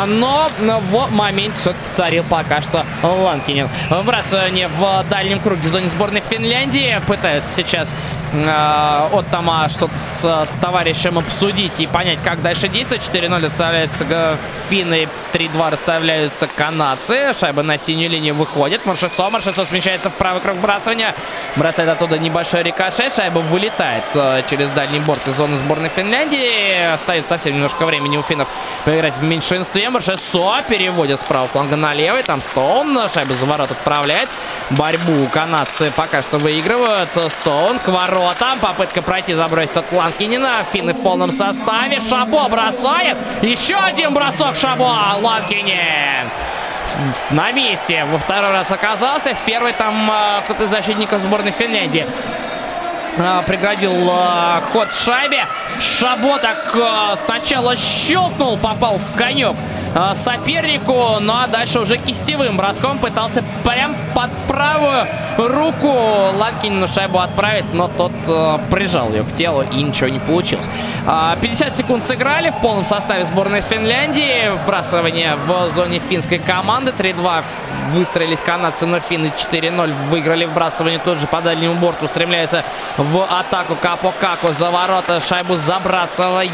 но в моменте все-таки царил пока что Ланкинен. Выбрасывание в дальнем круге в зоне сборной Финляндии. Пытаются сейчас от Тома что-то с товарищем обсудить и понять, как дальше действовать. 4-0 оставляется финны, 3-2 расставляются канадцы. Шайба на синюю линию выходит. Маршесо, Маршесо смещается в правый круг бросания. Бросает оттуда небольшой рикошет. Шайба вылетает э, через дальний борт из зоны сборной Финляндии. Остается совсем немножко времени у финнов поиграть в меньшинстве. Маршесо переводит с правого фланга на левый. Там Стоун. Шайба за ворот отправляет. Борьбу канадцы пока что выигрывают. Стоун к воротам. Попытка пройти, забросить от Ланкинина. Финны в полном составе. Шабо бросает. Еще один бросок Шабо. Ланкинин на месте во второй раз оказался. В первый там э, кто-то из защитников сборной Финляндии преградил э, ход шайбе. Шабо так э, сначала щелкнул, попал в конек э, сопернику. Ну а дальше уже кистевым броском пытался прям под правую руку Ланкинину шайбу отправить, но тот э, прижал ее к телу и ничего не получилось. Э, 50 секунд сыграли в полном составе сборной Финляндии. Вбрасывание в зоне финской команды. 3-2 выстроились канадцы, но финны 4-0 выиграли вбрасывание. Тут же по дальнему борту устремляются в атаку Капо Како за ворота. Шайбу забрасывает.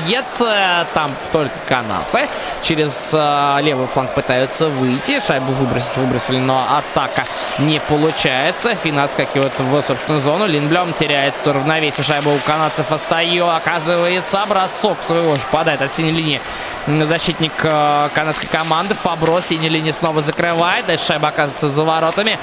Там только канадцы. Через э, левый фланг пытаются выйти. Шайбу выбросить выбросили, но атака не получается. Финн отскакивает в собственную зону. Линблем теряет равновесие. Шайба у канадцев остается. Оказывается, бросок своего же подает от синей линии защитник э, канадской команды. Фабро синей линии снова закрывает. Дальше шайба оказывается за воротами.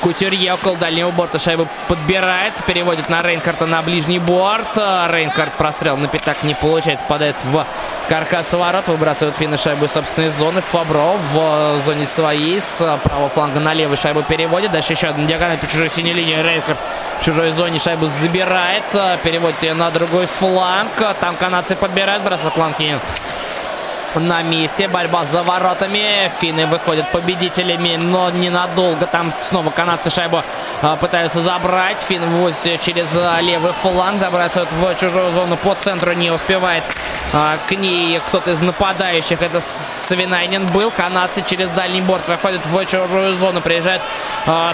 Кутюрье около дальнего борта шайбу подбирает. Переводит на Рейнхарта на ближний борт. Рейнхард прострел на пятак не получает. Попадает в каркас ворот. Выбрасывает финны шайбу из собственной зоны. Фабро в зоне своей. С правого фланга на левый шайбу переводит. Дальше еще один диагональ по чужой синей линии. Рейнхард в чужой зоне шайбу забирает. Переводит ее на другой фланг. Там канадцы подбирают. Бросок Ланкинин на месте. Борьба за воротами. Финны выходят победителями, но ненадолго. Там снова канадцы шайбу а, пытаются забрать. Финн ввозит ее через а, левый фланг. Забрасывают в чужую зону по центру. Не успевает а, к ней кто-то из нападающих. Это Свинайнин был. Канадцы через дальний борт выходят в чужую зону. Приезжают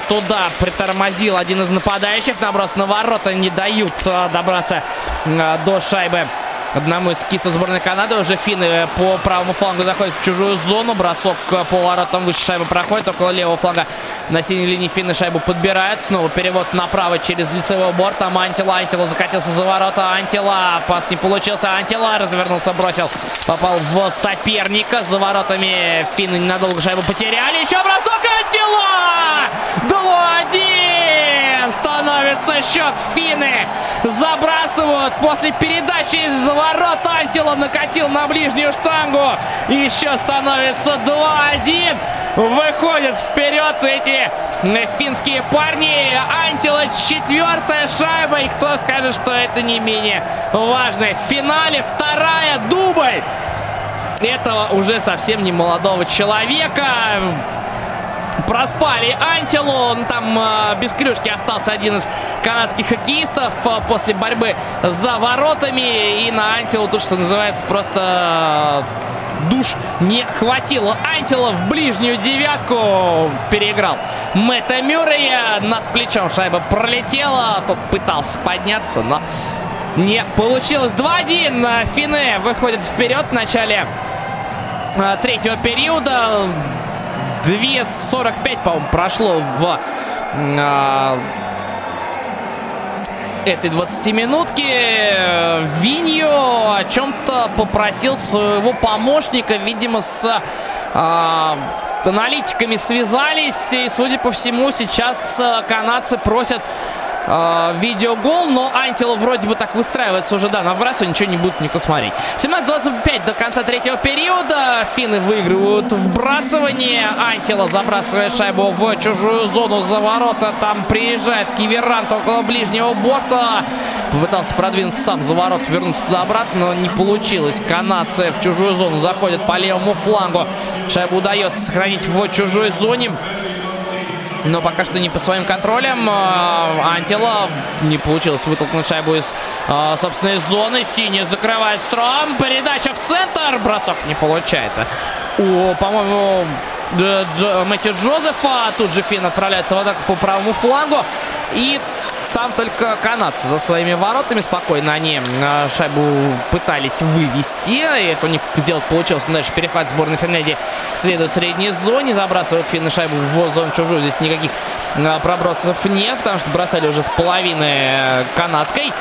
туда. Притормозил один из нападающих. Наброс на ворота не дают добраться до шайбы одному из кистов сборной Канады. Уже финны по правому флангу заходят в чужую зону. Бросок по воротам выше шайбы проходит. Около левого фланга на синей линии финны шайбу подбирают. Снова перевод направо через лицевой борт. Там Антила. Антила закатился за ворота. Антила. Пас не получился. Антила развернулся, бросил. Попал в соперника. За воротами финны ненадолго шайбу потеряли. Еще бросок Антила! 2-1! Становится счет. Финны забрасывают после передачи из ворот. Антила накатил на ближнюю штангу. Еще становится 2-1. Выходят вперед эти финские парни. Антила четвертая шайба. И кто скажет, что это не менее важно. В финале вторая дубль. Этого уже совсем не молодого человека. Проспали Антилу. Там э, без клюшки остался один из канадских хоккеистов э, после борьбы за воротами. И на Антилу то, что называется, просто душ не хватило. Антила в ближнюю девятку переиграл Мэтта Мюррея. Над плечом шайба пролетела. Тот пытался подняться, но не получилось. 2-1. Фине выходит вперед в начале третьего периода. 2.45, по-моему, прошло в э, этой 20-минутке. Виньо о чем-то попросил своего помощника, видимо, с э, аналитиками связались. И, судя по всему, сейчас канадцы просят э, видеогол, но Антила вроде бы так выстраивается уже, да, на вбрасывание ничего не будет никто смотреть. 17-25 до конца третьего периода. Финны выигрывают вбрасывание. Антила забрасывает шайбу в чужую зону за ворота. Там приезжает Киверант около ближнего борта. Попытался продвинуться сам за ворот, вернуться туда-обратно, но не получилось. Канадцы в чужую зону заходят по левому флангу. Шайбу удается сохранить в чужой зоне но пока что не по своим контролям. А, Антила не получилось вытолкнуть шайбу из а, собственной зоны. Синий закрывает Стром. Передача в центр. Бросок не получается. У, по-моему, Мэтью Джозефа. Тут же Финн отправляется в атаку по правому флангу. И там только канадцы за своими воротами спокойно они э, шайбу пытались вывести. И это у них сделать получилось. Но дальше перехват сборной Финляндии следует в средней зоне. Забрасывают финны шайбу в зону чужую. Здесь никаких э, пробросов нет, потому что бросали уже с половины э, канадской.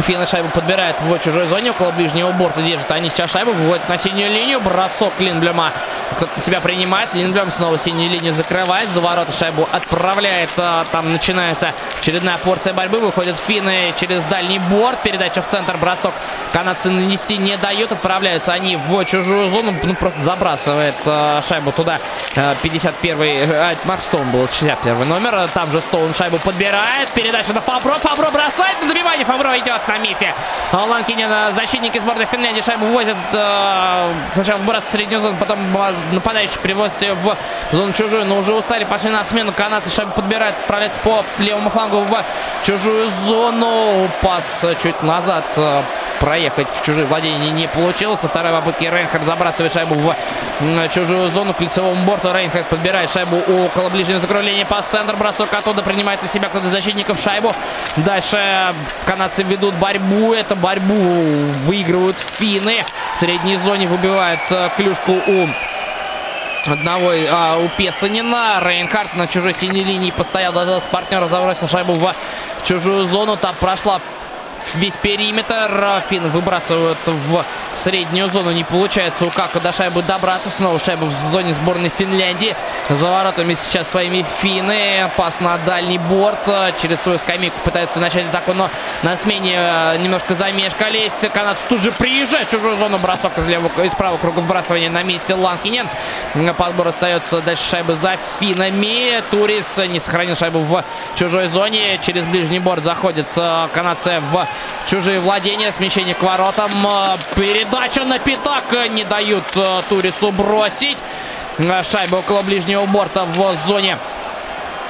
Финны шайбу подбирают в чужой зоне, около ближнего борта держат. Они сейчас шайбу выводят на синюю линию. Бросок Линблема себя принимает. Линблем снова синюю линию закрывает. За ворота шайбу отправляет. А, там начинается очередная порция борьбы. Выходят финны через дальний борт. Передача в центр. Бросок канадцы нанести не дают. Отправляются они в чужую зону. Ну, просто забрасывает э, шайбу туда. 51-й. Э, Марк Стоун был 61 номер. Там же Стоун шайбу подбирает. Передача на Фабро. Фабро бросает. На добивание Фабро идет на месте. Ланкинин, защитники сборной Финляндии, шайбу возят э, сначала в среднюю зону, потом нападающий привозит ее в зону чужую, но уже устали, пошли на смену. Канадцы шайбу подбирают, отправляется по левому флангу в чужую зону. Пас чуть назад проехать в чужие владения не получилось. Со второй попытки Рейнхард забрасывает шайбу в чужую зону к лицевому борту. Рейнхард подбирает шайбу около ближнего закругления. Пас центр, бросок оттуда принимает на себя кто-то защитников шайбу. Дальше канадцы ведут борьбу. Это борьбу выигрывают финны. В средней зоне выбивает э, клюшку у одного а, у Песанина. Рейнхард на чужой синей линии постоял, дождался партнера, забросил шайбу в чужую зону. Там прошла весь периметр. Фин выбрасывают в среднюю зону. Не получается у Кака до шайбы добраться. Снова шайба в зоне сборной Финляндии. За воротами сейчас своими финны. Пас на дальний борт. Через свою скамейку пытается начать атаку, но на смене э, немножко замешкались. Канадцы тут же приезжает в чужую зону. Бросок из, левого, из правого круга выбрасывания на месте Ланкинен. Подбор остается дальше шайбы за финами. Турис не сохранил шайбу в чужой зоне. Через ближний борт заходит э, канадцы в чужие владения. Смещение к воротам. Э, передача на пятак. Не дают э, Турису бросить. Э, шайба около ближнего борта в зоне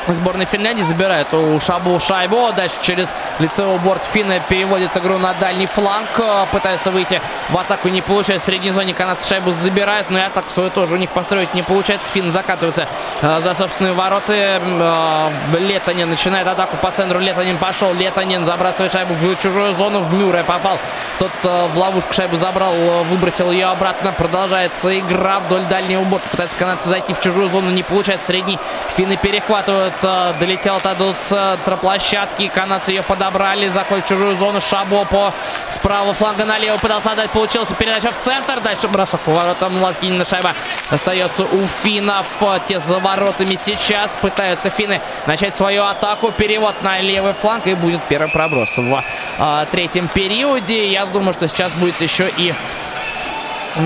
сборной Финляндии забирает у Шабу шайбу. Дальше через лицевой борт Финны переводит игру на дальний фланг. Пытается выйти в атаку, не получается. В средней зоне канадцы шайбу забирают, но и атаку свою тоже у них построить не получается. Финны закатываются э, за собственные вороты. Э, Летанин начинает атаку по центру. Летанин пошел. Летанин забрасывает шайбу в чужую зону. В Мюрре попал. Тот э, в ловушку шайбу забрал, выбросил ее обратно. Продолжается игра вдоль дальнего борта. Пытается канадцы зайти в чужую зону. Не получается. Средний Финны перехватывают. Долетел до центра площадки. Канадцы ее подобрали. Заходит в чужую зону. Шабо по с правого фланга налево пытался отдать. Получилась передача в центр. Дальше бросок поворотом. Латкинина шайба остается у финнов. Те за воротами сейчас пытаются финны начать свою атаку. Перевод на левый фланг. И будет первый проброс в а, третьем периоде. Я думаю, что сейчас будет еще и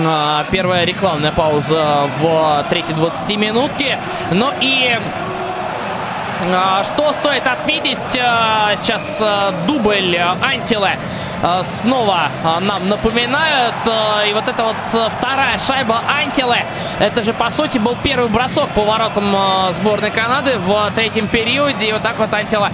а, первая рекламная пауза в третьей 20 минутке. Ну и что стоит отметить, а, сейчас а, дубль Антила снова нам напоминают. И вот это вот вторая шайба Антилы. Это же, по сути, был первый бросок по воротам сборной Канады в третьем периоде. И вот так вот Антила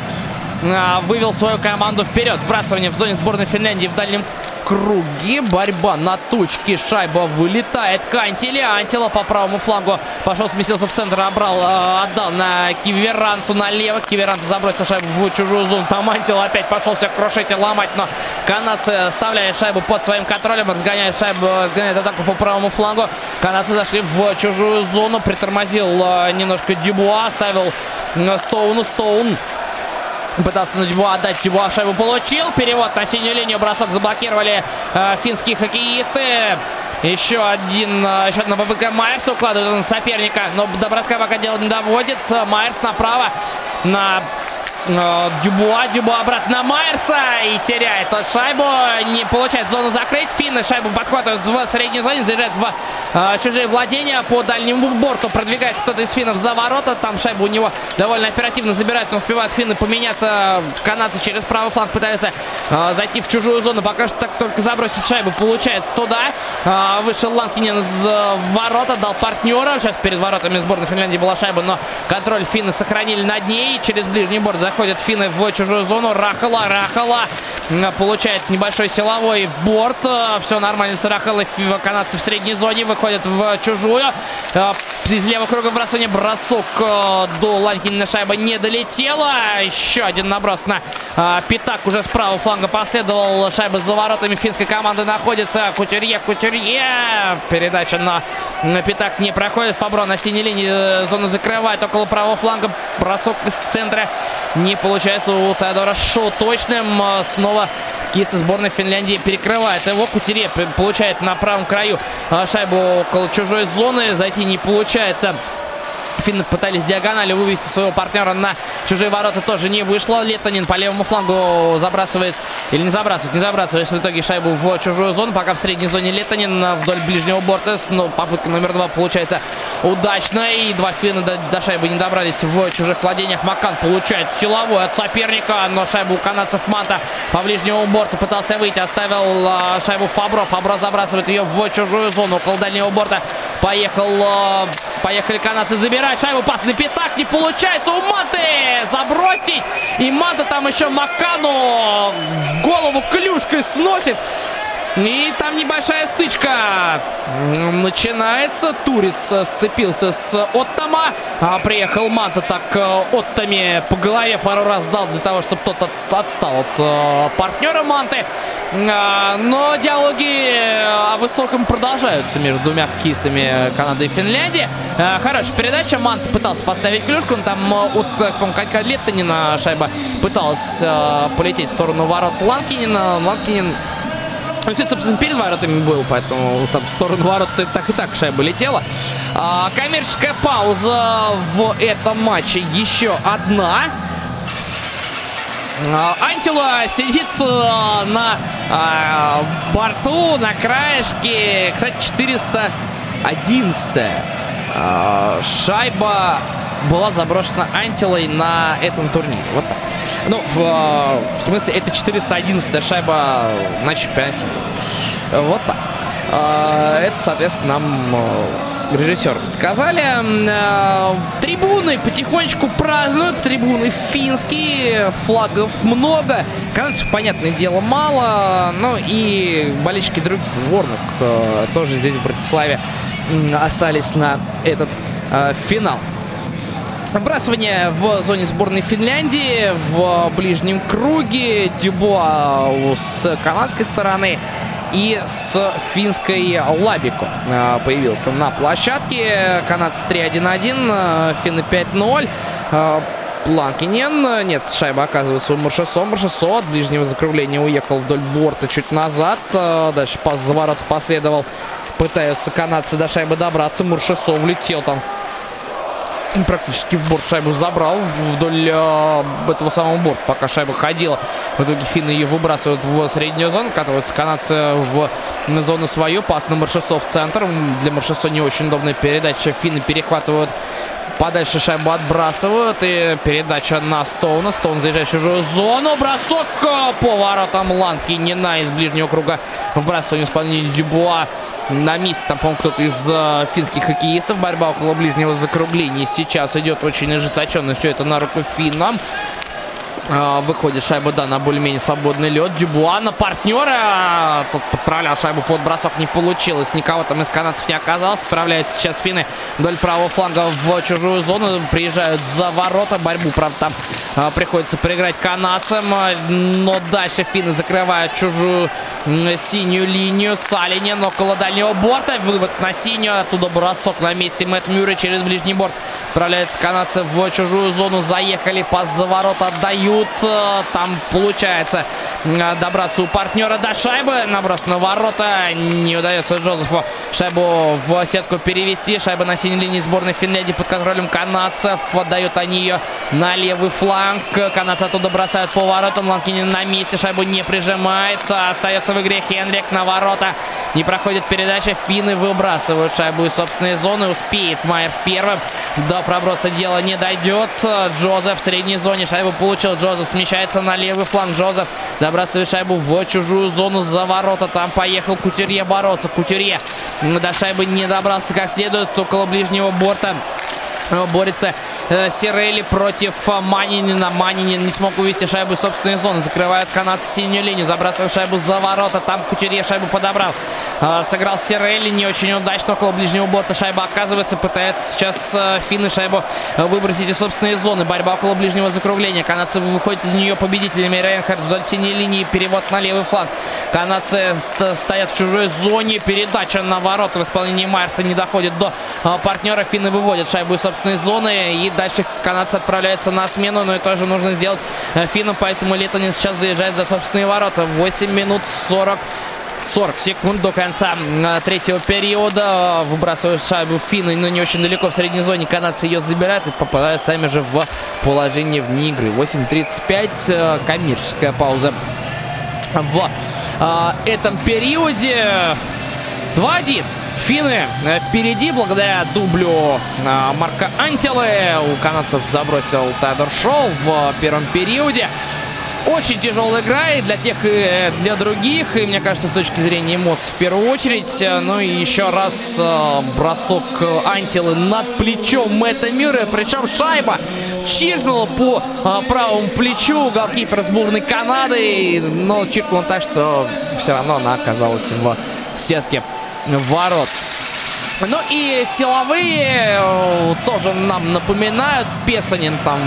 вывел свою команду вперед. Вбрасывание в зоне сборной Финляндии в дальнем круге. Борьба на точке. Шайба вылетает к Антиле. Антила по правому флангу пошел, сместился в центр, обрал, э, отдал на Киверанту налево. Киверант забросил шайбу в чужую зону. Там Антила опять пошел всех крушить и ломать, но канадцы оставляют шайбу под своим контролем. Разгоняют шайбу, гоняют атаку по правому флангу. Канадцы зашли в чужую зону. Притормозил э, немножко Дюбуа. Оставил Стоуну. Стоун Пытался на Дюбуа отдать. Дюбуа шайбу получил. Перевод на синюю линию. Бросок заблокировали э, финские хоккеисты. Еще один, э, еще одна попытка Майерса укладывает на соперника. Но до броска пока дело не доводит. Майерс направо на Дюбуа, Дюбуа обратно на Майерса и теряет шайбу. Не получает зону закрыть. Финны шайбу подхватывают в средней зоне, заезжают в э, чужие владения по дальнему борту. Продвигается кто-то из финнов за ворота. Там шайбу у него довольно оперативно забирают, но успевают финны поменяться. Канадцы через правый фланг пытаются э, зайти в чужую зону. Пока что так только забросить шайбу. Получается туда. Э, вышел Ланкинен из э, ворота, дал партнера. Сейчас перед воротами сборной Финляндии была шайба, но контроль финны сохранили над ней. Через ближний борт заходят финны в чужую зону. Рахала, Рахала получает небольшой силовой в борт. Все нормально с Рахалой. Канадцы в средней зоне выходят в чужую. Из левого круга бросания бросок до Ланкина шайба не долетела. Еще один наброс на Пятак уже с правого фланга последовал. Шайба за воротами финской команды находится. Кутюрье, Кутюрье. Передача на, на Пятак не проходит. Фабро на синей линии э, зону закрывает около правого фланга. Бросок из центра не получается у Теодора Шоу точным. Э, снова кисы сборной Финляндии перекрывает его. Кутере получает на правом краю э, шайбу около чужой зоны. Зайти не получается. Финны пытались диагонали вывести своего партнера на чужие ворота. Тоже не вышло. Летанин по левому флангу забрасывает. Или не забрасывает, не забрасывает в итоге шайбу в чужую зону. Пока в средней зоне Летанин вдоль ближнего борта. Но попытка номер два получается удачной. И два финна до, до шайбы не добрались в чужих владениях. Макан получает силовой от соперника. Но шайбу у канадцев Манта по ближнему борту пытался выйти. Оставил а, шайбу Фабро. Фабро забрасывает ее в чужую зону. Около дальнего борта поехал, а, поехали канадцы забирать шайбу, пас на пятак, не получается у Манты забросить. И Манта там еще Макану голову клюшкой сносит. И там небольшая стычка начинается. Турис сцепился с Оттома. А приехал Манта так э, Оттами по голове пару раз дал для того, чтобы тот отстал от э, партнера Манты. А, но диалоги о высоком продолжаются между двумя хоккеистами Канады и Финляндии. А, хорошая передача. Манта пытался поставить клюшку. Он там э, от, по-моему, Леттанина шайба пыталась полететь в сторону ворот Ланкинина. Ланкинин он, собственно, перед воротами был, поэтому там в сторону ворот так и так шайба летела. А, коммерческая пауза в этом матче еще одна. А, Антила сидит а, на а, борту, на краешке. Кстати, 411 а, шайба была заброшена Антилой на этом турнире. Вот так. Ну, в, в смысле, это 411 шайба на чемпионате. Вот так. А, это, соответственно, нам э, режиссер сказали. Э, трибуны потихонечку празднуют. Трибуны финские, флагов много. Канадцев, понятное дело, мало. Ну и болельщики других сборных э, тоже здесь в Братиславе остались на этот финал. Вбрасывание в зоне сборной Финляндии в ближнем круге. Дюбуа с канадской стороны и с финской Лабико э, появился на площадке. Канадцы 3-1-1, финны 5-0. Планкинен. Нет, шайба оказывается у Маршесо. Маршесо от ближнего закругления уехал вдоль борта чуть назад. Э, дальше пас за ворот последовал. Пытаются канадцы до шайбы добраться. Маршесо влетел там практически в борт шайбу забрал вдоль э, этого самого борта, пока шайба ходила. В итоге финны ее выбрасывают в среднюю зону, откатываются канадцы в зону свою. Пас на Маршесо в центр. Для Маршесо не очень удобная передача. Финны перехватывают Подальше шайбу отбрасывают. И передача на Стоуна. Стоун заезжает в чужую зону. Бросок по воротам Ланкинина из ближнего круга. Вбрасывание исполнения Дюбуа на месте. Там, по-моему, кто-то из э, финских хоккеистов. Борьба около ближнего закругления сейчас идет очень ожесточенно. Все это на руку финнам. А, выходит шайба, да, на более-менее свободный лед. Дюбуа на партнера. Тут подправлял шайбу под бросок. Не получилось. Никого там из канадцев не оказалось. Справляются сейчас финны вдоль правого фланга в чужую зону. Приезжают за ворота. Борьбу, правда, там а, приходится проиграть канадцам. Но дальше финны закрывают чужую синюю линию. Салинин около дальнего борта. Вывод на синюю. Оттуда бросок на месте Мэтт Мюррей через ближний борт. Отправляются канадцы в чужую зону. Заехали. Пас за ворота отдают дают. Э, там получается э, добраться у партнера до шайбы. Наброс на ворота. Не удается Джозефу шайбу в сетку перевести. Шайба на синей линии сборной Финляндии под контролем канадцев. Отдают они ее на левый фланг. Канадцы оттуда бросают по воротам. Ланкинин на месте. Шайбу не прижимает. Остается в игре Хенрик на ворота. Не проходит передача. Финны выбрасывают шайбу из собственной зоны. Успеет Майерс первым. До проброса дело не дойдет. Джозеф в средней зоне. Шайбу получил. Джозеф смещается на левый фланг. Джозеф забрасывает шайбу в чужую зону за ворота. Там поехал Кутюрье бороться. Кутюрье до шайбы не добрался как следует. Около ближнего борта борется э, Сирели против э, Манинина. Манинин не смог увести шайбу из собственной зоны. Закрывают канадцы синюю линию. Забрасывают шайбу за ворота. Там Кутюрье шайбу подобрал. Э, сыграл Сирели не очень удачно. Около ближнего борта шайба оказывается. Пытается сейчас финны шайбу выбросить из собственной зоны. Борьба около ближнего закругления. Канадцы выходят из нее победителями. Рейнхард вдоль синей линии. Перевод на левый фланг. Канадцы стоят в чужой зоне. Передача на ворота в исполнении Майерса не доходит до партнера. Финны выводят шайбу из собственной зоны. И дальше канадцы отправляются на смену. Но и тоже нужно сделать э, финнам. Поэтому Летонин сейчас заезжает за собственные ворота. 8 минут 40 40 секунд до конца э, третьего периода. Выбрасывают шайбу финны, но не очень далеко в средней зоне. Канадцы ее забирают и попадают сами же в положение вне игры. 8.35. Э, коммерческая пауза в этом периоде. 2-1. Финны э, впереди благодаря дублю э, Марка Антилы. У канадцев забросил Тайдор Шоу в первом периоде. Очень тяжелая игра и для тех, и для других. И мне кажется, с точки зрения эмоций в первую очередь. Ну и еще раз э, бросок Антилы над плечом Мэтта Мюррея. Причем шайба чиркнула по правому плечу голкипер сборной Канады, но чиркнула так, что все равно она оказалась в сетке ворот. Ну и силовые э, тоже нам напоминают. Песанин там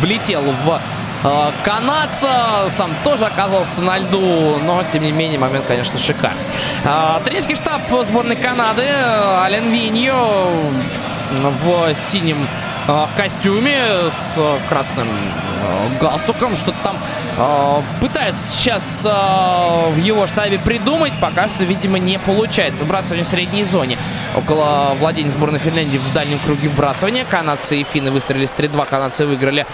влетел в э, канадца. Сам тоже оказался на льду, но тем не менее момент, конечно, шикарный. Э, тренерский штаб сборной Канады Ален Виньо в синем э, костюме с красным э, галстуком. Что-то там э, пытается сейчас в его штабе придумать. Пока что, видимо, не получается. Вбрасывание в средней зоне. Около владения сборной Финляндии в дальнем круге вбрасывания. Канадцы и финны выстрелили с 3-2. Канадцы выиграли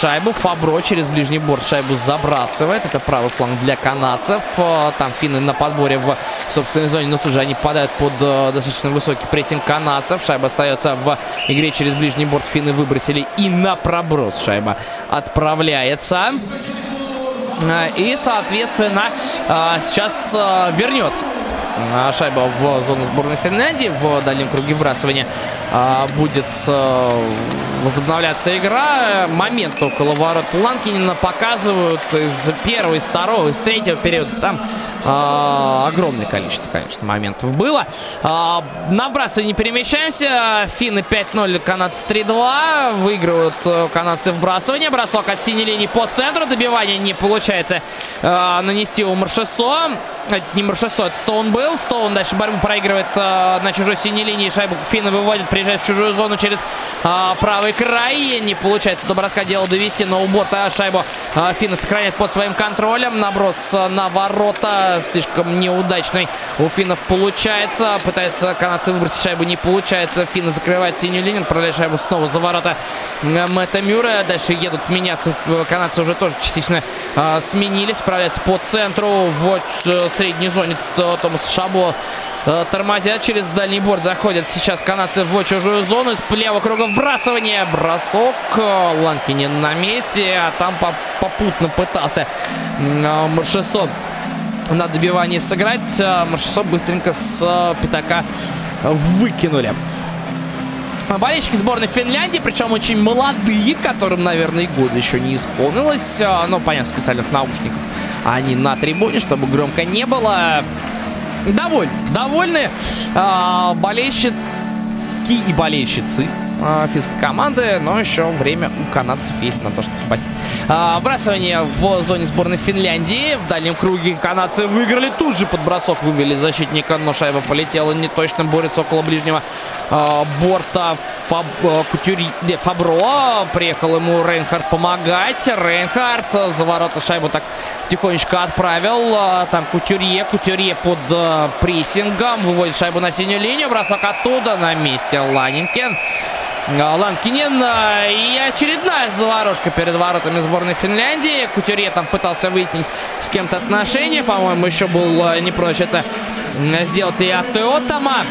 шайбу. Фабро через ближний борт шайбу забрасывает. Это правый фланг для канадцев. Там финны на подборе в собственной зоне. Но тут же они попадают под достаточно высокий прессинг канадцев. Шайба остается в игре через ближний борт. Финны выбросили и на проброс шайба отправляется. А, и, соответственно, сейчас вернется шайба в зону сборной Финляндии в дальнем круге вбрасывания. Будет возобновляться игра. Момент около ворот Ланкинина показывают из первого, из второго, из третьего периода. Там а, огромное количество, конечно, моментов было. А, не перемещаемся. Финны 5-0, канадцы 3-2. Выигрывают э, канадцы вбрасывание. Бросок от синей линии по центру. Добивание не получается а, нанести у Маршесо. Это не Маршесо, это Стоун был. Стоун дальше борьбу проигрывает на чужой синей линии. Шайбу финны выводят, приезжает в чужую зону через правый край. Не получается до броска дело довести, но у борта шайбу финны сохраняют под своим контролем. Наброс на ворота слишком неудачный у финнов получается. Пытается канадцы выбросить шайбу, не получается. Финны закрывают синюю линию, отправляют шайбу снова за ворота Мэтта Мюра. Дальше едут меняться. Канадцы уже тоже частично э, сменились. Справляются по центру в э, средней зоне Томас Шабо э, тормозят через дальний борт. Заходят сейчас канадцы в чужую зону. Из левого круга вбрасывание. Бросок. Ланкинин на месте. А там попутно пытался Маршесон на добивании сыграть. А, Маршесов быстренько с а, пятака выкинули. Болельщики сборной Финляндии, причем очень молодые, которым, наверное, и года еще не исполнилось. А, но, понятно, специальных наушниках. Они на трибуне, чтобы громко не было. Довольны. Довольны болельщики и болельщицы э, финской команды, но еще время у канадцев есть на то, чтобы спасти. Э, вбрасывание в зоне сборной Финляндии. В дальнем круге канадцы выиграли. Тут же под бросок вывели защитника, но шайба полетела не точно. Борется около ближнего э, борта Фаб, Кутюри, не, Фабро. Приехал ему Рейнхард помогать. Рейнхард за ворота шайбу так тихонечко отправил. Там Кутюрье. Кутюрье под прессингом. Выводит шайбу на синюю линию. Бросок оттуда на месте Ланинкен. Ланкинен. И очередная заварушка перед воротами сборной Финляндии. Кутюрье там пытался выяснить с кем-то отношения. По-моему, еще был не прочь это сделать и от Теотама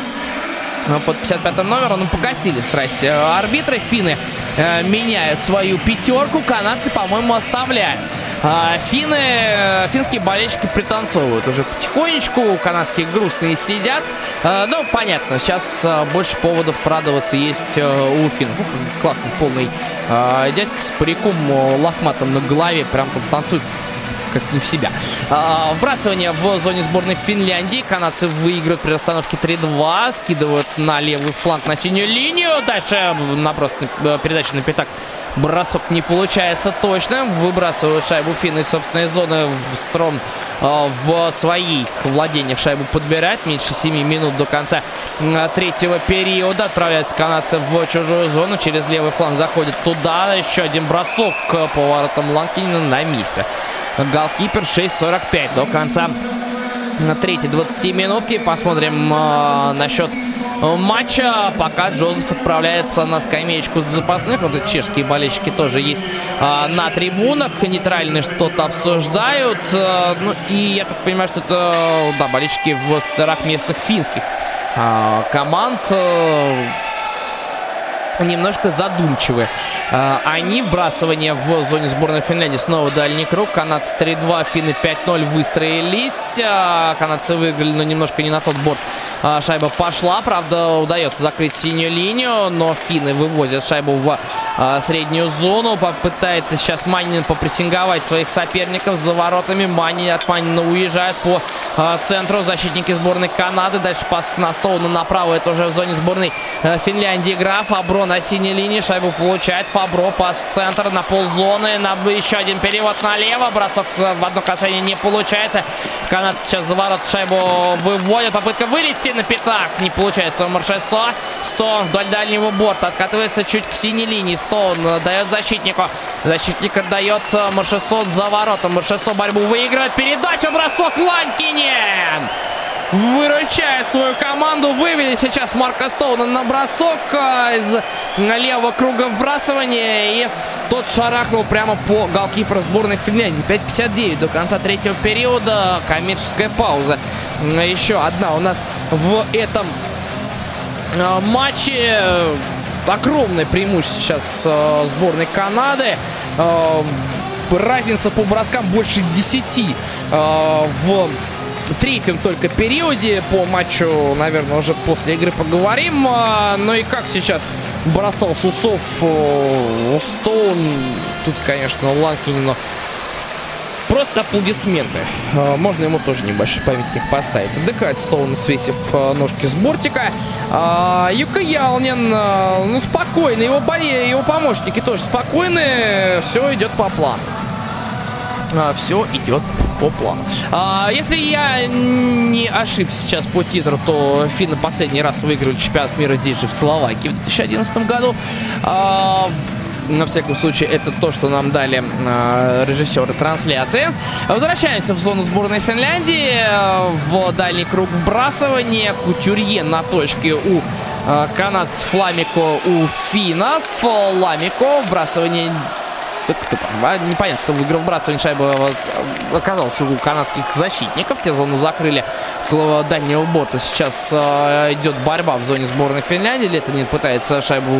под 55 номером. Ну, погасили страсти арбитры. Финны э, меняют свою пятерку. Канадцы, по-моему, оставляют. А, финны, финские болельщики пританцовывают уже потихонечку, канадские грустные сидят. А, ну, понятно, сейчас а, больше поводов радоваться есть у финнов. Классный полный дядька с париком лохматом на голове, прям там танцует как не в себя. А, вбрасывание в зоне сборной Финляндии. Канадцы выигрывают при расстановке 3-2. Скидывают на левый фланг на синюю линию. Дальше наброс, передача на пятак Бросок не получается точным. Выбрасывают шайбу финны из собственной зоны. в Стром э, в своих владениях шайбу подбирать. Меньше 7 минут до конца э, третьего периода. Отправляется канадцы в чужую зону. Через левый фланг заходит туда. Еще один бросок к поворотам Ланкинина на месте. Голкипер 6.45 до конца третьей 20 минутки. Посмотрим э, насчет матча, пока Джозеф отправляется на скамеечку запасных. Вот эти чешские болельщики тоже есть а, на трибунах. Нейтральные что-то обсуждают. А, ну и я так понимаю, что это да, болельщики в старых местных финских а, команд. Немножко задумчивы. А, они вбрасывание в зоне сборной Финляндии. Снова дальний круг. Канадцы 3-2, финны 5-0 выстроились. А, канадцы выиграли, но немножко не на тот борт. А, шайба пошла. Правда, удается закрыть синюю линию, но финны вывозят шайбу в среднюю зону. Попытается сейчас Манин попрессинговать своих соперников за воротами. Манин от Манина уезжает по центру. Защитники сборной Канады. Дальше пас на Стоуна направо. Это уже в зоне сборной Финляндии игра. Фабро на синей линии. Шайбу получает Фабро. Пас центр на ползоны. На еще один перевод налево. Бросок в одно касание не получается. Канадцы сейчас за ворот шайбу выводят. Попытка вылезти на пятак. Не получается у Маршесо. Стоун вдоль дальнего борта. Откатывается чуть к синей линии. Стоун дает защитнику. Защитник отдает Маршесо за воротом. Маршесо борьбу выигрывает. Передача. Бросок Ланькинен выручает свою команду. Вывели сейчас Марка Стоуна на бросок а, из левого круга вбрасывания. И тот шарахнул прямо по голкиперу сборной Финляндии. 5.59 до конца третьего периода. Коммерческая пауза. Еще одна у нас в этом а, матче. Огромное преимущество сейчас а, сборной Канады. Разница по броскам больше 10 в третьем только периоде. По матчу, наверное, уже после игры поговорим. А, ну и как сейчас бросал Сусов Стоун. Тут, конечно, Ланкинину просто аплодисменты. А, можно ему тоже небольшой памятник поставить. Отдыхает Стоун, свесив э, ножки с бортика. А, Юка Ялнин, ну, спокойно. Его, его помощники тоже спокойны. Все идет по плану. Все идет по плану. А, если я не ошибся сейчас по титру, то финны последний раз выиграли чемпионат мира здесь же, в Словакии в 2011 году. А, на всяком случае, это то, что нам дали э, режиссеры трансляции. Возвращаемся в зону сборной Финляндии. В дальний круг вбрасывания. Кутюрье на точке у э, канадцев Ламико у финнов. Ламико. Вбрасывание непонятно, кто выиграл вбрасывание шайбы оказался у канадских защитников. Те зону закрыли около дальнего борта. Сейчас э, идет борьба в зоне сборной Финляндии. Летонин пытается шайбу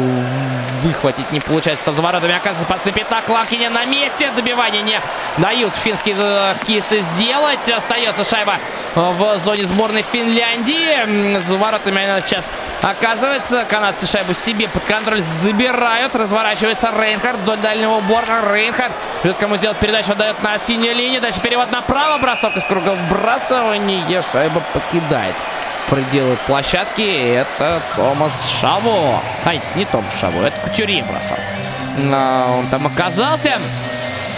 выхватить, не получается. Там за воротами оказывается пас на пятак. Лакиня на месте. Добивание не дают финские хоккеисты сделать. Остается шайба в зоне сборной Финляндии. За воротами она сейчас оказывается. Канадцы шайбу себе под контроль забирают. Разворачивается Рейнхард вдоль дальнего борта. Рейнхард ждет кому сделать передачу. Отдает на синюю линию. Дальше перевод направо. Бросок из круга вбрасывания. Шайба покидает пределы площадки. Это Томас Шаво. Ай, не Томас Шаво, это Кутюрье бросал. Он там оказался.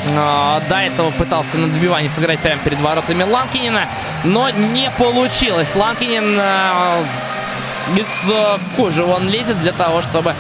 До этого пытался на добивании сыграть прямо перед воротами Ланкинина, но не получилось. Ланкинин без э, кожи он лезет для того, чтобы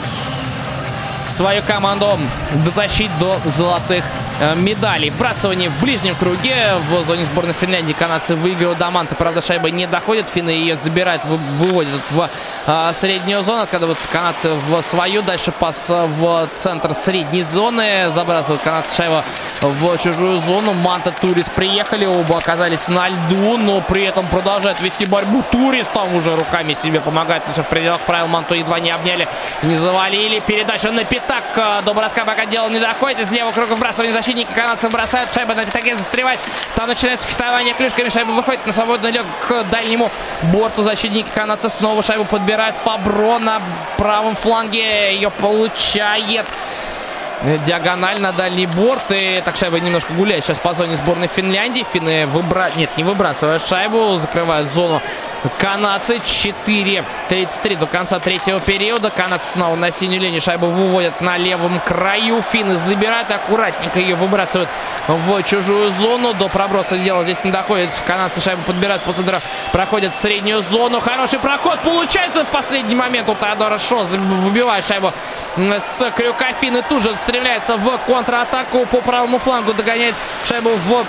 свою команду дотащить до золотых Э, медалей. Вбрасывание в ближнем круге в зоне сборной Финляндии. Канадцы выигрывают Даманта. Правда, шайба не доходит. Финны ее забирают, выводят в а, среднюю зону. Откладываются канадцы в свою. Дальше пас в центр средней зоны. Забрасывают канадцы шайбу в чужую зону. Манта, Турис приехали. Оба оказались на льду, но при этом продолжают вести борьбу. Турис там уже руками себе помогает. Но в пределах правил Манту едва не обняли, не завалили. Передача на пятак. До броска пока дело не доходит. Из левого круга вбрасывание защитники канадцев бросают. Шайба на пятаке застревает. Там начинается фехтование клюшками. Шайба выходит на свободный лег к дальнему борту. Защитники канадцев снова шайбу подбирают. Фабро на правом фланге ее получает диагональ на дальний борт. И так шайба немножко гуляет сейчас по зоне сборной Финляндии. Финны выбра... Нет, не выбрасывают шайбу. Закрывают зону канадцы. 4.33 до конца третьего периода. Канадцы снова на синюю линию. Шайбу выводят на левом краю. Финны забирают. Аккуратненько ее выбрасывают в чужую зону. До проброса дело здесь не доходит. Канадцы шайбу подбирают по центру. Проходят в среднюю зону. Хороший проход получается в последний момент. У Теодора Шо выбивает шайбу с крюка. Финны тут же стреляются в контратаку по правому флангу. Догоняет шайбу в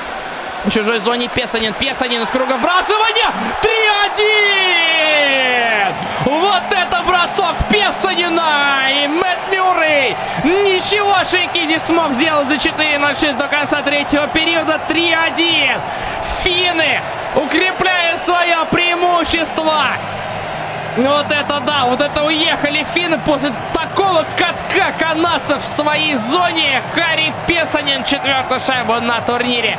в чужой зоне Песанин. Песанин из круга вбрасывания. 3-1! Вот это бросок Песанина! И Мэтт Мюррей ничегошеньки не смог сделать за 4-0-6 до конца третьего периода. 3-1! Финны укрепляют свое преимущество. Вот это да, вот это уехали финны после такого катка канадцев в своей зоне. Харри Песанин четвертую шайбу на турнире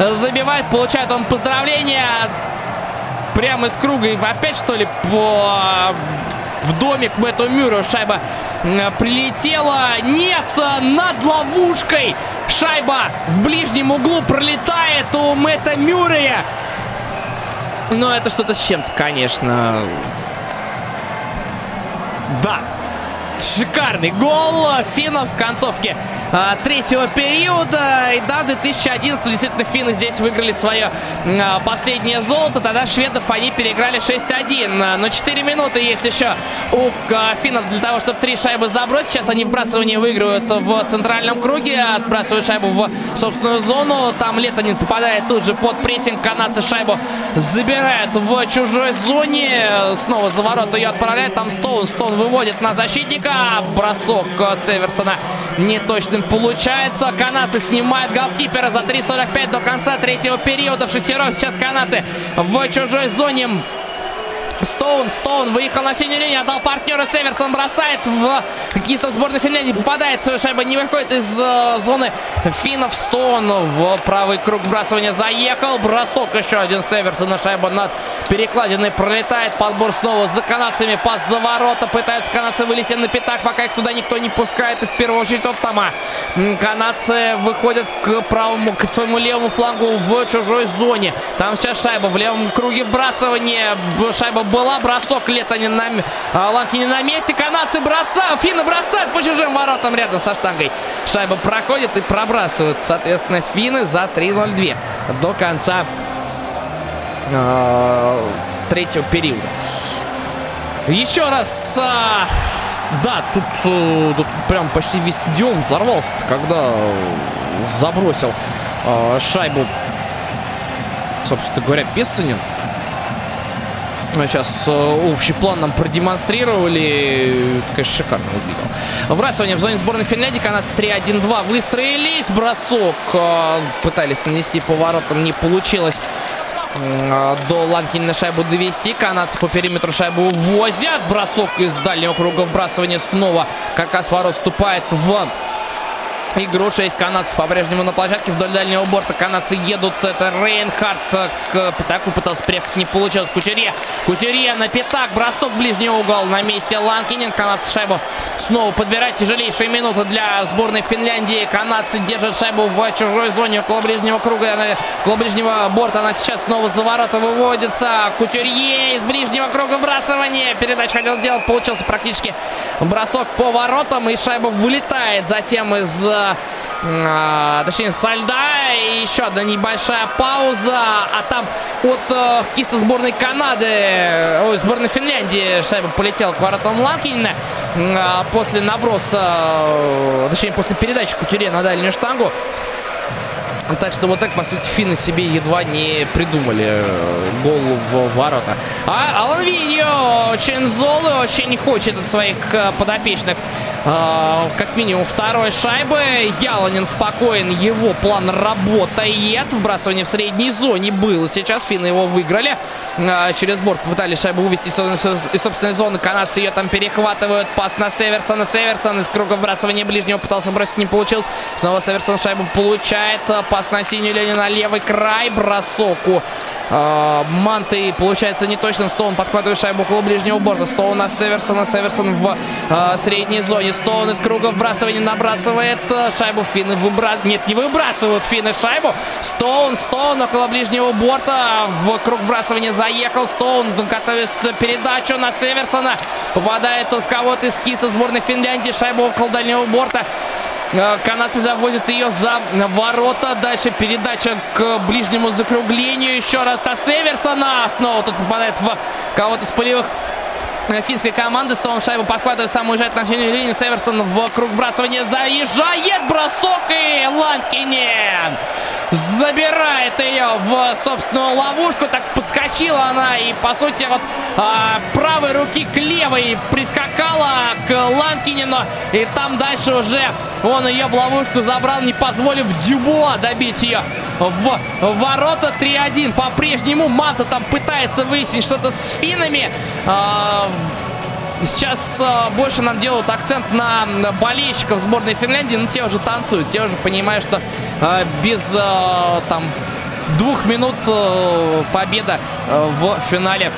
забивает. Получает он поздравления прямо из круга. И опять что ли по в домик Мэтту Мюррею шайба прилетела. Нет, над ловушкой шайба в ближнем углу пролетает у Мэтта Мюррея. Но это что-то с чем-то, конечно. Да, шикарный гол финнов в концовке а, третьего периода. И да, в 2011 действительно финны здесь выиграли свое а, последнее золото. Тогда шведов они переиграли 6-1. Но 4 минуты есть еще у а, финнов для того, чтобы три шайбы забросить. Сейчас они вбрасывание выигрывают в центральном круге. Отбрасывают шайбу в собственную зону. Там Летонин попадает тут же под прессинг. Канадцы шайбу забирают в чужой зоне. Снова за ворота ее отправляют. Там Стоун. Стоун выводит на защитника. Бросок Северсона неточным получается. Канадцы снимают голкипера за 3.45 до конца третьего периода. В шестером сейчас канадцы в чужой зоне. Стоун, Стоун выехал на синюю линию, отдал партнера. Северсон бросает в кистов сборной Финляндии. Попадает, шайба не выходит из э, зоны финнов. Стоун в правый круг сбрасывания заехал. Бросок еще один Северсона. Шайба над перекладиной пролетает. Подбор снова за канадцами. Пас за ворота. Пытаются канадцы вылезти на пятак, пока их туда никто не пускает. И в первую очередь от Тома. Канадцы выходят к правому, к своему левому флангу в чужой зоне. Там сейчас шайба в левом круге вбрасывания. Шайба была. Бросок Летонин на... А, Ланкини на месте. Канадцы бросают. Финны бросают по чужим воротам рядом со штангой. Шайба проходит и пробрасывают, соответственно, финны за 3-0-2 до конца э, третьего периода. Еще раз... Э, да, тут, э, тут прям почти весь стадион взорвался, когда забросил э, шайбу, собственно говоря, Песцанин. Сейчас э, общий план нам продемонстрировали. Конечно, шикарно выглядел. Вбрасывание в зоне сборной Финляндии. Канадцы 3-1-2 выстроились. Бросок э, пытались нанести поворотом. Не получилось э, до Ланкина на шайбу довести. Канадцы по периметру шайбу увозят. Бросок из дальнего круга вбрасывания снова. Как раз ворот вступает в игру. 6 канадцев по-прежнему на площадке вдоль дальнего борта. Канадцы едут. Это Рейнхард к пятаку пытался приехать. Не получилось. Кутерье. Кутерье на пятак. Бросок ближний угол на месте Ланкинин. Канадцы шайбу снова подбирать. Тяжелейшие минуты для сборной Финляндии. Канадцы держат шайбу в чужой зоне около ближнего круга. Около ближнего борта она сейчас снова за ворота выводится. Кутюрье из ближнего круга вбрасывание. Передача хотел делать. Получился практически бросок по воротам. И шайба вылетает затем из а, точнее, со льда. И еще одна небольшая пауза. А там от э, киста сборной Канады, ой, сборной Финляндии шайба полетела к воротам Ланкинина. А, после наброса, э, точнее, после передачи Кутюре на дальнюю штангу. Так что вот так, по сути, финны себе едва не придумали э, гол в ворота. А Алан Виньо очень золой, очень хочет от своих э, подопечных э, как минимум второй шайбы. Яланин спокоен, его план работает. Вбрасывание в средней зоне было. Сейчас финны его выиграли. Через борт попытались шайбу вывести из собственной зоны. Канадцы ее там перехватывают. Пас на Северсона. Северсон из круга вбрасывания ближнего пытался бросить, не получилось. Снова Северсон шайбу получает. Пас Пас на синюю линию на левый край. Бросок у э, Манты получается неточным. Стоун подхватывает шайбу около ближнего борта. Стоун на Северсона. Северсон в э, средней зоне. Стоун из круга вбрасывания набрасывает э, шайбу. Финны выбрасывают. Нет, не выбрасывают финны шайбу. Стоун, Стоун около ближнего борта. В круг вбрасывания заехал. Стоун готовит передачу на Северсона. Попадает тут в кого-то из киса сборной Финляндии. Шайбу около дальнего борта. Э, канадцы заводят ее за ворота. Дальше передача к ближнему закруглению. Еще раз на Северсона. Снова тут попадает в кого-то из полевых э, финской команды. Стоун шайбу подхватывает, сам уезжает на синюю линию. Северсон в круг бросания заезжает. Бросок и Ланкинен. Забирает ее в собственную ловушку. Так подскочила она и, по сути, вот а, правой руки к левой прискакала к Ланкинину. И там дальше уже он ее в ловушку забрал, не позволив Дюбуа добить ее в ворота 3-1. По-прежнему Манта там пытается выяснить что-то с финами. А, сейчас а, больше нам делают акцент на болельщиков сборной Финляндии, но те уже танцуют, те уже понимают, что а, без там двух минут победа в финале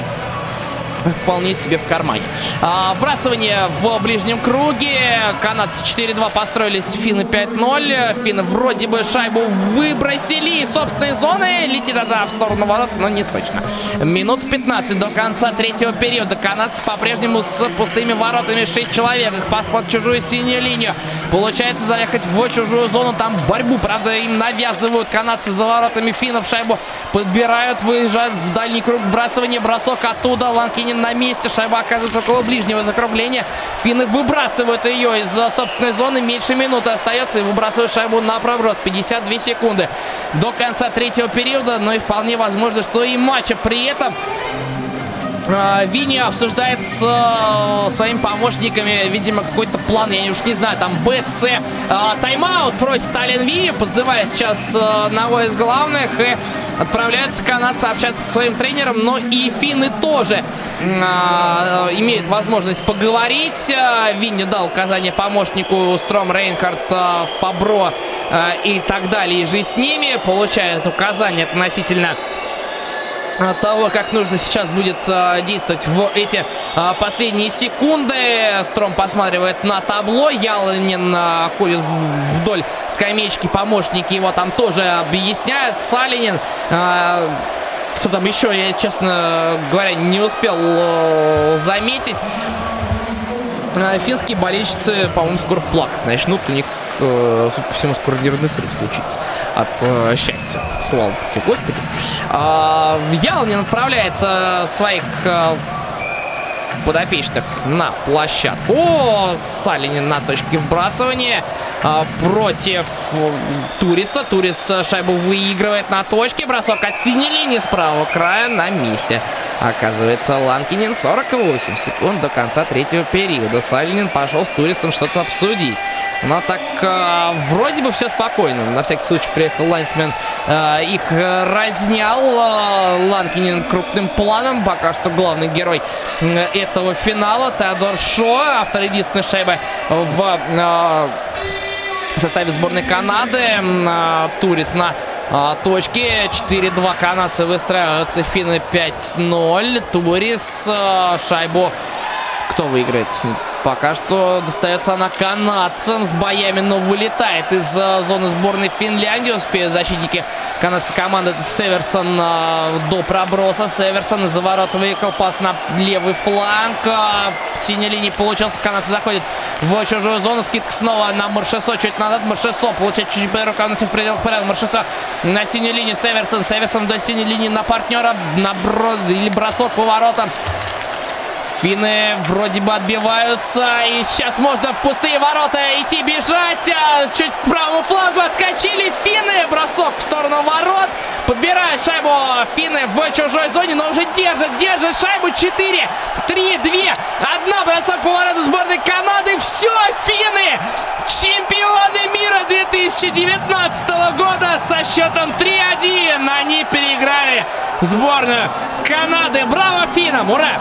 вполне себе в кармане. А, вбрасывание в ближнем круге. Канадцы 4-2 построились, финны 5-0. Финны вроде бы шайбу выбросили из собственной зоны. Летит она в сторону ворот, но не точно. Минут 15 до конца третьего периода. Канадцы по-прежнему с пустыми воротами. 6 человек. Их пас чужую синюю линию. Получается заехать в чужую зону. Там борьбу, правда, им навязывают канадцы за воротами финнов. Шайбу подбирают, выезжают в дальний круг. Вбрасывание, бросок оттуда. Ланкини Финин на месте. Шайба оказывается около ближнего закругления. Финны выбрасывают ее из собственной зоны. Меньше минуты остается и выбрасывают шайбу на проброс. 52 секунды до конца третьего периода. Но и вполне возможно, что и матча при этом Винни обсуждает с э, своими помощниками, видимо, какой-то план, я уж не знаю, там Б, С. Э, тайм-аут просит Ален Винни, подзывая сейчас э, одного из главных, и отправляются канадцы общаться со своим тренером, но и финны тоже а, имеют возможность поговорить. Винни дал указание помощнику Стром Рейнхард, Фабро и так далее, и же с ними получают указания относительно того, как нужно сейчас будет э, действовать в эти э, последние секунды. Стром посматривает на табло. Яланин э, ходит вдоль скамеечки. Помощники его там тоже объясняют. Салинин... Э, что там еще, я, честно говоря, не успел э, заметить. Э, финские болельщицы, по-моему, скоро плакать начнут. У них э, судя по всему, скоро нервный срыв случится от э, счастья. Слава Господи. Э, Ялнин отправляет э, своих э, подопечных на площадку. О, Салинин на точке вбрасывания а, против Туриса. Турис шайбу выигрывает на точке. Бросок от синей линии с правого края на месте. Оказывается, Ланкинин 48 секунд до конца третьего периода. Салинин пошел с Турисом что-то обсудить. Но так а, вроде бы все спокойно. На всякий случай приехал Лайнсмен. А, их разнял. А, Ланкинин крупным планом. Пока что главный герой этого финала. Теодор Шо. Автор единственной шайбы в а, составе сборной Канады. А, Турис на а, точке. 4-2 канадцы выстраиваются. Финны 5-0. Турис а, шайбу. Кто выиграет? Пока что достается она канадцам с боями, но вылетает из э, зоны сборной Финляндии. Успеют защитники канадской команды. Северсон э, до проброса. Северсон из-за ворот выехал. Пас на левый фланг. Э, синяя линия получился. Канадцы заходят в чужую зону. Скидка снова на Маршесо. Чуть назад. Маршесо получает чуть-чуть по рукавнице в пределах порядка. Маршесо на синюю линию. Северсон. Северсон до синей линии на партнера. На бро... или бросок по воротам. Финны вроде бы отбиваются. И сейчас можно в пустые ворота идти бежать. А чуть к правому флангу отскочили финны. Бросок в сторону ворот. Подбирают шайбу финны в чужой зоне, но уже держат, держат шайбу. 4, 3, 2, 1. Бросок по вороту сборной Канады. Все, финны! Чемпионы мира 2019 года со счетом 3-1. Они переиграли сборную Канады. Браво финнам! Ура!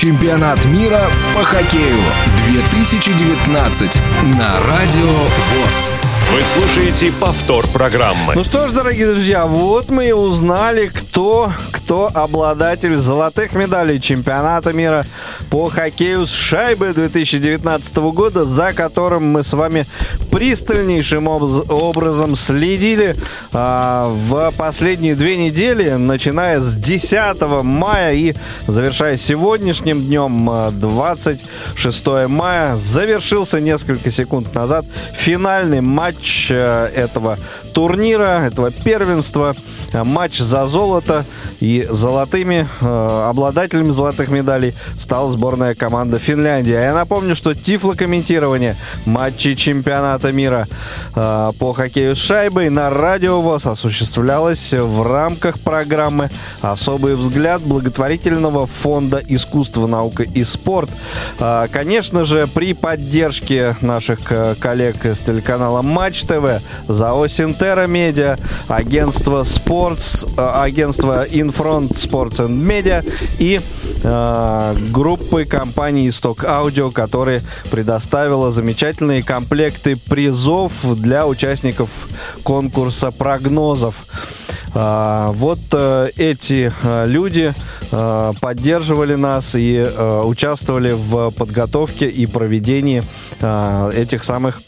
Чемпионат мира по хоккею 2019 на Радио ВОЗ. Вы слушаете повтор программы. Ну что ж, дорогие друзья, вот мы и узнали, кто, кто обладатель золотых медалей чемпионата мира по хоккею с шайбы 2019 года, за которым мы с вами пристальнейшим образом следили а, в последние две недели, начиная с 10 мая и завершая сегодняшним днем, 26 мая, завершился несколько секунд назад финальный матч матч э, этого турнира, этого первенства. Матч за золото. И золотыми, э, обладателями золотых медалей стала сборная команда Финляндии. А я напомню, что тифлокомментирование матчей чемпионата мира э, по хоккею с шайбой на радио ВОЗ осуществлялось в рамках программы «Особый взгляд» благотворительного фонда искусства, наука и спорт. Э, конечно же, при поддержке наших э, коллег из телеканала Матч ТВ, ЗАО Синтера Медиа, агентство Спортс, э, агентство Infront Sports and Media и э, группы компании Исток Аудио, которая предоставила замечательные комплекты призов для участников конкурса прогнозов. А, вот э, эти э, люди э, поддерживали нас и участвовали в подготовке и проведении этих самых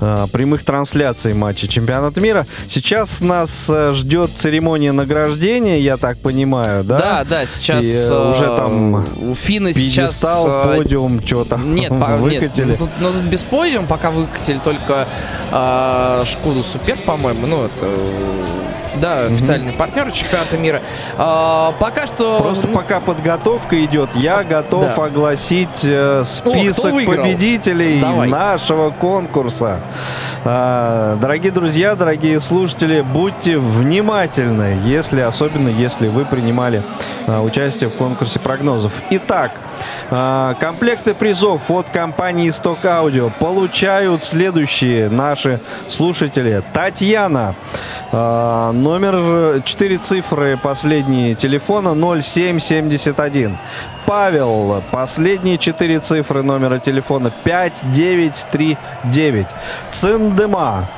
э, прямых трансляций матча чемпионата мира. Сейчас нас э, ждет церемония награждения, я так понимаю, да? Да, да, сейчас И, э, уже там финны сейчас... Э, подиум, что-то нет, выкатили. Нет, ну, ну, тут без подиум пока выкатили только э, Шкуду Супер, по-моему, ну это да, официальный партнер чемпионата мира. А, пока что... Просто пока подготовка идет, я готов да. огласить э, список О, победителей Давай. нашего конкурса. А, дорогие друзья, дорогие слушатели, будьте внимательны, если, особенно если вы принимали а, участие в конкурсе прогнозов. Итак, комплекты призов от компании Stock Audio получают следующие наши слушатели. Татьяна а, номер 4 цифры последние телефона 0771. Павел, последние 4 цифры номера телефона 5939. Циндема,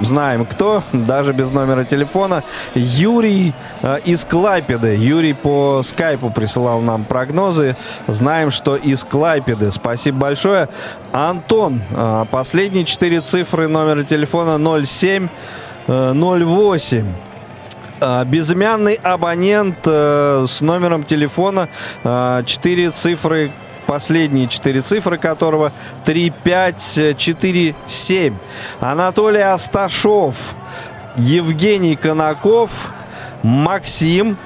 знаем кто, даже без номера телефона. Юрий э, из Клайпеды. Юрий по скайпу присылал нам прогнозы. Знаем, что из Клайпеды. Спасибо большое. Антон, э, последние 4 цифры номера телефона 07 08. А, безымянный абонент э, с номером телефона, э, 4 цифры, последние четыре цифры которого 3547. Анатолий Асташов, Евгений Конаков, Максим,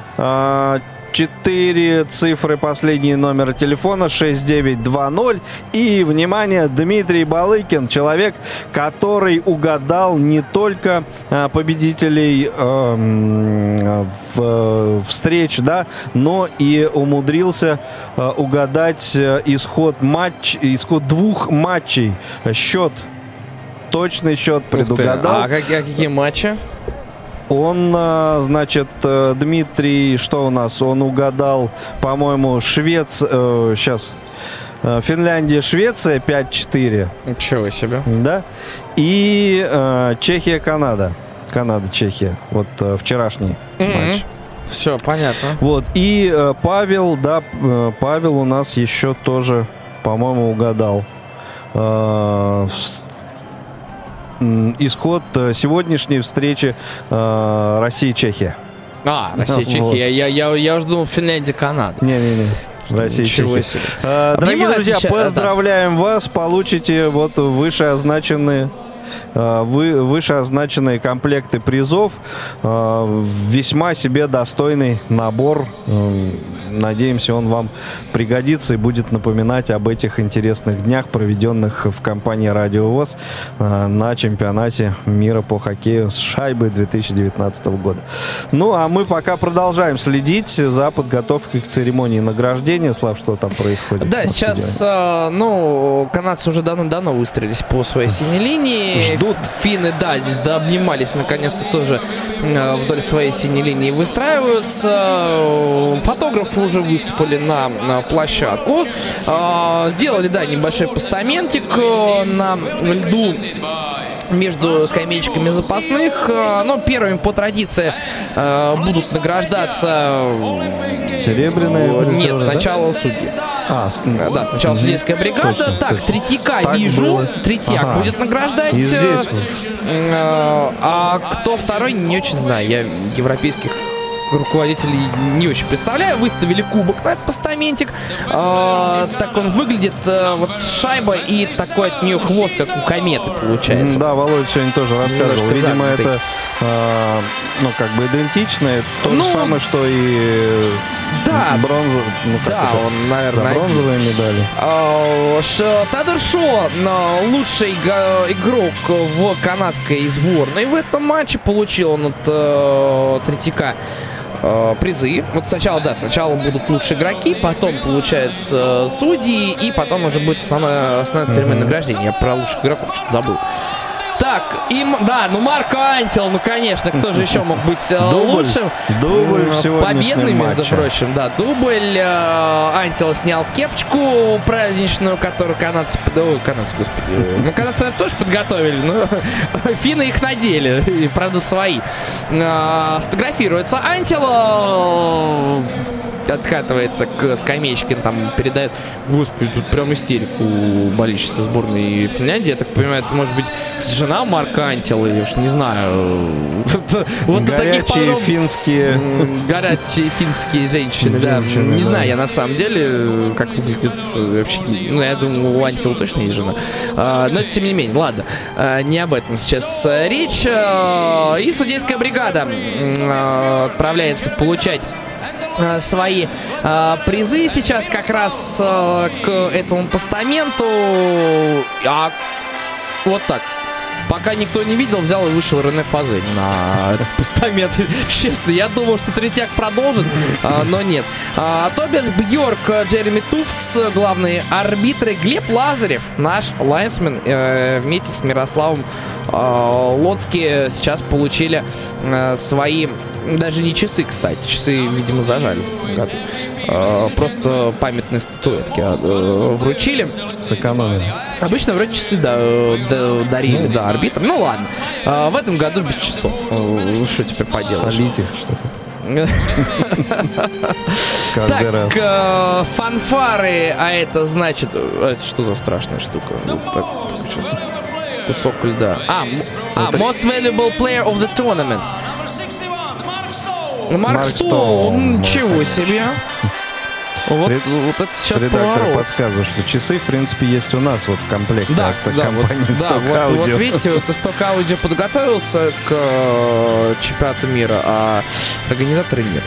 4 цифры, последний номер телефона 6920. И, внимание, Дмитрий Балыкин, человек, который угадал не только а, победителей э, в, встреч, да, но и умудрился э, угадать э, исход матч, исход двух матчей. Счет точный счет предугадал. А, а какие матчи? Он, а, значит, э, Дмитрий, что у нас? Он угадал, по-моему, Швец... Сейчас. Э, э, Финляндия, Швеция 5-4. Ничего себе. Да. И э, Чехия, Канада. Канада, Чехия. Вот э, вчерашний mm-hmm. матч. Все, понятно. Вот. И э, Павел, да, э, Павел у нас еще тоже, по-моему, угадал. Э, исход э, сегодняшней встречи э, России-Чехия. А, Россия-Чехия. Вот. Я, я, я, я уже думал Финляндия-Канада. Не-не-не. Россия, Ничего Чехия. себе. Э, дорогие друзья, сейчас, поздравляем да. вас. Получите вот вышеозначенные вы, вышеозначенные комплекты призов. Весьма себе достойный набор. Э, надеемся, он вам пригодится и будет напоминать об этих интересных днях, проведенных в компании Радио ВОЗ на чемпионате мира по хоккею с шайбой 2019 года. Ну, а мы пока продолжаем следить за подготовкой к церемонии награждения. Слав, что там происходит? Да, сейчас, ну, канадцы уже давно-давно выстрелились по своей синей линии ждут. Финны, да, здесь да, обнимались наконец-то тоже э, вдоль своей синей линии выстраиваются. Уже высыпали на, на площадку. Э, сделали, да, небольшой постаментик э, на льду между скамеечками запасных. Э, но первыми по традиции э, будут награждаться... Серебряные? Нет, сначала да? судьи. А, да, сначала судейская бригада. Точно, так, точно. Третьяка так вижу. Было. Третьяк ага. будет награждать. И здесь а кто второй, не очень знаю. Я европейских руководителей не очень представляю. Выставили кубок на этот постаментик. Э, так он выглядит, э, вот шайба и такой от нее хвост, как у кометы получается. Да, Володя сегодня тоже рассказывал. Немножко Видимо, загнутый. это э, ну, как бы идентичное. То ну, же самое, что и да. Бронзовый. Ну, как да, это? он, наверное, За бронзовые один. медали. Uh, Тадор Шо, лучший игрок в канадской сборной в этом матче. Получил он от uh, Третьяка э, призы. Вот сначала, да, сначала будут лучшие игроки, потом, получается, судьи, и потом уже будет самое основное церемония награждения. Я про лучших игроков забыл. Так, и, да, ну Марко Антил, ну конечно, кто же еще мог быть э, дубль, лучшим? Дубль Победный, между матча. прочим, да, дубль. Э, Антил снял кепочку праздничную, которую канадцы, ой, канадцы, господи, ну канадцы тоже подготовили, но финны их надели, правда свои. Э, фотографируется Антил, откатывается к скамеечке, там передает, господи, тут прям истерику болельщица сборной Финляндии. Я так понимаю, это может быть жена Марка Антила, я уж не знаю. Вот Горячие финские... Горячие финские женщины, да. Не знаю я на самом деле, как выглядит вообще... Ну, я думаю, у Антила точно есть жена. А, но, тем не менее, ладно. А, не об этом сейчас речь. А, и судейская бригада отправляется получать Э, свои э, призы сейчас как раз э, к этому постаменту. А вот так. Пока никто не видел, взял и вышел Рене Фазель на этот постамент. Честно, я думал, что Третьяк продолжит, а, но нет. А, Тобиас Бьорк, Джереми Туфтс, главные арбитры, Глеб Лазарев, наш лайнсмен, э, вместе с Мирославом э, Лоцки сейчас получили э, свои даже не часы, кстати. Часы, видимо, зажали. А, просто памятные статуэтки а, вручили. Сэкономили. Обычно вроде часы да, дарили, ну, да, арбитрам. Ну ладно. А, в этом году без часов. Что теперь поделать? Солить их, что так, э, фанфары, а это значит... Это что за страшная штука? Кусок льда. А, а, Most Valuable Player of the Tournament. Марк, Марк Стоун, ничего себе. Вот, Пред... вот это сейчас Редактор поворот. подсказывает, что часы, в принципе, есть у нас вот в комплекте да, от да, компании вот, да, вот, вот видите, вот Stock Audio подготовился к э, чемпионату мира, а организаторы нет.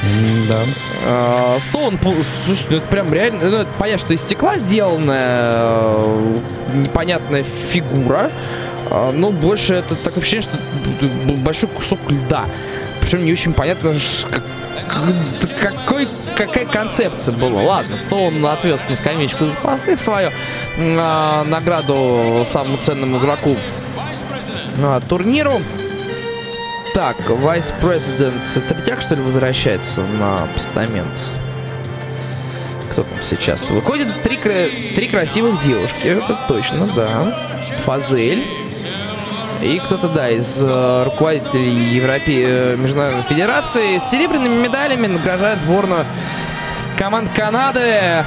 Да. Э, Стоун, слушай, ну это прям реально, ну, это, понятно, что из стекла сделанная э, непонятная фигура, э, но больше это такое ощущение, что большой кусок льда. Причем не очень понятно, какой, какая концепция была. Ладно, Стоун отвез на скамеечку запасных свою а, награду самому ценному игроку а, турниру. Так, вайс-президент Третьяк, что ли, возвращается на постамент? Кто там сейчас? Выходит три, три красивых девушки, это точно, да. Фазель, и кто-то, да, из э, руководителей Европе... Э, Международной Федерации с серебряными медалями награждает сборную команд Канады, э,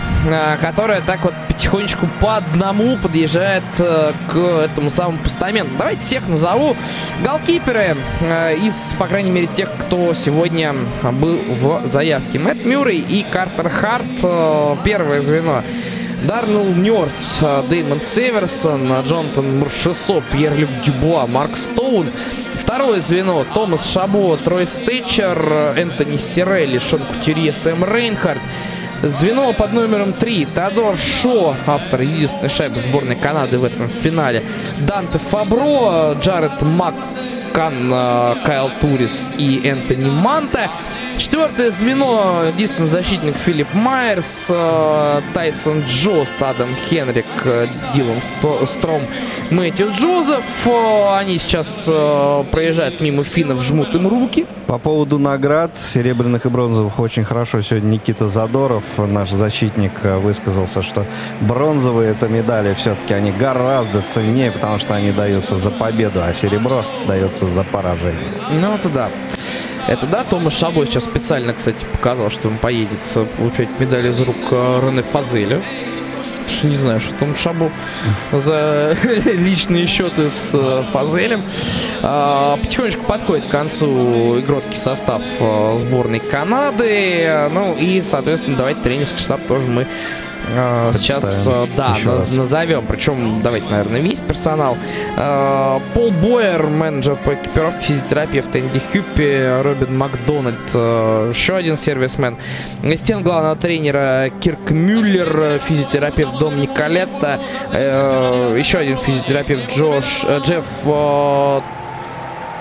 которая так вот потихонечку по одному подъезжает э, к этому самому постаменту. Давайте всех назову. Голкиперы э, из, по крайней мере, тех, кто сегодня был в заявке. Мэтт Мюррей и Картер Харт. Первое звено Дарнелл Ньорс, Дэймон Северсон, Джонатан Маршесо, Пьер-Люк Дюбуа, Марк Стоун. Второе звено Томас Шабо, Трой Стетчер, Энтони Сирелли, Шон Кутюрье, Сэм Рейнхард. Звено под номером 3 Теодор Шо, автор единственной шайбы сборной Канады в этом финале. Данте Фабро, Джаред Маккан, Кайл Турис и Энтони Манта. Четвертое звено, единственный защитник Филипп Майерс, э, Тайсон Джост, Адам Хенрик, э, Дилан Стром, Мэтью Джозеф. Э, они сейчас проезжают мимо финнов, жмут им руки. По поводу наград, серебряных и бронзовых, очень хорошо сегодня Никита Задоров, наш защитник, высказался, что бронзовые это медали все-таки они гораздо ценнее, потому что они даются за победу, а серебро дается за поражение. Ну, это да. Это да, Томас Шабой сейчас специально, кстати, показал, что он поедет получать медаль из рук э, Рене Фазеля. не знаю, что там Шабу за личные счеты с э, Фазелем. А, потихонечку подходит к концу игротский состав э, сборной Канады. Ну и, соответственно, давайте тренерский штаб тоже мы сейчас, uh, да, наз, назовем. Причем, давайте, наверное, весь персонал. Uh, Пол Бойер, менеджер по экипировке, физиотерапевт Энди Хюппи, Робин Макдональд, еще один сервисмен. Ассистент главного тренера Кирк Мюллер, физиотерапевт Дом Николетта, еще один физиотерапевт Джош, Джефф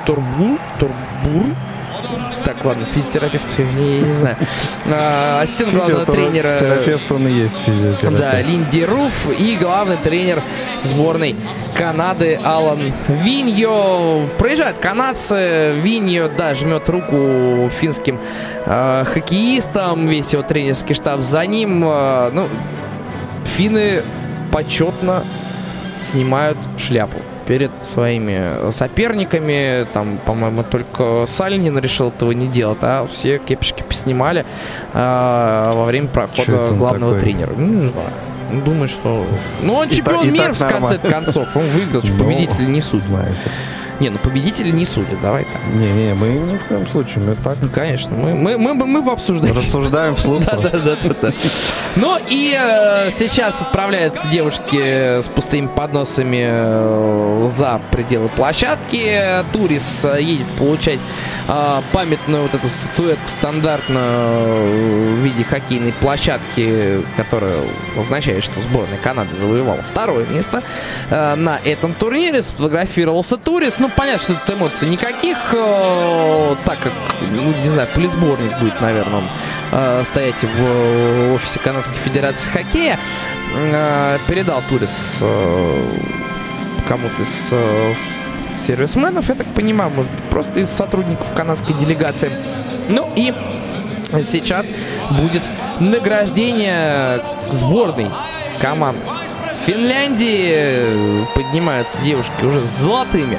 Турбур, Турбур, так, ладно, физиотерапевт, я не знаю. А, ассистент главного тренера... Терапевт он и есть физиотерапевт. Да, Линди Руф и главный тренер сборной Канады Алан Виньо. Проезжают канадцы. Виньо, да, жмет руку финским э, хоккеистам. Весь его тренерский штаб за ним. Э, ну, финны почетно снимают шляпу перед своими соперниками. Там, по-моему, только Сальнин решил этого не делать, а все кепочки поснимали а, во время прохода главного такой? тренера. Ну, не знаю. Думаю, что... Ну, он чемпион мира, в конце концов. Он выиграл, что ну, победитель не суть. Знаете. Не, ну победители не судят, давай так. Не-не, мы ни в коем случае, мы так. Ну, конечно, мы, мы, мы, мы пообсуждаем. Рассуждаем вслух да, да, да, да, да. Ну и э, сейчас отправляются девушки с пустыми подносами э, за пределы площадки. Турис э, едет получать э, памятную вот эту статуэтку стандартно э, в виде хоккейной площадки, которая означает, что сборная Канады завоевала второе место э, на этом турнире. Сфотографировался Турис. Ну, ну, понятно, что тут эмоций никаких, э, так как, ну, не знаю, полисборник будет, наверное, э, стоять в офисе Канадской Федерации хоккея. Э, передал Турис э, кому-то из э, сервисменов, я так понимаю, может быть, просто из сотрудников канадской делегации. Ну и сейчас будет награждение сборной команды Финляндии поднимаются девушки уже с золотыми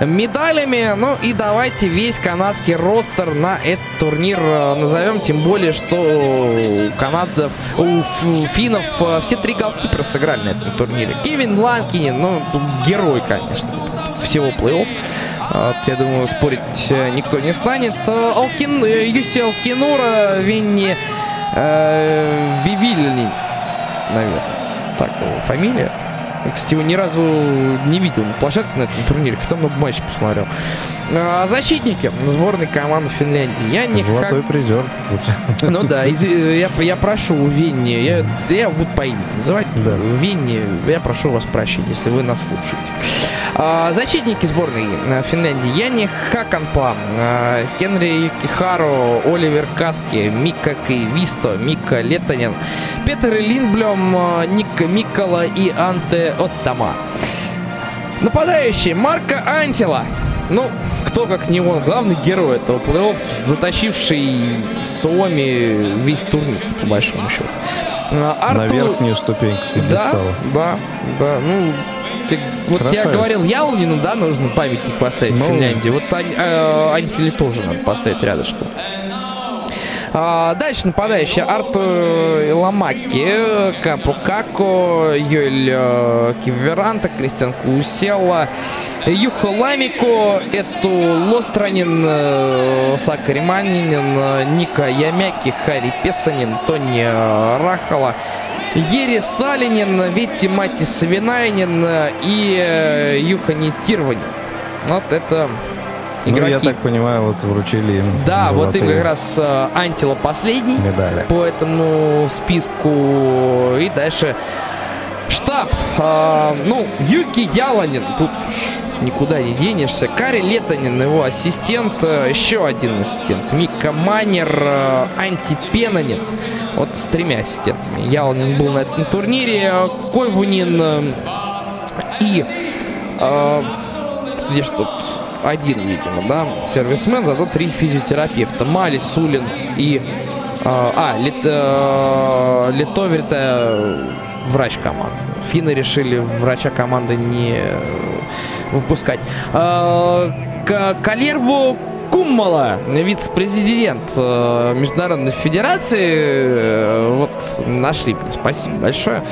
медалями. Ну и давайте весь канадский ростер на этот турнир э, назовем. Тем более, что у канадцев, у финнов э, все три голкипера сыграли на этом турнире. Кевин Ланкинин, ну, герой, конечно, всего плей-офф. Вот, я думаю, спорить э, никто не станет. Алкин, Юси Алкинура, Винни э, Вивильни, наверное, так фамилия. Я, кстати, его ни разу не видел на площадке на этом турнире, хотя много матчей посмотрел. А, защитники сборной команды Финляндии. Я не Золотой призер. Ну да, из... я, я прошу у Винни, я, я буду по имени называть. Да. Винни, я прошу вас прощения, если вы нас слушаете. А, защитники сборной э, Финляндии. Яни Хаканпа, а, Хенри Кихаро, Оливер Каски, Мика Кейвисто, Мика Летанин, Петр Линблем, э, Ник Микола и Анте Оттама. Нападающий Марка Антила. Ну, кто как не он, главный герой этого плей-офф, затащивший Суоми весь турнир, по большому счету. Артур... На верхнюю ступеньку пьедестала. Да, да, да. Ну, ты, вот я говорил Ялнину, да, нужно памятник поставить ну, в Финляндии. Вот э, Антили тоже надо поставить рядышком. А, дальше нападающие Арту Ламаки, Капу Како, Йоэль э, Киверанта, Кристиан Куселла, Юхо Ламико, Эту Лостранин, э, Сакари Манинин, Ника Ямяки, Хари Песанин, Тони Рахала, Ери Салинин, Ветти Матис Винайнин и э, Юхани Тирвани. Вот это игроки. Ну, я так понимаю, вот вручили им Да, вот им как раз э, Антила последний медали. по этому списку. И дальше штаб. Э, ну, Юки Яланин. Тут никуда не денешься. Кари Летанин, его ассистент. Еще один ассистент. Мика Манер, э, Анти Пенанин. Вот с тремя ассистентами. Яланин был на этом турнире. Койвунин э, и... Э, где что тут один, видимо, да, сервисмен, зато три физиотерапевта. Мали, Сулин и... Э, а, Лит, э, Литовер это врач команды. Финны решили врача команды не выпускать. Э, Калерву Куммала, вице-президент э, Международной Федерации, э, вот нашли спасибо большое.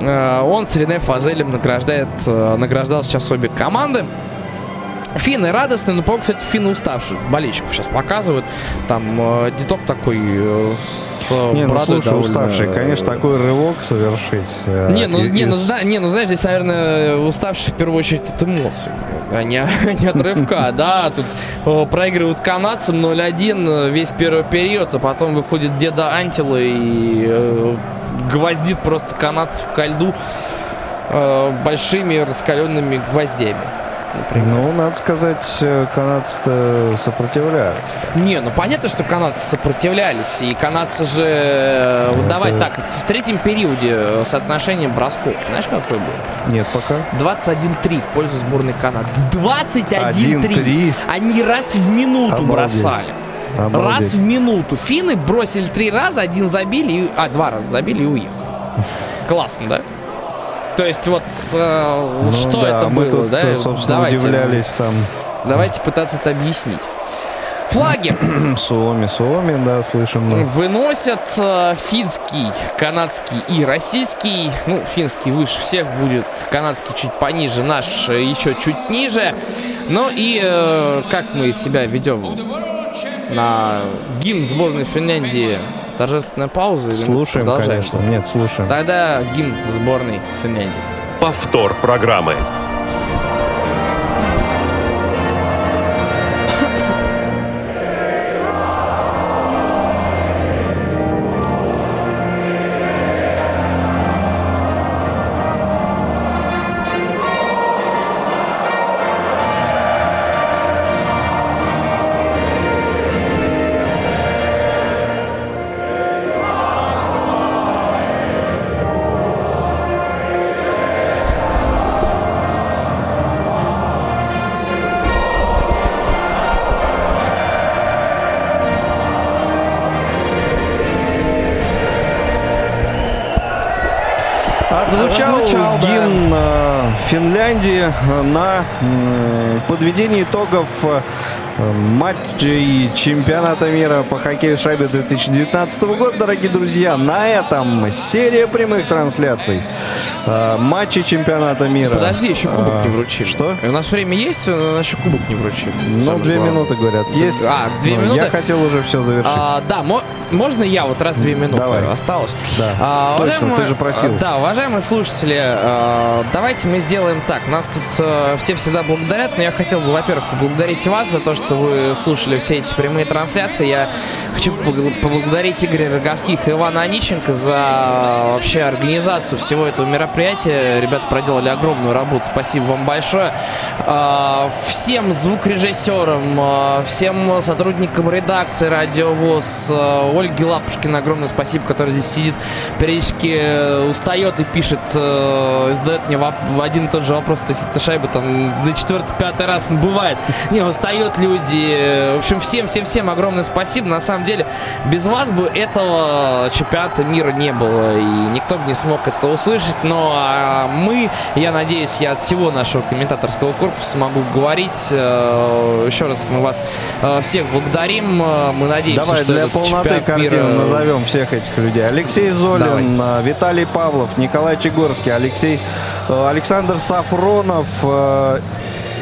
Э, он с Рене Фазелем награждает, э, награждал сейчас обе команды. Финны радостные, но, по-моему, кстати, финны уставшие. Болельщиков сейчас показывают. Там э, деток такой э, с не, ну, слушай, довольно... уставший. Конечно, такой рывок совершить. Э, не, ну, из... не, ну, зна- не, ну, знаешь, здесь, наверное, уставший в первую очередь от эмоций, а не, не от рывка. Да, тут э, проигрывают канадцам 0-1 весь первый период, а потом выходит деда Антила и э, гвоздит просто канадцев ко льду э, большими раскаленными гвоздями например. Ну, надо сказать, э, канадцы сопротивлялись. Не, ну понятно, что канадцы сопротивлялись. И канадцы же... Э, Это... давай так, в третьем периоде э, соотношение бросков, знаешь, какой был? Нет пока. 21-3 в пользу сборной Канады. 21-3! Они раз в минуту Обалдеть. бросали. Обалдеть. Раз в минуту. Финны бросили три раза, один забили, и... а, два раза забили и уехали. Классно, да? То есть вот э, ну, что да, это мы было, тут, да? собственно, давайте, удивлялись там. Давайте пытаться это объяснить. Флаги. Суоми, Суоми, да, слышим. Да. Выносят э, финский, канадский и российский. Ну, финский выше всех будет, канадский чуть пониже, наш еще чуть ниже. Ну и э, как мы себя ведем на гимн сборной Финляндии торжественная пауза? Слушаем, конечно. Нет, слушаем. Тогда гимн сборной Финляндии. Повтор программы. Финляндии на подведении итогов э, матчей чемпионата мира по хоккею шайбе 2019 года, дорогие друзья. На этом серия прямых трансляций. Э, матчи чемпионата мира. Подожди, еще кубок не вручили. Что? У нас время есть, но еще кубок не вручили. Ну, две главное. минуты, говорят, есть. А, две минуты? Я хотел уже все завершить. А, да, можно я вот раз две минуты Давай. осталось? Да, а, точно, ты же просил. Да, уважаемые слушатели, э, давайте мы сделаем так. Нас тут э, все всегда благодарят, но я хотел бы, во-первых, поблагодарить вас за то, что вы слушали все эти прямые трансляции. Я хочу поблагодарить Игоря Роговских и Ивана Онищенко за вообще организацию всего этого мероприятия. Ребята проделали огромную работу. Спасибо вам большое. Э, всем звукорежиссерам, э, всем сотрудникам редакции Радио ВОЗ, Ольге Лапушкина огромное спасибо, которая здесь сидит, периодически э, устает и пишет, э, задает мне в один и тот же вопрос, эта шайба там на четвертый, пятый раз бывает. Не, устают люди. В общем, всем-всем-всем огромное спасибо. На самом деле, без вас бы этого чемпионата мира не было, и никто бы не смог это услышать. Но а мы, я надеюсь, я от всего нашего комментаторского корпуса могу говорить. Э, еще раз мы вас э, всех благодарим. Мы надеемся, Давай, что для этот полноты картины мира... назовем всех этих людей. Алексей Золин, Давай. Виталий Павлов, Николай Чегорский, Алексей, э, Александр Сафронов, э,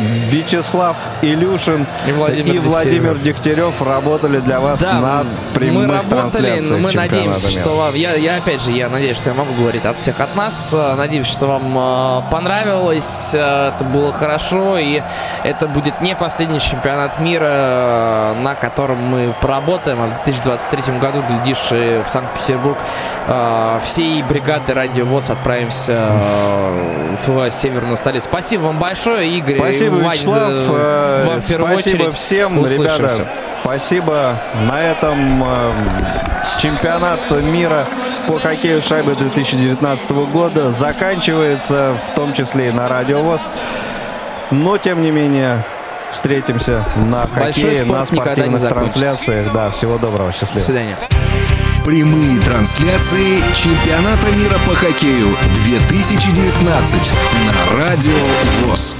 Вячеслав Илюшин и Владимир, и Владимир Дегтярев работали для вас да, на прямых мы работали, но мы надеемся, мира. что вам... Я, я опять же, я надеюсь, что я могу говорить от всех от нас. Надеюсь, что вам э, понравилось, э, это было хорошо, и это будет не последний чемпионат мира, э, на котором мы поработаем. А в 2023 году, глядишь, в Санкт-Петербург всей бригады Радио ВОЗ отправимся в северную столицу. Спасибо вам большое, Игорь. Спасибо Спасибо, Вячеслав. Э, Вам спасибо всем, услышимся. ребята. Спасибо. На этом э, чемпионат мира по хоккею шайбы 2019 года заканчивается, в том числе и на Радио ВОЗ. Но, тем не менее, встретимся на хоккее, на спортивных трансляциях. Да, всего доброго, счастливо. До свидания. Прямые трансляции чемпионата мира по хоккею 2019 на Радио ВОЗ.